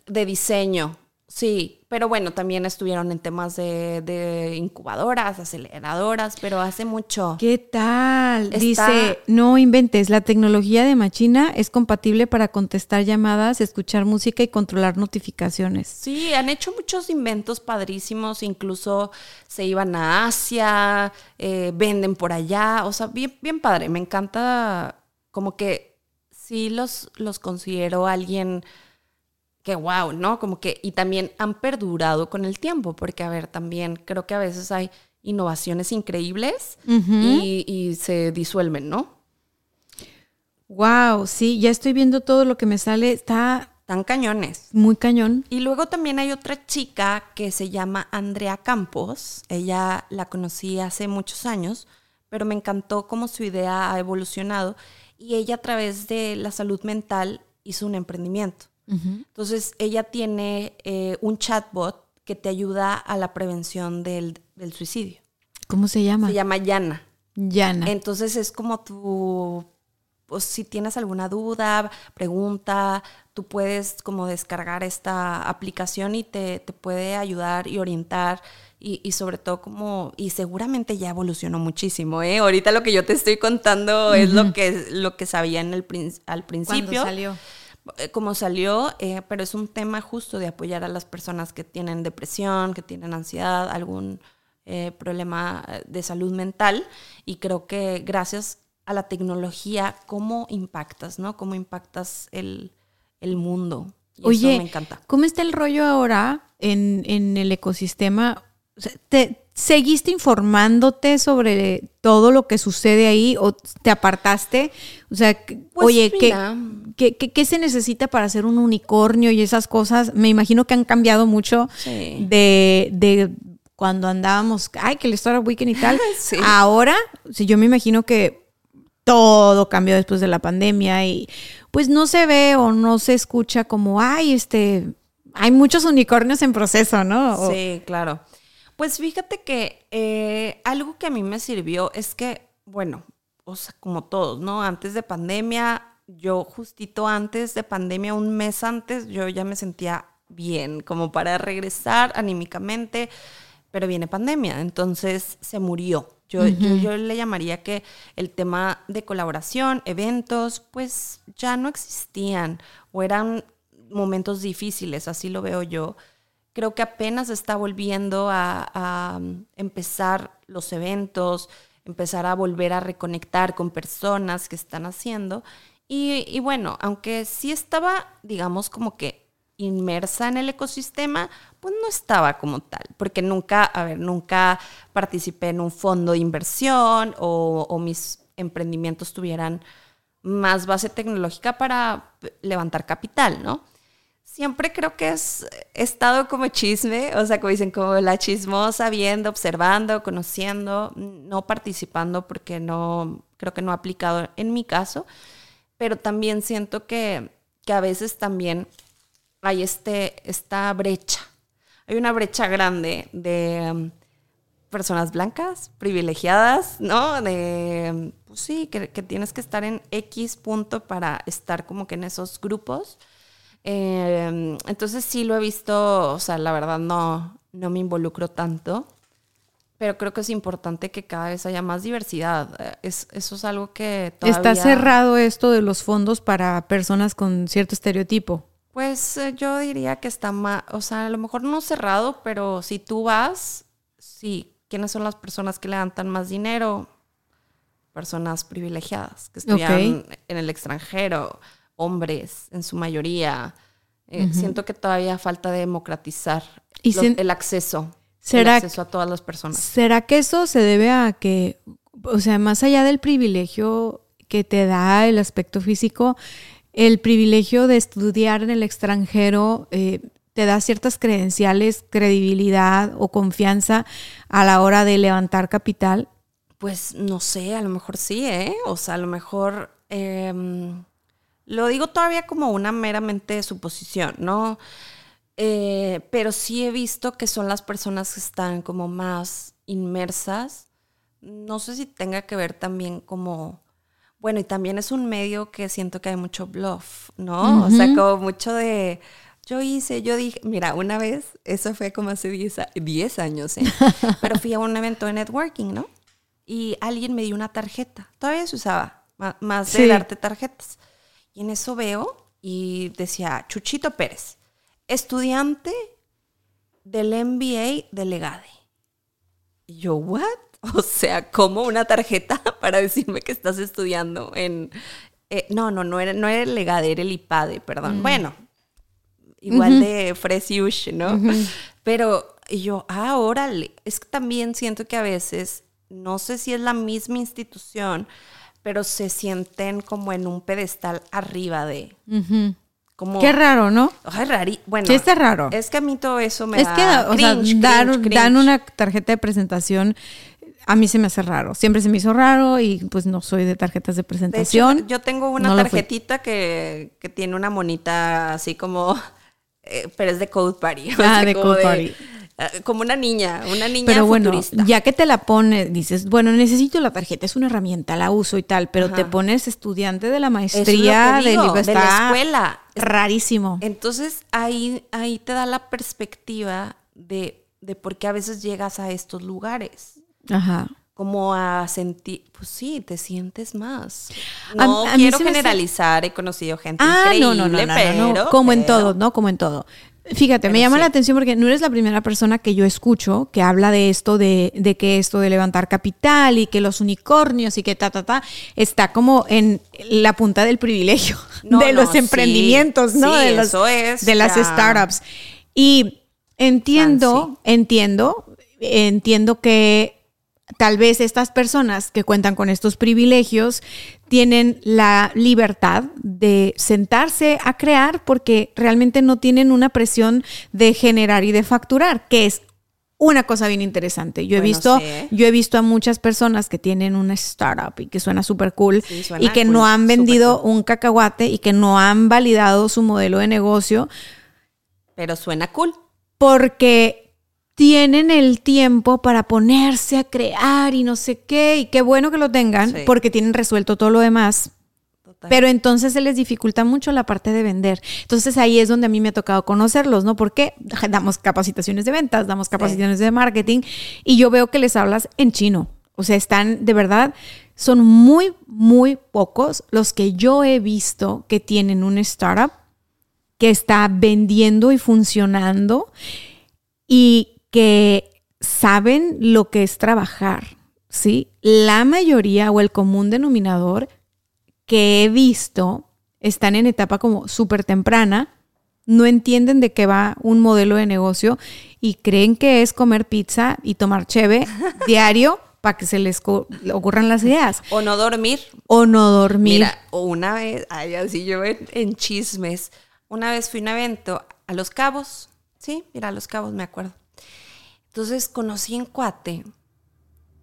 de diseño, sí, pero bueno, también estuvieron en temas de, de incubadoras, aceleradoras, pero hace mucho. ¿Qué tal? Está- Dice, no inventes, la tecnología de Machina es compatible para contestar llamadas, escuchar música y controlar notificaciones. Sí, han hecho muchos inventos padrísimos, incluso se iban a Asia, eh, venden por allá, o sea, bien, bien padre, me encanta como que sí los, los considero alguien que wow, ¿no? Como que, y también han perdurado con el tiempo, porque a ver, también creo que a veces hay innovaciones increíbles y, y se disuelven, ¿no? Wow, sí, ya estoy viendo todo lo que me sale, está Tan cañones. muy cañón. Y luego también hay otra chica que se llama Andrea Campos. Ella la conocí hace muchos años, pero me encantó cómo su idea ha evolucionado. Y ella a través de la salud mental hizo un emprendimiento. Entonces ella tiene eh, un chatbot que te ayuda a la prevención del, del suicidio. ¿Cómo se llama? Se llama Yana. Yana. Entonces es como tu, pues si tienes alguna duda, pregunta, tú puedes como descargar esta aplicación y te, te puede ayudar y orientar y, y sobre todo como, y seguramente ya evolucionó muchísimo, ¿eh? Ahorita lo que yo te estoy contando es lo que, lo que sabía en el, al ¿Cuándo principio salió? Eh, como salió, eh, pero es un tema justo de apoyar a las personas que tienen depresión, que tienen ansiedad, algún eh, problema de salud mental. Y creo que gracias a la tecnología, cómo impactas, ¿no? Cómo impactas el, el mundo. Y Oye, eso me encanta. ¿cómo está el rollo ahora en, en el ecosistema? O sea, ¿Te seguiste informándote sobre todo lo que sucede ahí o te apartaste? O sea, Pues oye, ¿qué, mira. qué, qué- qué se necesita para hacer un unicornio y esas cosas? Me imagino que han cambiado mucho Sí. de, de cuando andábamos, ay, que el Startup Weekend y tal. Sí. Ahora, sí, yo me imagino que todo cambió después de la pandemia y pues no se ve o no se escucha como, ay, este, hay muchos unicornios en proceso, ¿no? O- Sí, claro. Pues fíjate que eh, algo que a mí me sirvió es que, bueno, o sea, como todos, ¿no? Antes de pandemia, yo justito antes de pandemia, un mes antes, yo ya me sentía bien, como para regresar anímicamente, pero viene pandemia, entonces se murió. Yo, yo, yo le llamaría que el tema de colaboración, eventos, pues ya no existían o eran momentos difíciles, así lo veo yo creo que apenas está volviendo a, um, empezar los eventos, empezar a volver a reconectar con personas que están haciendo. Y, bueno, aunque sí estaba, digamos, como que inmersa en el ecosistema, pues no estaba como tal, porque nunca, a ver, nunca participé en un fondo de inversión o mis emprendimientos tuvieran más base tecnológica para levantar capital, ¿no? Siempre creo que es estado como chisme, o sea, como dicen, como la chismosa, viendo, observando, conociendo, no participando porque no, creo que no ha aplicado en mi caso, pero también siento que, que a veces también hay este, esta brecha, hay una brecha grande de um, personas blancas, privilegiadas, ¿no? De, pues sí, que, que tienes que estar en X punto para estar como que en esos grupos. Eh, entonces sí lo he visto, o sea, la verdad no, no me involucro tanto, pero creo que es importante que cada vez haya más diversidad. Eh, Es, eso es algo que todavía... Está cerrado esto de los fondos para personas con cierto estereotipo. Pues eh, yo diría que está más, o sea, a lo mejor no cerrado, pero si tú vas, sí, ¿quiénes son las personas que levantan más dinero? Personas privilegiadas, que estudian en el extranjero, hombres en su mayoría. Eh, Siento que todavía falta democratizar Y el acceso. ¿Será el acceso a todas las personas. ¿Será que eso se debe a que, o sea, más allá del privilegio que te da el aspecto físico, el privilegio de estudiar en el extranjero eh, te da ciertas credenciales, credibilidad o confianza a la hora de levantar capital? Pues no sé, a lo mejor sí, ¿eh? O sea, a lo mejor em, lo digo todavía como una meramente suposición, ¿no? Eh, pero sí he visto que son las personas que están como más inmersas. No sé si tenga que ver también como, bueno, y también es un medio que siento que hay mucho bluff, ¿no? O sea, como mucho de, yo hice, yo dije, mira, una vez, eso fue como hace 10, a- 10 años, ¿eh? Pero fui a un evento de networking, ¿no? Y alguien me dio una tarjeta, todavía se usaba, más de Sí. darte tarjetas. Y en eso veo y decía, Chuchito Pérez, estudiante del MBA de Legade. Y yo, ¿what? O sea, ¿cómo una tarjeta para decirme que estás estudiando en... eh, no, no, no era, no era el Legade, era el IPADE, perdón. Bueno, igual de Fresiush, ¿no? Pero y yo, ah, órale. Es que también siento que a veces, no sé si es la misma institución, pero se sienten como en un pedestal arriba de... Como, Qué raro, ¿no? Ay, rari. Bueno, Sí, está raro. Es que a mí todo eso me es da que, o sea, dar- cringe, cringe. dan una tarjeta de presentación, a mí se me hace raro. Siempre se me hizo raro y pues no soy de tarjetas de De hecho, presentación. yo tengo una No tarjetita que, que tiene una monita así como, eh, pero es de Code Party. o Ah, sea, de Code Party. Eh, Como una niña, una niña Pero bueno, futurista. ya que te la pones, dices, bueno, necesito la tarjeta, es una herramienta, la uso y tal, pero te pones estudiante de la maestría digo, del de la escuela. Es- Rarísimo. Entonces ahí, ahí te da la perspectiva de, de por qué a veces llegas a estos lugares. Ajá. Como a sentir, pues sí, te sientes más. No a quiero hace- generalizar, he conocido gente Ah, increíble, no, no, no, no, no, no, pero- como en pero- todo, ¿no? Como en todo. Fíjate, me llama sí. la atención porque no eres la primera persona que yo escucho que habla de esto, de, de que esto de levantar capital y que los unicornios y que ta, ta, ta, está como en la punta del privilegio No, de no, los sí. emprendimientos, ¿no? Sí, de, los- eso es de las ya startups. Y entiendo, entiendo, entiendo que tal vez estas personas que cuentan con estos privilegios tienen la libertad de sentarse a crear porque realmente no tienen una presión de generar y de facturar, que es una cosa bien interesante. Yo he Bueno, visto, sí, ¿eh? yo he visto a muchas personas que tienen una startup y que suena súper cool Sí, suena y que cool, no han vendido cool. un cacahuate y que no han validado su modelo de negocio Pero suena cool. porque tienen el tiempo para ponerse a crear y no sé qué, y qué bueno que lo tengan, Sí. porque tienen resuelto todo lo demás. Total. Pero entonces se les dificulta mucho la parte de vender. Entonces ahí es donde a mí me ha tocado conocerlos, ¿no? Porque damos capacitaciones de ventas, damos capacitaciones de marketing y yo veo que les hablas en chino. O sea, están de verdad, son muy, muy pocos los que yo he visto que tienen un startup que está vendiendo y funcionando y que saben lo que es trabajar, ¿sí? La mayoría o el común denominador que he visto están en etapa como súper temprana, no entienden de qué va un modelo de negocio y creen que es comer pizza y tomar cheve diario para que se les ocurran las ideas O no dormir. o no dormir. Mira, o una vez, ay, así yo en, en chismes, una vez fui a un evento a Los Cabos, sí, mira, a Los Cabos me acuerdo. Entonces conocí en Cuate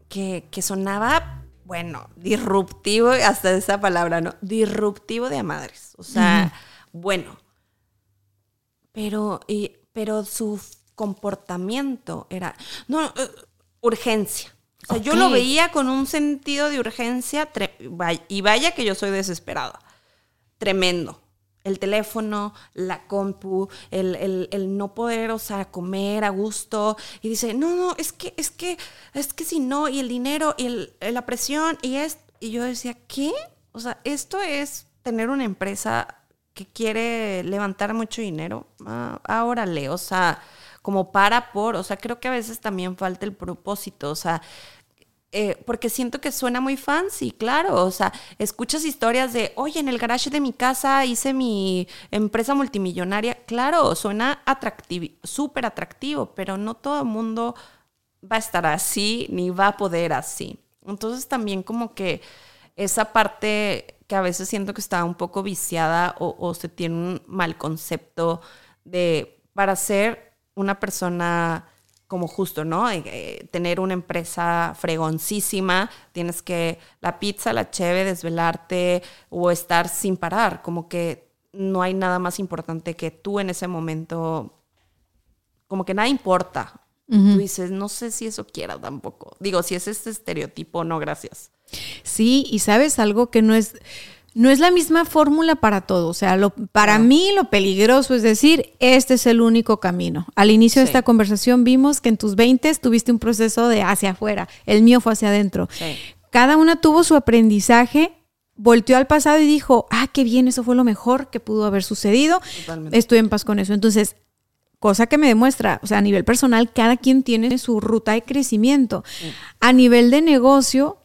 que, que sonaba, bueno, disruptivo, hasta esa palabra, ¿no? Disruptivo de a madres. O sea, bueno. Pero, y- pero su comportamiento era, no, eh, urgencia. O sea, yo lo veía con un sentido de urgencia y vaya que yo soy desesperada. Tremendo. El teléfono, la compu, el, el- el no poder, o sea, comer a gusto. Y dice, no, no, es que, es que, es que si no, y el dinero, y el- la presión, y es. Y yo decía, ¿qué? O sea, esto es tener una empresa que quiere levantar mucho dinero. Ah, órale, o sea, como para por, o sea, creo que a veces también falta el propósito, o sea, eh, porque siento que suena muy fancy, claro. O sea, escuchas historias de, oye, en el garage de mi casa hice mi empresa multimillonaria. Claro, suena atractivo, súper atractivo, pero no todo el mundo va a estar así ni va a poder así. Entonces también como que esa parte que a veces siento que está un poco viciada o, o se tiene un mal concepto de, para ser una persona como justo, ¿no? Eh, eh, tener una empresa fregoncísima, tienes que la pizza, la cheve, desvelarte o estar sin parar, como que no hay nada más importante que tú en ese momento, como que nada importa. Tú dices, no sé si eso quiera tampoco. Digo, si es este estereotipo, no, gracias. Sí, y sabes algo que no es no es la misma fórmula para todo. O sea, lo, para mí lo peligroso es decir, este es el único camino. Al inicio de esta conversación vimos que en tus 20 tuviste un proceso de hacia afuera, el mío fue hacia adentro. Cada una tuvo su aprendizaje, volteó al pasado y dijo, ah, qué bien, eso fue lo mejor que pudo haber sucedido. Estoy en paz con eso. Entonces, cosa que me demuestra, o sea, a nivel personal, cada quien tiene su ruta de crecimiento. A nivel de negocio,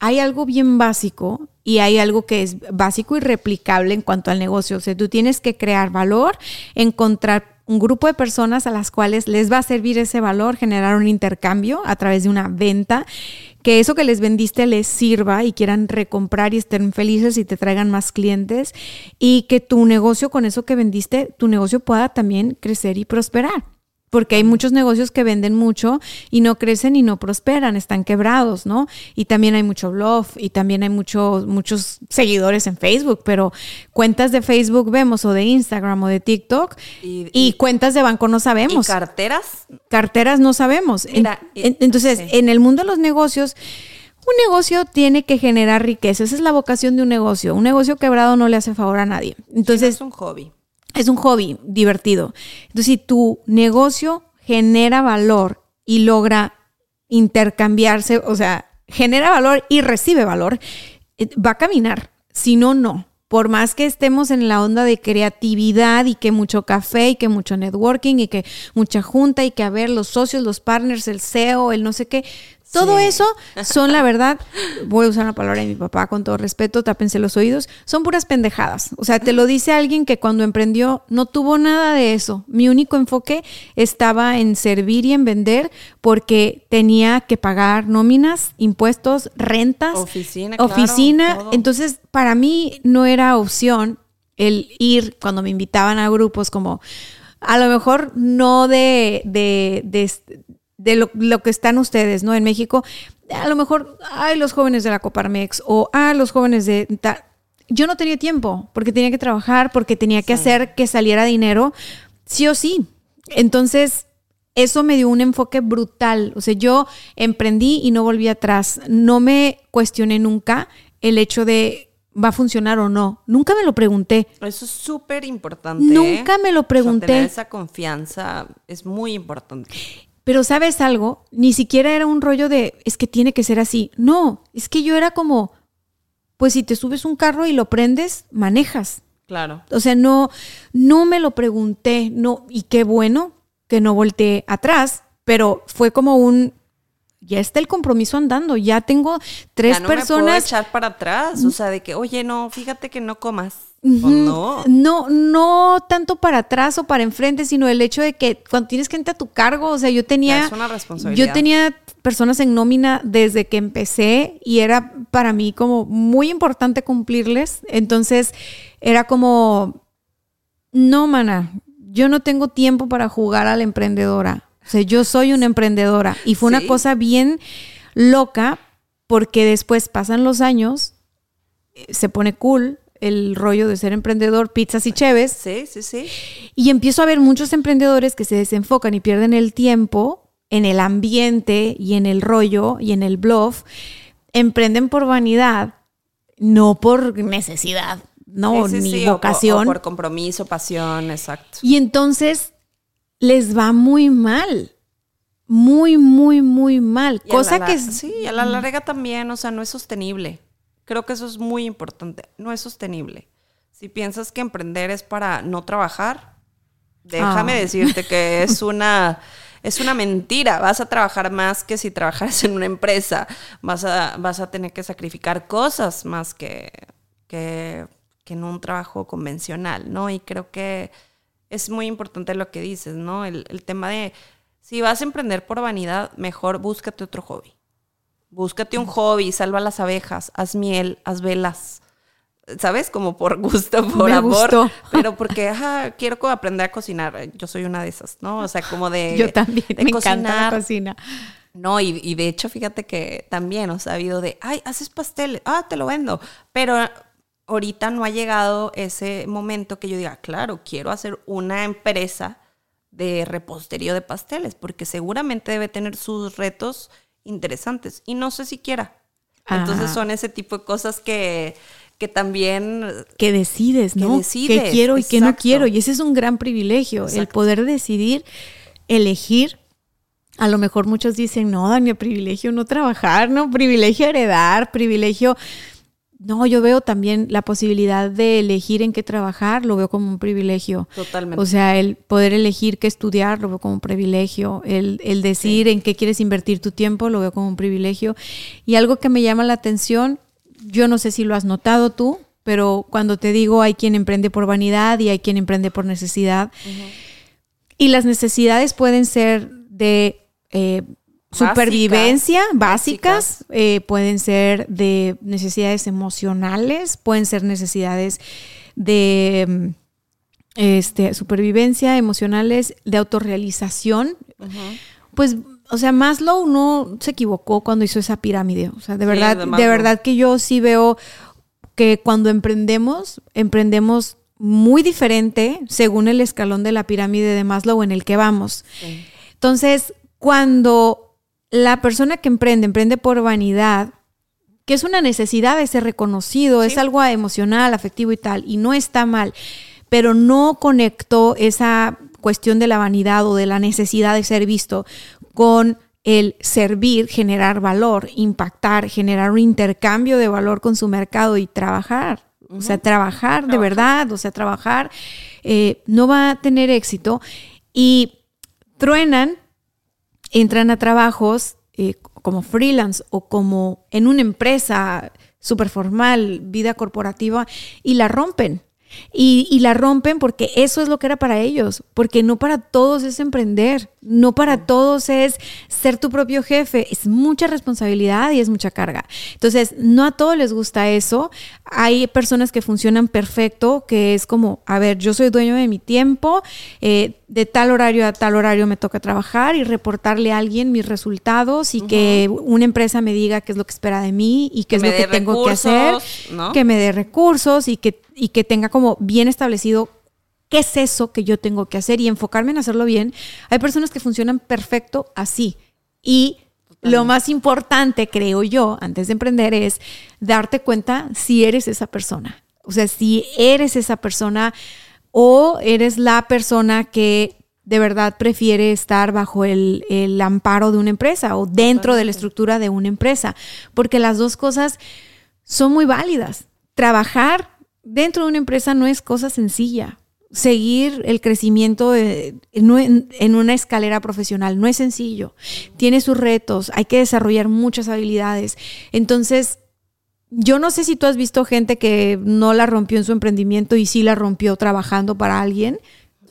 hay algo bien básico y hay algo que es básico y replicable en cuanto al negocio. O sea, tú tienes que crear valor, encontrar un grupo de personas a las cuales les va a servir ese valor, generar un intercambio a través de una venta, que eso que les vendiste les sirva y quieran recomprar y estén felices y te traigan más clientes y que tu negocio con eso que vendiste, tu negocio pueda también crecer y prosperar porque hay muchos negocios que venden mucho y no crecen y no prosperan, están quebrados, ¿no? Y también hay mucho blog y también hay muchos muchos seguidores en Facebook, pero cuentas de Facebook vemos o de Instagram o de TikTok y, cuentas de banco no sabemos. ¿Y carteras? Carteras no sabemos. entonces, en el mundo de los negocios... Un negocio tiene que generar riqueza, esa es la vocación de un negocio. Un negocio quebrado no le hace favor a nadie. Entonces, es un hobby es un hobby divertido. Entonces, si tu negocio genera valor y logra intercambiarse, o sea, genera valor y recibe valor, eh, va a caminar. Si no, no. Por más que estemos en la onda de creatividad y que mucho café y que mucho networking y que mucha junta y que a ver los socios, los partners, el CEO, el no sé qué, todo eso son, la verdad, voy a usar la palabra de mi papá con todo respeto, tápense los oídos, son puras pendejadas. O sea, te lo dice alguien que cuando emprendió no tuvo nada de eso. Mi único enfoque estaba en servir y en vender porque tenía que pagar nóminas, impuestos, rentas, oficina. Oficina. Entonces, para mí no era opción el ir cuando me invitaban a grupos como a lo mejor no de, de, de, de lo, que están ustedes, ¿no? En México, a lo mejor, ay, los jóvenes de la Coparmex o ah, los jóvenes de... Yo no tenía tiempo porque tenía que trabajar, porque tenía que hacer que saliera dinero, sí o sí. Entonces, eso me dio un enfoque brutal. O sea, yo emprendí y no volví atrás. No me cuestioné nunca el hecho de va a funcionar o no. Nunca me lo pregunté. Eso es súper importante. Nunca me lo pregunté. tener esa confianza es muy importante. Pero sabes algo, ni siquiera era un rollo de, es que tiene que ser así. No, es que yo era como, pues si te subes un carro y lo prendes, manejas. Claro. O sea, no, no me lo pregunté, no, y qué bueno que no volteé atrás, pero fue como un, ya está el compromiso andando, ya tengo tres ya no personas. Me puedo echar para atrás, o sea, de que, oye, no, fíjate que no comas no? No, no tanto para atrás o para enfrente, sino el hecho de que cuando tienes gente a tu cargo, o sea, yo tenía. Es una responsabilidad. Yo tenía personas en nómina desde que empecé y era para mí como muy importante cumplirles. Entonces, era como. No, mana, yo no tengo tiempo para jugar a la emprendedora. O sea, yo soy una emprendedora. Y fue una cosa bien loca porque después pasan los años, eh, se pone cool el rollo de ser emprendedor, pizzas y cheves. Sí, sí, sí. Y empiezo a ver muchos emprendedores que se desenfocan y pierden el tiempo en el ambiente y en el rollo y en el bluff. Emprenden por vanidad, no por necesidad, no, ni vocación. por compromiso, pasión, exacto. Y entonces les va muy mal muy, muy, muy mal. cosa que... Sí, a la larga también, o sea, no es sostenible. Creo que eso es muy importante. No es sostenible. Si piensas que emprender es para no trabajar, déjame ah. decirte que es una es una mentira. Vas a trabajar más que si trabajaras en una empresa. Vas a, vas a tener que sacrificar cosas más que, que, que en un trabajo convencional, ¿no? Y creo que es muy importante lo que dices, ¿no? El, el tema de si vas a emprender por vanidad, mejor búscate otro hobby. Búscate un hobby, salva las abejas, haz miel, haz velas. ¿Sabes? Como por gusto, por Me amor. gustó. Pero porque, ajá, quiero aprender a cocinar. Yo soy una de esas, ¿no? O sea, como de. Yo también, de me encanta la cocinar. cocina. No, y, y de hecho, fíjate que también, o sea, ha habido de, ay, haces pasteles, ah, te lo vendo. Pero ahorita no ha llegado ese momento que yo diga, claro, quiero hacer una empresa de repostería de pasteles, porque seguramente debe tener sus retos interesantes. Y no sé siquiera. Entonces Ah. son ese tipo de cosas que, que también que decides, Que ¿no? decides, ¿Qué quiero y qué no exacto. quiero? Y ese es un gran privilegio, el Exacto. poder decidir, elegir. A lo mejor muchos dicen, no, Dani, privilegio no trabajar, no, privilegio heredar, privilegio... No, yo veo también la posibilidad de elegir en qué trabajar, lo veo como un privilegio. Totalmente. O sea, el poder elegir qué estudiar, lo veo como un privilegio. El, el decir en qué quieres invertir tu tiempo, lo veo como un privilegio. Y algo que me llama la atención, yo no sé si lo has notado tú, pero cuando te digo hay quien emprende por vanidad y hay quien emprende por necesidad. Y las necesidades pueden ser de eh, supervivencia básicas, eh, pueden ser de necesidades emocionales, pueden ser necesidades de mm, este, supervivencia emocionales, de autorrealización. Pues, o sea, Maslow no se equivocó cuando hizo esa pirámide. O sea, de Sí, verdad, de verdad que yo sí veo que cuando emprendemos, emprendemos muy diferente según el escalón de la pirámide de Maslow en el que vamos. Entonces, cuando la persona que emprende, emprende por vanidad, que es una necesidad de ser reconocido, es algo emocional, afectivo y tal, y no está mal, pero no conectó esa cuestión de la vanidad o de la necesidad de ser visto con el servir, generar valor, impactar, generar un intercambio de valor con su mercado y trabajar. O sea, trabajar de verdad, o sea, trabajar eh, no va a tener éxito. Y truenan entran a trabajos eh, como freelance o como en una empresa súper formal, vida corporativa, y la rompen. Y, y la rompen porque eso es lo que era para ellos, porque no para todos es emprender, no para todos es ser tu propio jefe, es mucha responsabilidad y es mucha carga. Entonces, no a todos les gusta eso. Hay personas que funcionan perfecto, que es como, a ver, yo soy dueño de mi tiempo, eh, de tal horario a tal horario me toca trabajar y reportarle a alguien mis resultados y que una empresa me diga qué es lo que espera de mí y qué Que es lo que tengo que hacer, que me dé recursos y que, y que tenga como bien establecido qué es eso que yo tengo que hacer y enfocarme en hacerlo bien. Hay personas que funcionan perfecto así y lo más importante, creo yo, antes de emprender es darte cuenta si eres esa persona. O sea, si eres esa persona o eres la persona que de verdad prefiere estar bajo el, el amparo de una empresa o dentro de la estructura de una empresa. Porque las dos cosas son muy válidas. Trabajar dentro de una empresa no es cosa sencilla. Seguir el crecimiento de- no en, en una escalera profesional no es sencillo. Tiene sus retos, hay que desarrollar muchas habilidades. Entonces, yo no sé si tú has visto gente que no la rompió en su emprendimiento y sí la rompió trabajando para alguien.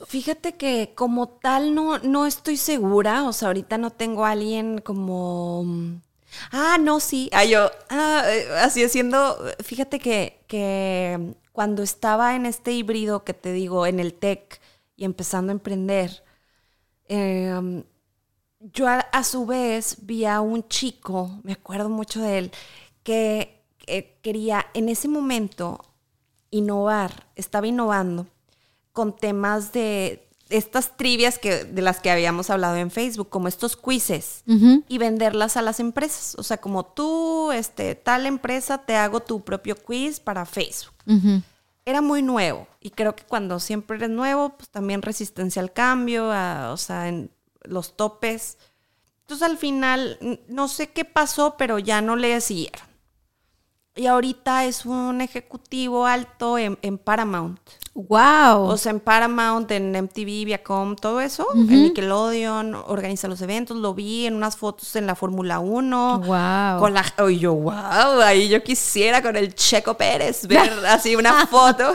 Fíjate que como tal no, no estoy segura, o sea, ahorita no tengo a alguien como... Ah, no, sí. Ah, yo, ah, eh, así haciendo, fíjate que, que cuando estaba en este híbrido que te digo, en el tech y empezando a emprender, eh, yo a su vez vi a un chico, me acuerdo mucho de él, que, que quería en ese momento innovar, estaba innovando con temas de estas trivias que, de las que habíamos hablado en Facebook, como estos quizzes, y venderlas a las empresas. O sea, como tú, este, tal empresa, te hago tu propio quiz para Facebook. Era muy nuevo. Y creo que cuando siempre eres nuevo, pues también resistencia al cambio, a- o sea, en los topes. Entonces al final, no sé qué pasó, pero ya no le siguieron. Y ahorita es un ejecutivo alto en, en Paramount. Wow. O sea, en Paramount, en MTV, Viacom, todo eso. En Nickelodeon, organiza los eventos. Lo vi en unas fotos en la Fórmula 1. Wow. Con la, oh, yo, wow, ahí yo quisiera con el Checo Pérez ver así una foto.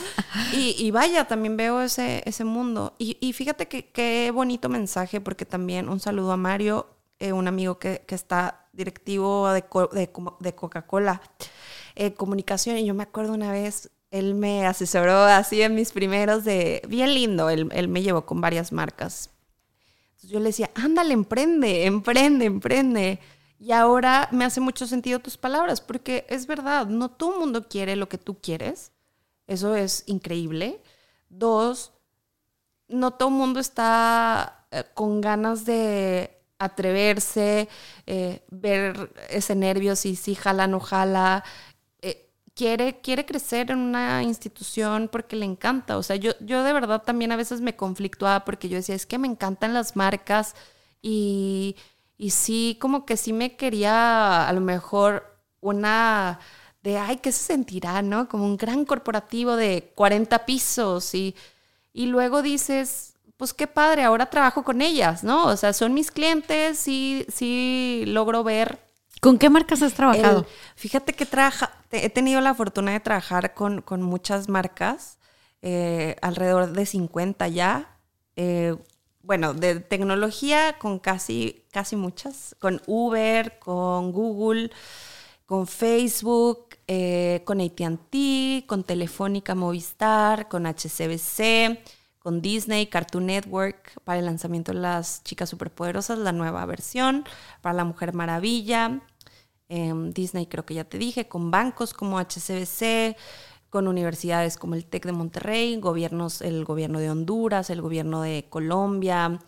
y, y vaya, también veo ese, ese mundo. Y, y fíjate que qué bonito mensaje, porque también un saludo a Mario, eh, un amigo que, que está directivo de, de, Coca-Cola, eh, comunicación. Y yo me acuerdo una vez, él me asesoró así en mis primeros de, bien lindo, él, él me llevó con varias marcas. Yo le decía, ándale, emprende, emprende, emprende. Y ahora me hace mucho sentido tus palabras, porque es verdad, no todo el mundo quiere lo que tú quieres. Eso es increíble. Dos, no todo el mundo está eh, con ganas de atreverse, eh, ver ese nervio, si sí jala, no jala. Eh, quiere, quiere crecer en una institución porque le encanta. O sea, yo, yo de verdad también a veces me conflictuaba porque yo decía, es que me encantan las marcas y, y sí, como que sí me quería a lo mejor una de, ay, ¿qué se sentirá, no? Como un gran corporativo de 40 pisos y, y luego dices, pues qué padre, ahora trabajo con ellas, ¿no? O sea, son mis clientes, sí, sí logro ver ¿Con qué marcas has trabajado? el- fíjate que te- he tenido la fortuna de trabajar con, con muchas marcas, eh, alrededor de 50 ya. Eh, bueno, de tecnología con casi, casi muchas, con Uber, con Google, con Facebook, eh, con ATT, con Telefónica Movistar, con HCBC, con Disney, Cartoon Network, para el lanzamiento de las Chicas Superpoderosas, la nueva versión, para la Mujer Maravilla, em, Disney creo que ya te dije, con bancos como HCBC, con universidades como el TEC de Monterrey, gobiernos, el gobierno de Honduras, el gobierno de Colombia.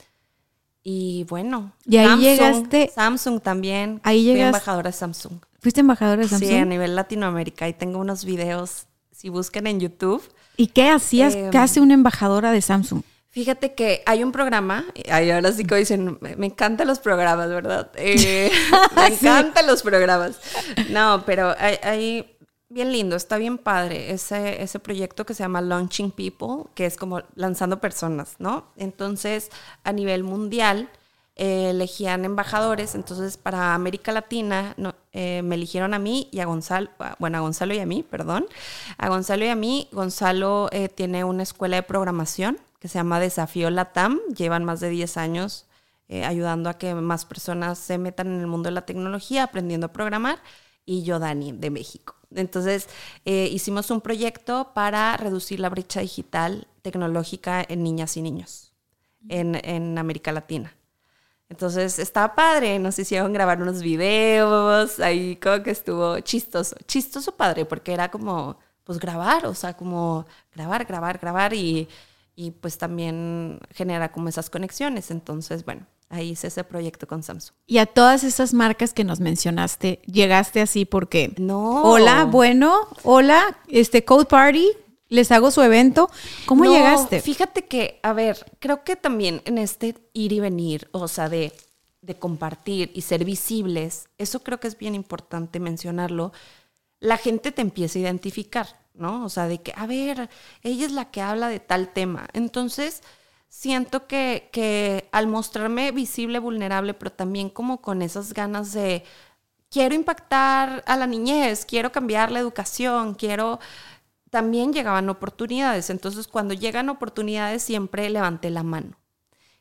Y bueno, Y ahí llegaste- Samsung también. Ahí Fui llegas- embajadora de Samsung. ¿Fuiste embajador de Samsung? Sí, a nivel Latinoamérica. Y tengo unos videos, si buscan en YouTube. ¿Y qué hacías? ¿Qué hace una embajadora de Samsung? Fíjate que hay un programa, ay, ahora sí que dicen, me, me encantan los programas, ¿verdad? Eh, me encantan los programas. No, pero hay, hay- bien lindo, está bien padre ese, ese proyecto que se llama Launching People, que es como lanzando personas, ¿no? Entonces, a nivel mundial, eh, elegían embajadores, entonces para América Latina eh, me eligieron a mí y a Gonzalo, bueno, a Gonzalo y a mí, perdón, a Gonzalo y a mí. Gonzalo eh, tiene una escuela de programación que se llama Desafío Latam, llevan más de 10 años ayudando a que más personas se metan en el mundo de la tecnología, aprendiendo a programar, y yo, Dani, de México. Entonces, hicimos un proyecto para reducir la brecha digital tecnológica en niñas y niños en, en América Latina. Entonces estaba padre, nos hicieron grabar unos videos, ahí como que estuvo chistoso, chistoso padre, porque era como, pues grabar, o sea, como grabar, grabar, grabar y, y pues también genera como esas conexiones. Entonces, bueno, ahí hice ese proyecto con Samsung. Y a todas esas marcas que nos mencionaste, llegaste así porque. No. Hola, bueno, hola, este Code Party, les hago su evento. ¿Cómo No, llegaste? Fíjate que, a ver, creo que también en este ir y venir, o sea, de, de compartir y ser visibles, eso creo que es bien importante mencionarlo, la gente te empieza a identificar, ¿no? O sea, de que, a ver, ella es la que habla de tal tema. Entonces, siento que, que al mostrarme visible, vulnerable, pero también como con esas ganas de, quiero impactar a la niñez, quiero cambiar la educación, quiero también llegaban oportunidades. Entonces, cuando llegan oportunidades, siempre levanté la mano.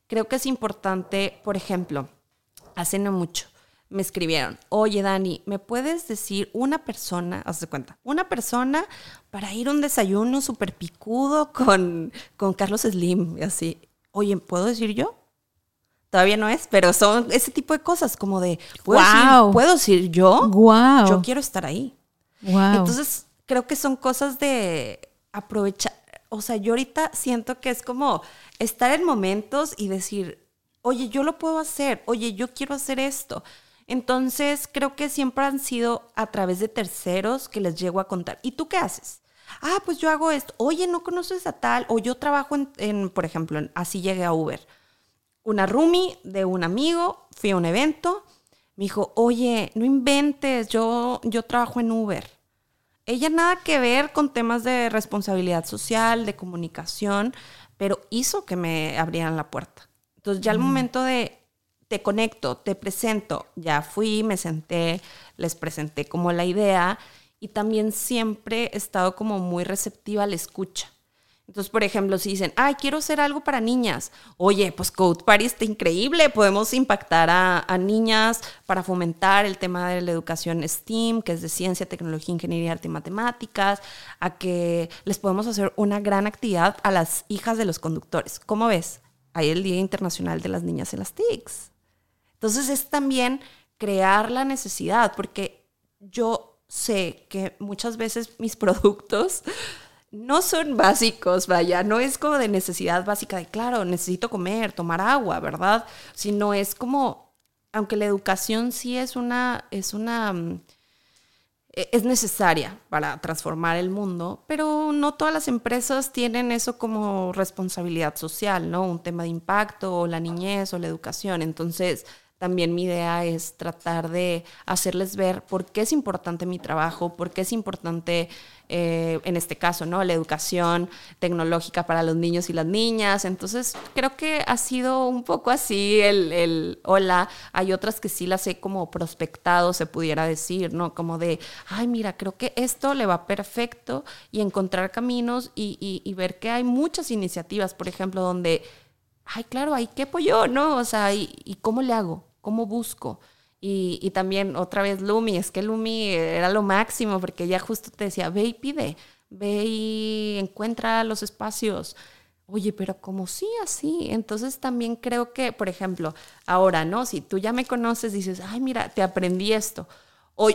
Creo que es importante, por ejemplo, hace no mucho, me escribieron, oye Dani, ¿me puedes decir una persona, haz de cuenta, una persona para ir a un desayuno súper picudo con, con Carlos Slim y así? Oye, ¿puedo decir yo? Todavía no es, pero son ese tipo de cosas como de, ¿puedo, decir, ¿puedo decir yo? Guau. Yo quiero estar ahí. Wow. Entonces, creo que son cosas de aprovechar. O sea, yo ahorita siento que es como estar en momentos y decir, oye, yo lo puedo hacer, oye, yo quiero hacer esto. Entonces, creo que siempre han sido a través de terceros que les llego a contar. ¿Y tú qué haces? Ah, pues yo hago esto. Oye, ¿no conoces a tal? O yo trabajo en, por ejemplo, en- así llegué a Uber. Una roomie de un amigo, fui a un evento, me me dijo, oye, no inventes, yo, yo trabajo en Uber. Ella nada que ver con temas de responsabilidad social, de comunicación, pero hizo que me abrieran la puerta. Entonces ya al momento de te conecto, te presento, ya fui, me senté, les presenté como la idea y también siempre he estado como muy receptiva a la escucha. Entonces, por ejemplo, si dicen, ay, quiero hacer algo para niñas, oye, pues Code Party está increíble, podemos impactar a, niñas para fomentar el tema de la educación STEAM, que es de ciencia, tecnología, ingeniería, arte y matemáticas, a que les podemos hacer una gran actividad a las hijas de los conductores. ¿Cómo ves? Hay el Día Internacional de las Niñas en las TICs. Entonces es también crear la necesidad, porque yo sé que muchas veces mis productos no son básicos, vaya, no es como de necesidad básica de, claro, necesito comer, tomar agua, ¿verdad? Sino es como, aunque la educación sí es una, es una, mm, e, es necesaria para transformar el mundo, pero no todas las empresas tienen eso como responsabilidad social, ¿no? Un tema de impacto, o la niñez, o la educación. Entonces, también mi idea es tratar de hacerles ver por qué es importante mi trabajo, por qué es importante, eh, en este caso, ¿no? La educación tecnológica para los niños y las niñas. Entonces, creo que ha sido un poco así el, el hola. Hay otras que sí las he como prospectado, se pudiera decir, ¿no? Como de, ay, mira, creo que esto le va perfecto y encontrar caminos y, y ver que hay muchas iniciativas, por ejemplo, donde ay, claro, ahí qué pollo, ¿no? O sea, ¿y, cómo le hago? ¿Cómo busco? Y, también otra vez Lumi, es que Lumi era lo máximo porque ella justo te decía, ve y pide, ve y encuentra los espacios. Oye, pero como sí, así. Entonces también creo que, por ejemplo, ahora, ¿no? Si tú ya me conoces, dices, ay, mira, te aprendí esto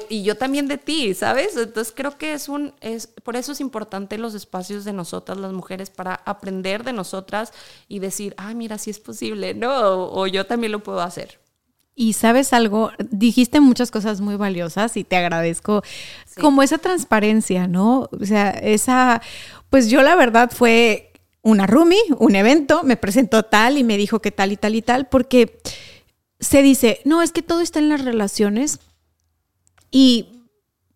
y yo también de ti, ¿sabes? Entonces creo que es un, es, por eso es importante los espacios de nosotras, las mujeres, para aprender de nosotras y decir, ah, mira, sí es posible, ¿no? O, yo también lo puedo hacer. Y sabes algo, dijiste muchas cosas muy valiosas y te agradezco como esa transparencia, ¿no? O sea, esa, pues yo la verdad fue una roomie, un evento, me presentó tal y me dijo que tal y tal y tal, porque se dice, no, es que todo está en las relaciones, y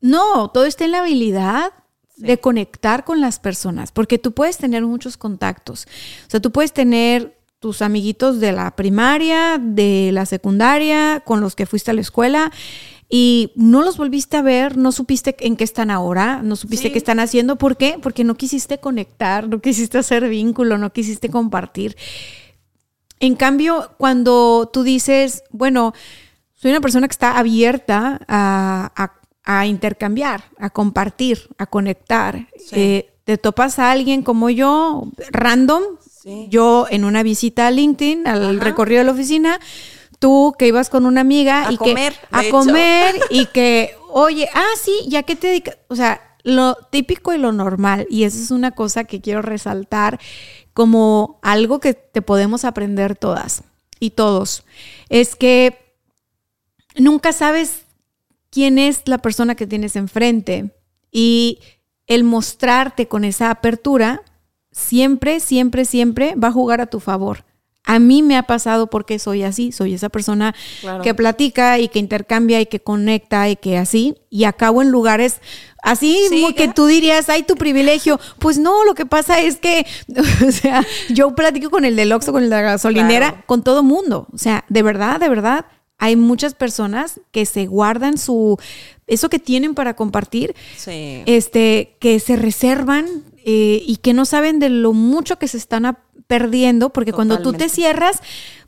no, todo está en la habilidad de conectar con las personas, porque tú puedes tener muchos contactos. O sea, tú puedes tener tus amiguitos de la primaria, de la secundaria, con los que fuiste a la escuela y no los volviste a ver, no supiste en qué están ahora, no supiste qué están haciendo. ¿Por qué? Porque no quisiste conectar, no quisiste hacer vínculo, no quisiste compartir. En cambio, cuando tú dices, bueno, soy una persona que está abierta a, intercambiar, a compartir, a conectar. Eh, te topas a alguien como yo, random, yo en una visita a LinkedIn, al recorrido de la oficina, tú que ibas con una amiga a y comer, que a comer y que, oye, ah, sí, ya que te dedicas, o sea, lo típico y lo normal, y eso es una cosa que quiero resaltar como algo que te podemos aprender todas y todos, es que nunca sabes quién es la persona que tienes enfrente y el mostrarte con esa apertura siempre, siempre, siempre va a jugar a tu favor. A mí me ha pasado porque soy así, soy esa persona que platica y que intercambia y que conecta y que así, y acabo en lugares así que tú dirías, hay tu privilegio. Pues no, lo que pasa es que, o sea, yo platico con el del Oxxo, con el de la gasolinera, con todo mundo. O sea, de verdad, de verdad, hay muchas personas que se guardan su eso que tienen para compartir, este, que se reservan eh, y que no saben de lo mucho que se están perdiendo, porque cuando tú te cierras,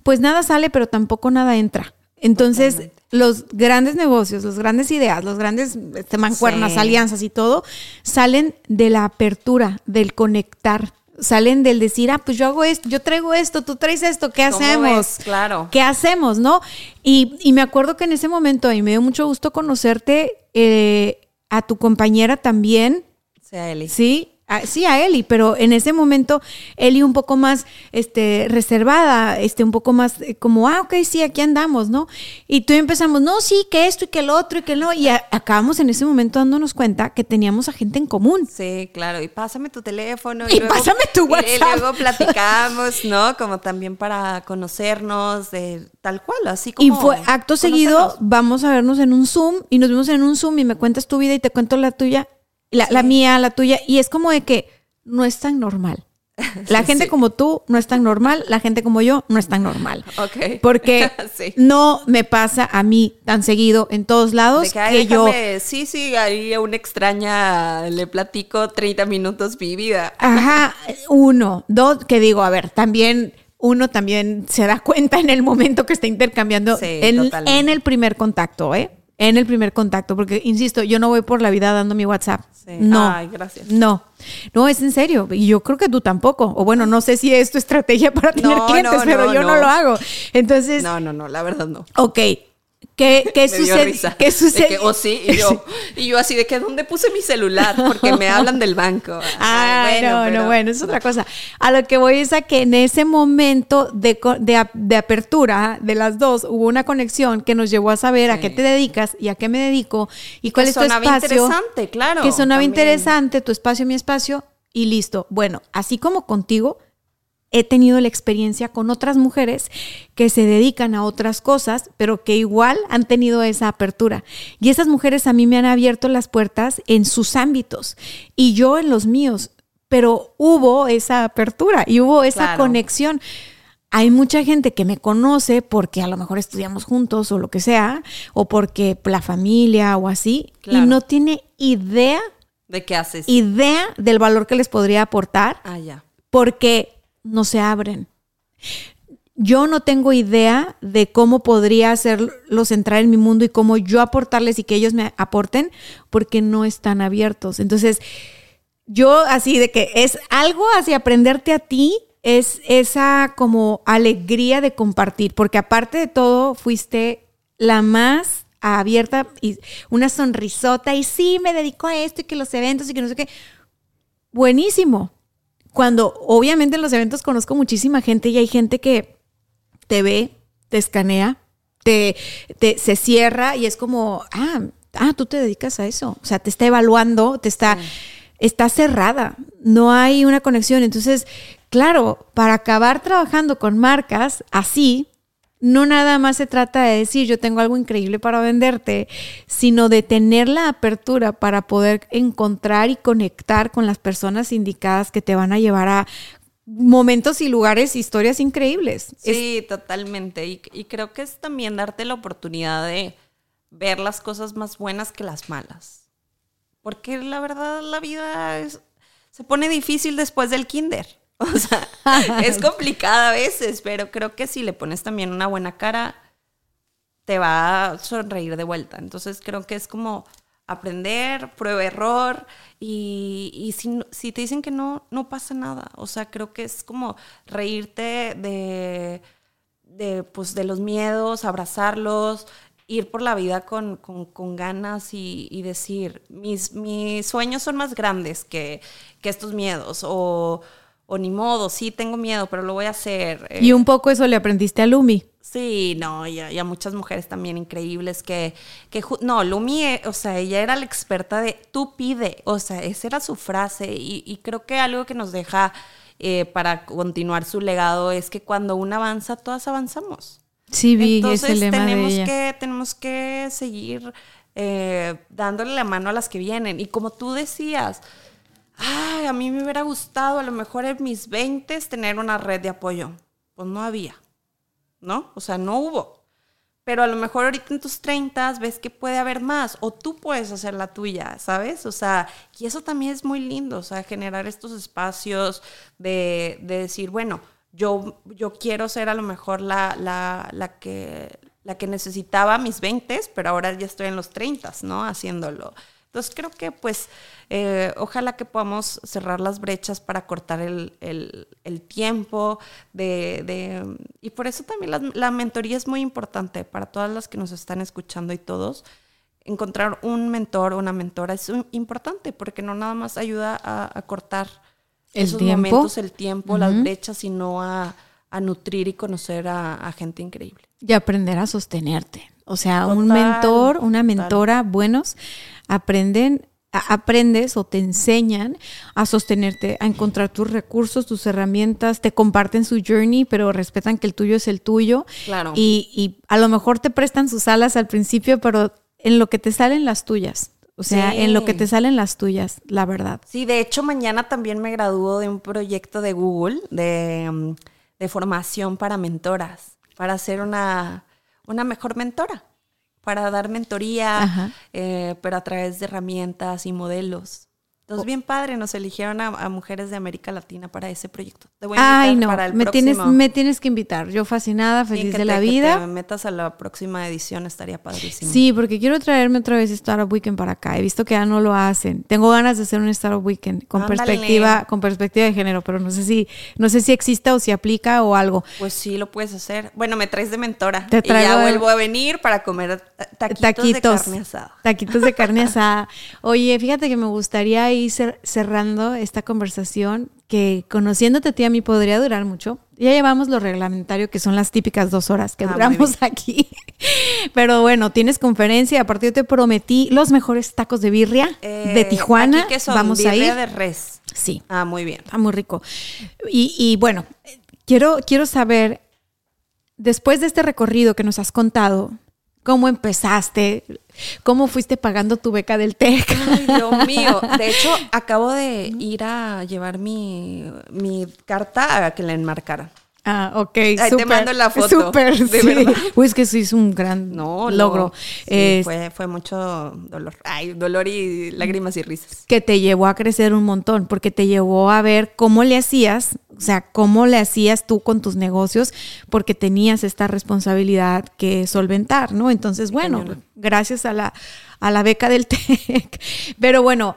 pues nada sale, pero tampoco nada entra. Entonces, los grandes negocios, las grandes ideas, los grandes este, mancuernas, alianzas y todo, salen de la apertura, del conectar salen del decir, ah, pues yo hago esto, yo traigo esto, tú traes esto, ¿qué hacemos? Claro. ¿Qué hacemos, no? Y, me acuerdo que en ese momento, y me dio mucho gusto conocerte, eh, a tu compañera también. Eli. Sí, a- sí, a Eli, pero en ese momento Eli un poco más este, reservada, este, un poco más eh, como, ah, ok, sí, aquí andamos, ¿no? Y tú empezamos, no, sí, que esto y que el otro y que no, y a- acabamos en ese momento dándonos cuenta que teníamos a gente en común. Sí, claro. Y pásame tu teléfono. Y pásame tu y- Y, WhatsApp. luego platicamos, ¿no? Como también para conocernos, de tal cual, así como. Y fue acto seguido, vamos a vernos en un Zoom y nos vimos en un Zoom y me cuentas tu vida y te cuento la tuya, la, la mía, la tuya. Y es como de que no es tan normal. La Sí, gente sí. como tú no es tan normal, la gente como yo no es tan normal. Ok. Porque Sí. no me pasa a mí tan seguido en todos lados De que, yo... sí, sí, ahí a una extraña le platico 30 minutos mi vida. Ajá, uno, dos, que digo, a ver, también uno también se da cuenta en el momento que está intercambiando en, en el primer contacto, ¿eh? En el primer contacto, porque insisto, yo no voy por la vida dando mi WhatsApp. Sí. No. Ay, gracias. No. No, es en serio. Y yo creo que tú tampoco. O bueno, no sé si es tu estrategia para tener No, clientes, no, pero no, yo no. no. lo hago. Entonces, No, no, no, la verdad no. ok. ¿Qué, qué risa. ¿Qué que, oh, sí, y yo, y yo así de que, ¿dónde puse mi celular? Porque me hablan del banco. Ah, Ay, no, pero- no, bueno, es otra cosa. A lo que voy es a que en ese momento de, de, de apertura de las dos hubo una conexión que nos llevó a saber a qué te dedicas y a qué me dedico y cuál que es tu sonaba espacio. interesante, claro, Que sonaba también. interesante, tu espacio, mi espacio y listo. Bueno, así como contigo, he tenido la experiencia con otras mujeres que se dedican a otras cosas, pero que igual han tenido esa apertura. Y esas mujeres a mí me han abierto las puertas en sus ámbitos y yo en los míos, pero hubo esa apertura y hubo esa Claro. conexión. Hay mucha gente que me conoce porque a lo mejor estudiamos juntos o lo que sea, o porque la familia o así, y no tiene idea ¿De qué haces? idea del valor que les podría aportar Ah, ya. porque no se abren. Yo no tengo idea de cómo podría hacerlos entrar en mi mundo y cómo yo aportarles y que ellos me aporten porque no están abiertos. Entonces, yo así de que es algo así aprenderte a ti es esa como alegría de compartir, porque aparte de todo fuiste la más abierta y una sonrisota y sí me dedico a esto y que los eventos y que no sé qué. Buenísimo. Cuando obviamente en los eventos conozco muchísima gente y hay gente que te ve, te escanea, te, te- se cierra y es como, ah, ah, tú te dedicas a eso. O sea, te está evaluando, te está, está cerrada. No hay una conexión. Entonces, claro, para acabar trabajando con marcas así, no nada más se trata de decir yo tengo algo increíble para venderte, sino de tener la apertura para poder encontrar y conectar con las personas indicadas que te van a llevar a momentos y lugares, historias increíbles. Es- Sí, totalmente. Y, y creo que es también darte la oportunidad de ver las cosas más buenas que las malas. Porque la verdad la vida es- se pone difícil después del kinder. O sea, es complicada a veces, pero creo que si le pones también una buena cara, te va a sonreír de vuelta. Entonces creo que es como aprender, prueba error y, y si, si te dicen que no, no pasa nada. O sea, creo que es como reírte de, de, pues, de los miedos, abrazarlos, ir por la vida con, con- con ganas y, y decir, mis, mis sueños son más grandes que, que estos miedos o, o ni modo, sí tengo miedo, pero lo voy a hacer. Y Eh, un poco eso le aprendiste a Lumi. Sí, no, y a, y a muchas mujeres también increíbles que, que no, Lumi, eh, o sea, ella era la experta de tú pide, o sea, esa era su frase y, y creo que algo que nos deja eh, para continuar su legado es que cuando una avanza, todas avanzamos. Sí, vi Entonces ese lema tenemos de ella. que tenemos que seguir dándole la mano a las que vienen y como tú decías, ay, a mí me hubiera gustado a lo mejor en mis 20 tener una red de apoyo, pues no había. ¿no? O sea, no hubo. Pero a lo mejor ahorita en tus 30 ves que puede haber más o tú puedes hacer la tuya, ¿sabes? O sea, y eso también es muy lindo, o sea, generar estos espacios de, de decir, bueno, yo, yo quiero ser a lo mejor la, la, la que, la que necesitaba mis 20, pero ahora ya estoy en los 30, ¿no? Haciéndolo. Entonces creo que pues eh, ojalá que podamos cerrar las brechas para cortar el, el- el tiempo de, de- y por eso también la, la mentoría es muy importante para todas las que nos están escuchando y todos. encontrar un mentor o una mentora es importante porque no nada más ayuda a, a cortar El esos tiempo. momentos, el tiempo, las brechas, sino a, a nutrir y conocer a, a gente increíble. Y aprender a sostenerte. O sea, un mentor, una mentora buenos aprenden, aprendes o te enseñan a sostenerte, a encontrar tus recursos, tus herramientas, te comparten su journey, pero respetan que el tuyo es el tuyo. Claro. Y, y a lo mejor te prestan sus alas al principio, pero en lo que te salen las tuyas. O sea, Sí. en lo que te salen las tuyas, la verdad. Sí, de hecho mañana también me gradúo de un proyecto de Google de, mm, de formación para mentoras, para ser una, una mejor mentora, para dar mentoría, eh, pero a través de herramientas y modelos. Entonces, bien padre, nos eligieron a, a mujeres de América Latina para ese proyecto. Te voy a Ay, no, para el me tienes, próximo. me tienes que invitar. Yo fascinada, Sí, feliz que de te- la que vida. te metas a la próxima edición, estaría padrísimo. Sí, porque quiero traerme otra vez Startup Weekend para acá. He visto que ya no lo hacen. Tengo ganas de hacer un Startup Weekend con Ándale. perspectiva, con perspectiva de género, pero no sé si, no sé si exista o si aplica o algo. Pues sí, lo puedes hacer. Bueno, me traes de mentora. Te y traigo ya de- vuelvo a venir para comer eh, taquitos, de carne asada. Taquitos de carne asada. Oye, fíjate que me gustaría ir cer- cerrando esta conversación que conociéndote a ti a mí podría durar mucho. Ya llevamos lo reglamentario que son las típicas dos horas que Ah, duramos aquí. Pero bueno, tienes conferencia. Aparte yo te prometí los mejores tacos de birria de Eh, Tijuana. Aquí que son Vamos a birria ir. de res. Sí. Ah, muy bien. Está muy rico. Y, y bueno, quiero, quiero saber, después de este recorrido que nos has contado, ¿cómo empezaste? ¿Cómo fuiste pagando tu beca del TEC? Ay, Dios mío. De hecho, acabo de ir a llevar mi, mi carta a que la enmarcaran. Ah, ok. te súper, mando la foto, Súper, sí. verdad. Uy, es que sí es un gran No, logro. no. Sí, fue, fue mucho dolor. Ay, dolor y lágrimas y risas. que te llevó a crecer un montón, porque te llevó a ver cómo le hacías, o sea, cómo le hacías tú con tus negocios, porque tenías esta responsabilidad que solventar, ¿no? Entonces, bueno, gracias a la, a la beca del TEC. Pero bueno,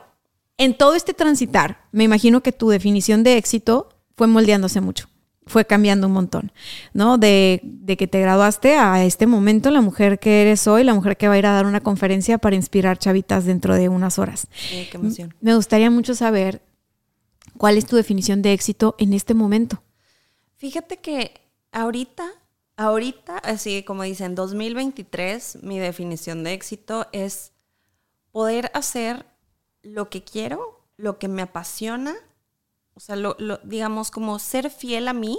en todo este transitar, me imagino que tu definición de éxito fue moldeándose mucho. Fue cambiando un montón, ¿no? De, de que te graduaste a este momento, la mujer que eres hoy, la mujer que va a ir a dar una conferencia para inspirar chavitas dentro de unas horas. Eh, qué emoción. Me gustaría mucho saber cuál es tu definición de éxito en este momento. Fíjate que ahorita, ahorita, así como dicen, 2023, mi definición de éxito es poder hacer lo que quiero, lo que me apasiona, o sea, lo, digamos como ser fiel a mí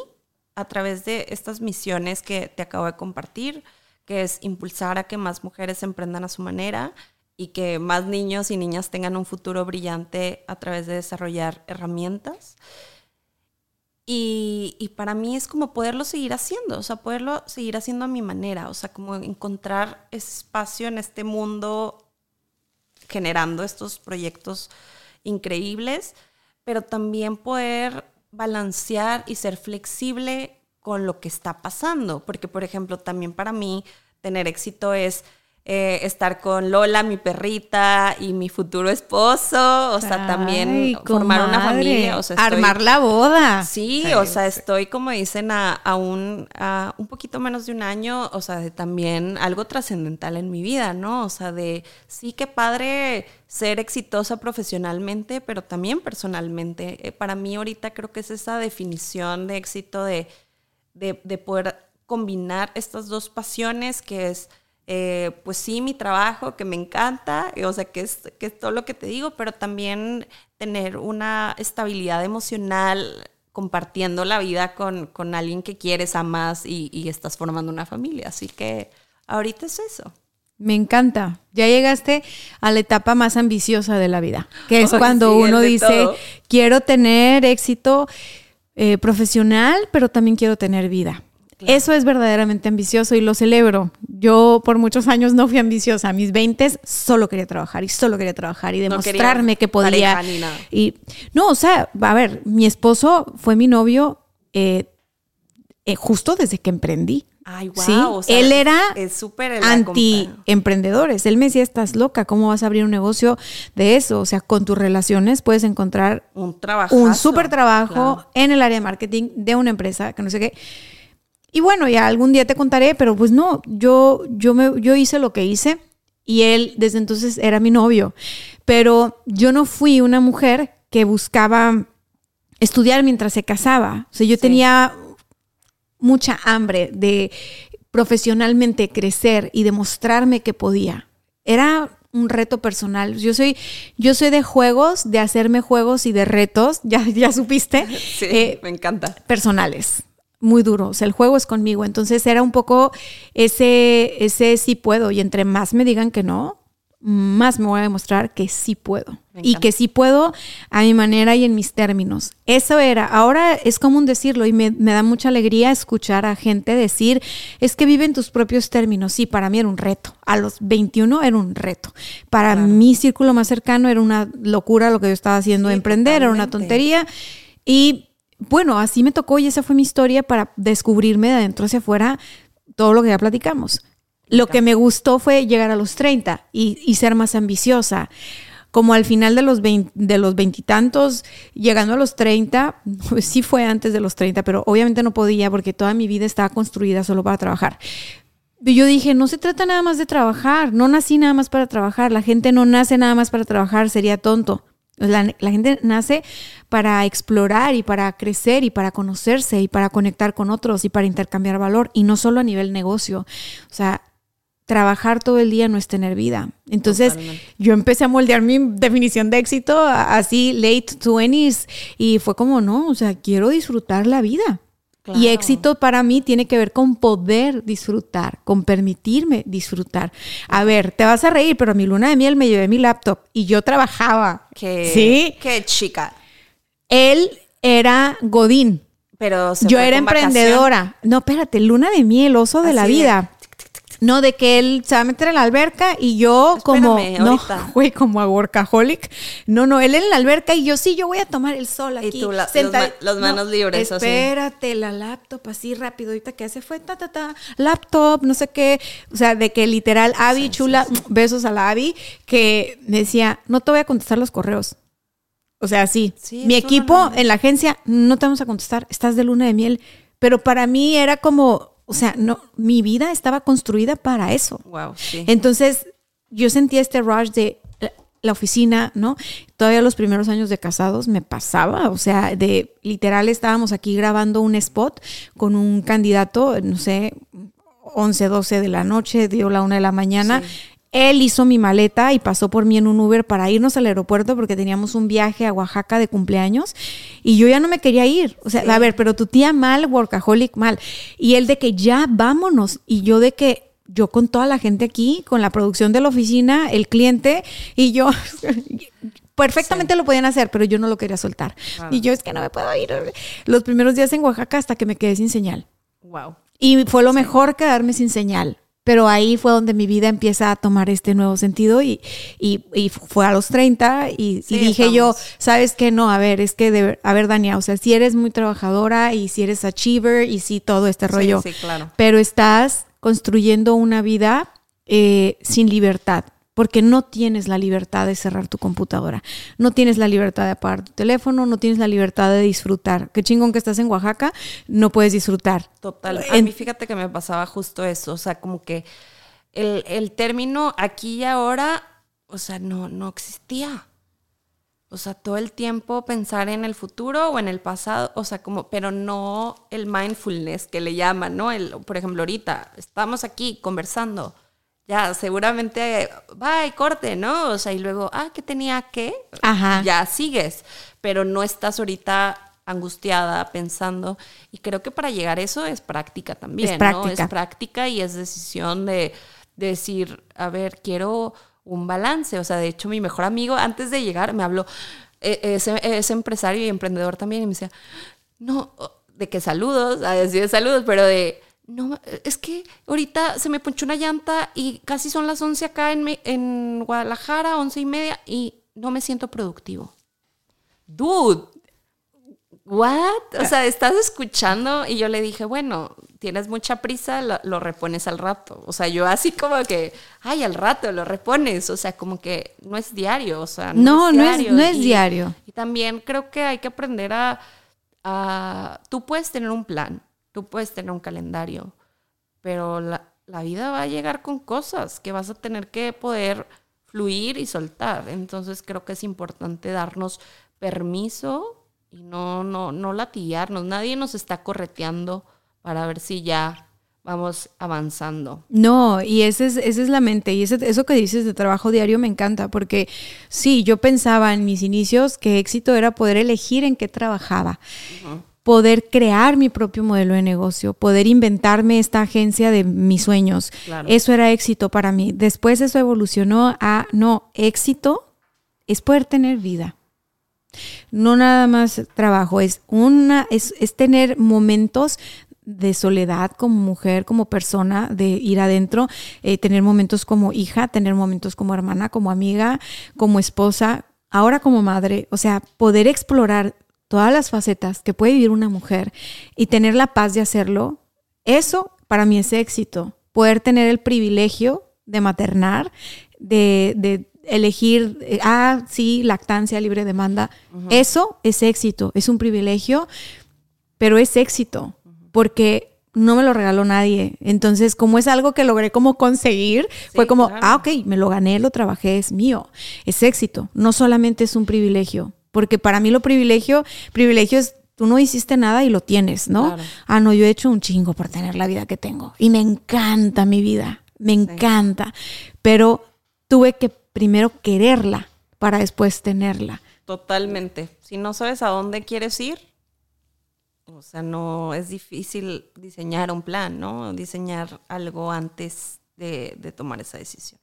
a través de estas misiones que te acabo de compartir, que es impulsar a que más mujeres emprendan a su manera y que más niños y niñas tengan un futuro brillante a través de desarrollar herramientas. Y, y para mí es como poderlo seguir haciendo, o sea, poderlo seguir haciendo a mi manera, o sea, como encontrar espacio en este mundo generando estos proyectos increíbles, pero también poder balancear y ser flexible con lo que está pasando, porque por ejemplo, también para mí tener éxito es eh, estar con Lola, mi perrita, y mi futuro esposo, o sea, también formar una familia, o sea, estoy- armar la boda. Sí, o sea, estoy como dicen a, a un, a un poquito menos de un año, o sea, de también algo trascendental en mi vida, ¿no? O sea, de sí, qué padre ser exitosa profesionalmente, pero también personalmente. Eh, para mí ahorita creo que es esa definición de éxito de, de, de poder combinar estas dos pasiones que es... eh, pues sí, mi trabajo que me encanta, eh, o sea, que es, que es todo lo que te digo, pero también tener una estabilidad emocional compartiendo la vida con, con alguien que quieres, amas y, y estás formando una familia. Así que ahorita es eso. Me encanta. Ya llegaste a la etapa más ambiciosa de la vida, que es cuando sí, uno dice, todo. quiero tener éxito eh, profesional, pero también quiero tener vida. Eso es verdaderamente ambicioso y lo celebro. Yo por muchos años no fui ambiciosa. A mis 20 solo quería trabajar y solo quería trabajar y No demostrarme que podía. ni nada. Y no, o sea, a ver, mi esposo fue mi novio eh, eh, justo desde que emprendí. Ay, wow. Sí, o sea, él era anti-emprendedores. Él me decía, estás loca, ¿cómo vas a abrir un negocio de eso? O sea, con tus relaciones puedes encontrar Un trabajo. un súper trabajo en el área de marketing de una empresa, que no sé qué. Y bueno, ya algún día te contaré, pero pues no, yo, yo, me, yo hice lo que hice y él desde entonces era mi novio. Pero yo no fui una mujer que buscaba estudiar mientras se casaba. O sea, yo tenía mucha hambre de profesionalmente crecer y demostrarme que podía. Era un reto personal. Yo soy, yo soy de juegos, de hacerme juegos y de retos, ya, ya supiste. Sí, eh, me encanta. Personales. Muy duro. O sea, el juego es conmigo. Entonces era un poco ese, ese sí puedo. Y entre más me digan que no, más me voy a demostrar que sí puedo. Y que sí puedo a mi manera y en mis términos. Eso era. Ahora es común decirlo y me, da mucha alegría escuchar a gente decir, es que vive en tus propios términos. Sí, para mí era un reto. A los 21 era un reto. Para mi círculo más cercano era una locura lo que yo estaba haciendo, emprender, era una tontería. Y bueno, así me tocó y esa fue mi historia para descubrirme de adentro hacia afuera todo lo que ya platicamos. Lo que me gustó fue llegar a los 30 y, ser más ambiciosa. Como al final de los, de los veintitantos, llegando a los 30, pues sí fue antes de los 30, pero obviamente no podía porque toda mi vida estaba construida solo para trabajar. Y yo dije, no se trata nada más de trabajar, no nací nada más para trabajar, la gente no nace nada más para trabajar, sería tonto. La, la, gente nace para explorar y para crecer y para conocerse y para conectar con otros y para intercambiar valor y no solo a nivel negocio. O sea, trabajar todo el día no es tener vida. Entonces yo empecé a moldear mi definición de éxito así late 20s y fue como, no, o sea, quiero disfrutar la vida. Y éxito para mí tiene que ver con poder disfrutar, con permitirme disfrutar. A ver, te vas a reír, pero mi luna de miel me llevé mi laptop y yo trabajaba. Qué, ¿Sí? Qué chica. Él era Godín. Pero yo era emprendedora. No, espérate, luna de miel, oso de la vida. No, de que él se va a meter en la alberca y yo como, no, güey, como a workaholic. No, no, él en la alberca y yo sí, yo voy a tomar el sol aquí. Y tú, la, los, manos libres. Espérate, la laptop así rápido, ahorita que hace fue ta, ta, ta, laptop, no sé qué. O sea, de que literal, Abby, chula, besos a la Abby, que me decía, no te voy a contestar los correos. O sea, sí. Mi equipo en la agencia, no te vamos a contestar, estás de luna de miel. Pero para mí era como, o sea, no, mi vida estaba construida para eso. Wow, sí. Entonces, yo sentía este rush de la oficina, ¿no? Todavía los primeros años de casados me pasaba, o sea, de literal estábamos aquí grabando un spot con un candidato, no sé, 11, 12 de la noche, dio la una de la mañana. Él hizo mi maleta y pasó por mí en un Uber para irnos al aeropuerto porque teníamos un viaje a Oaxaca de cumpleaños y yo ya no me quería ir. O sea, a ver, pero tu tía mal, workaholic mal. Y él de que ya vámonos y yo de que yo con toda la gente aquí, con la producción de la oficina, el cliente y yo perfectamente lo podían hacer, pero yo no lo quería soltar. Y yo es que no me puedo ir los primeros días en Oaxaca hasta que me quedé sin señal. Wow. Y fue lo mejor quedarme sin señal pero ahí fue donde mi vida empieza a tomar este nuevo sentido y, y, fue a los 30 y, dije yo, ¿sabes qué? No, a ver, es que, de, a ver, Dania, o sea, si eres muy trabajadora y si eres achiever y si todo este rollo, sí, claro. pero estás construyendo una vida eh, sin libertad porque no tienes la libertad de cerrar tu computadora, no tienes la libertad de apagar tu teléfono, no tienes la libertad de disfrutar. Qué chingón que estás en Oaxaca, no puedes disfrutar. Total. A mí fíjate que me pasaba justo eso, o sea, como que el, término aquí y ahora, o sea, no, no existía. O sea, todo el tiempo pensar en el futuro o en el pasado, o sea, como, pero no el mindfulness que le llaman, ¿no? El, por ejemplo, ahorita estamos aquí conversando ya seguramente va y corte, ¿no? O sea, y luego, ah, ¿qué tenía que? Ajá. Ya sigues, pero no estás ahorita angustiada pensando y creo que para llegar a eso es práctica también, es práctica. ¿no? Es práctica y es decisión de, decir, a ver, quiero un balance, o sea, de hecho mi mejor amigo antes de llegar me habló, e, es, empresario y emprendedor también y me decía, no, de que saludos, a decir saludos, pero de no, es que ahorita se me ponchó una llanta y casi son las 11 acá en, en Guadalajara, 11 y media, y no me siento productivo. Dude, ¿what? O sea, estás escuchando y yo le dije, bueno, tienes mucha prisa, lo, repones al rato. O sea, yo así como que, ay, al rato lo repones. O sea, como que no es diario. O sea, no, no es diario. No es, diario. Y también creo que hay que aprender a, a, tú puedes tener un plan, Tú puedes tener un calendario, pero la vida va a llegar con cosas que vas a tener que poder fluir y soltar. Entonces creo que es importante darnos permiso y no, no, no latillarnos. Nadie nos está correteando para ver si ya vamos avanzando. No, y esa es, esa es la mente. Y ese, eso que dices de trabajo diario me encanta, porque sí, yo pensaba en mis inicios que éxito era poder elegir en qué trabajaba. Poder crear mi propio modelo de negocio, poder inventarme esta agencia de mis sueños. Claro. Eso era éxito para mí. Después eso evolucionó a, no, éxito es poder tener vida. No nada más trabajo, es una, es, es tener momentos de soledad como mujer, como persona, de ir adentro, eh, tener momentos como hija, tener momentos como hermana, como amiga, como esposa, ahora como madre, o sea, poder explorar todas las facetas que puede vivir una mujer y tener la paz de hacerlo, eso para mí es éxito, poder tener el privilegio de maternar, de, de elegir, eh, ah, sí, lactancia, libre demanda, eso es éxito, es un privilegio, pero es éxito porque no me lo regaló nadie. Entonces, como es algo que logré como conseguir, fue como, claro. ah, ok, me lo gané, lo trabajé, es mío. Es éxito, no solamente es un privilegio, porque para mí lo privilegio, privilegio es tú no hiciste nada y lo tienes, ¿no? Claro. Ah, no, yo he hecho un chingo por tener la vida que tengo y me encanta mi vida, me encanta, pero tuve que primero quererla para después tenerla. Totalmente. Si no sabes a dónde quieres ir, o sea, no es difícil diseñar un plan, ¿no? Diseñar algo antes de, de tomar esa decisión.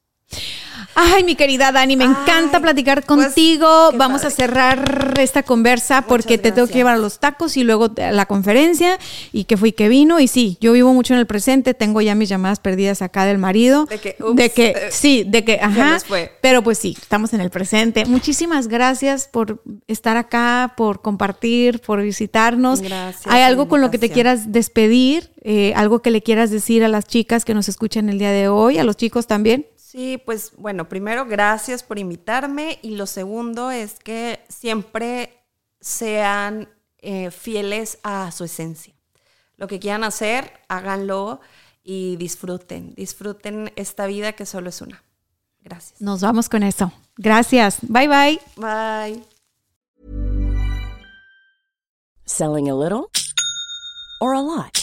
Ay, mi querida Dani, me encanta platicar pues, contigo. Vamos a cerrar esta conversa porque te tengo que llevar a los tacos y luego a la conferencia y que fui que vino. Y sí, yo vivo mucho en el presente, tengo ya mis llamadas perdidas acá del marido. De que, ups, de que eh, sí, de que, ajá. fue. Pero pues sí, estamos en el presente. Muchísimas gracias por estar acá, por compartir, por visitarnos. Gracias ¿Hay algo con lo que te quieras despedir? Eh, ¿Algo que le quieras decir a las chicas que nos escuchan el día de hoy? ¿A los chicos también? Sí, pues bueno, primero gracias por invitarme y lo segundo es que siempre sean eh, fieles a su esencia. Lo que quieran hacer, háganlo y disfruten, disfruten esta vida que solo es una. Gracias. Nos vamos con eso. Gracias. Bye bye. Bye. Selling a little or a lot?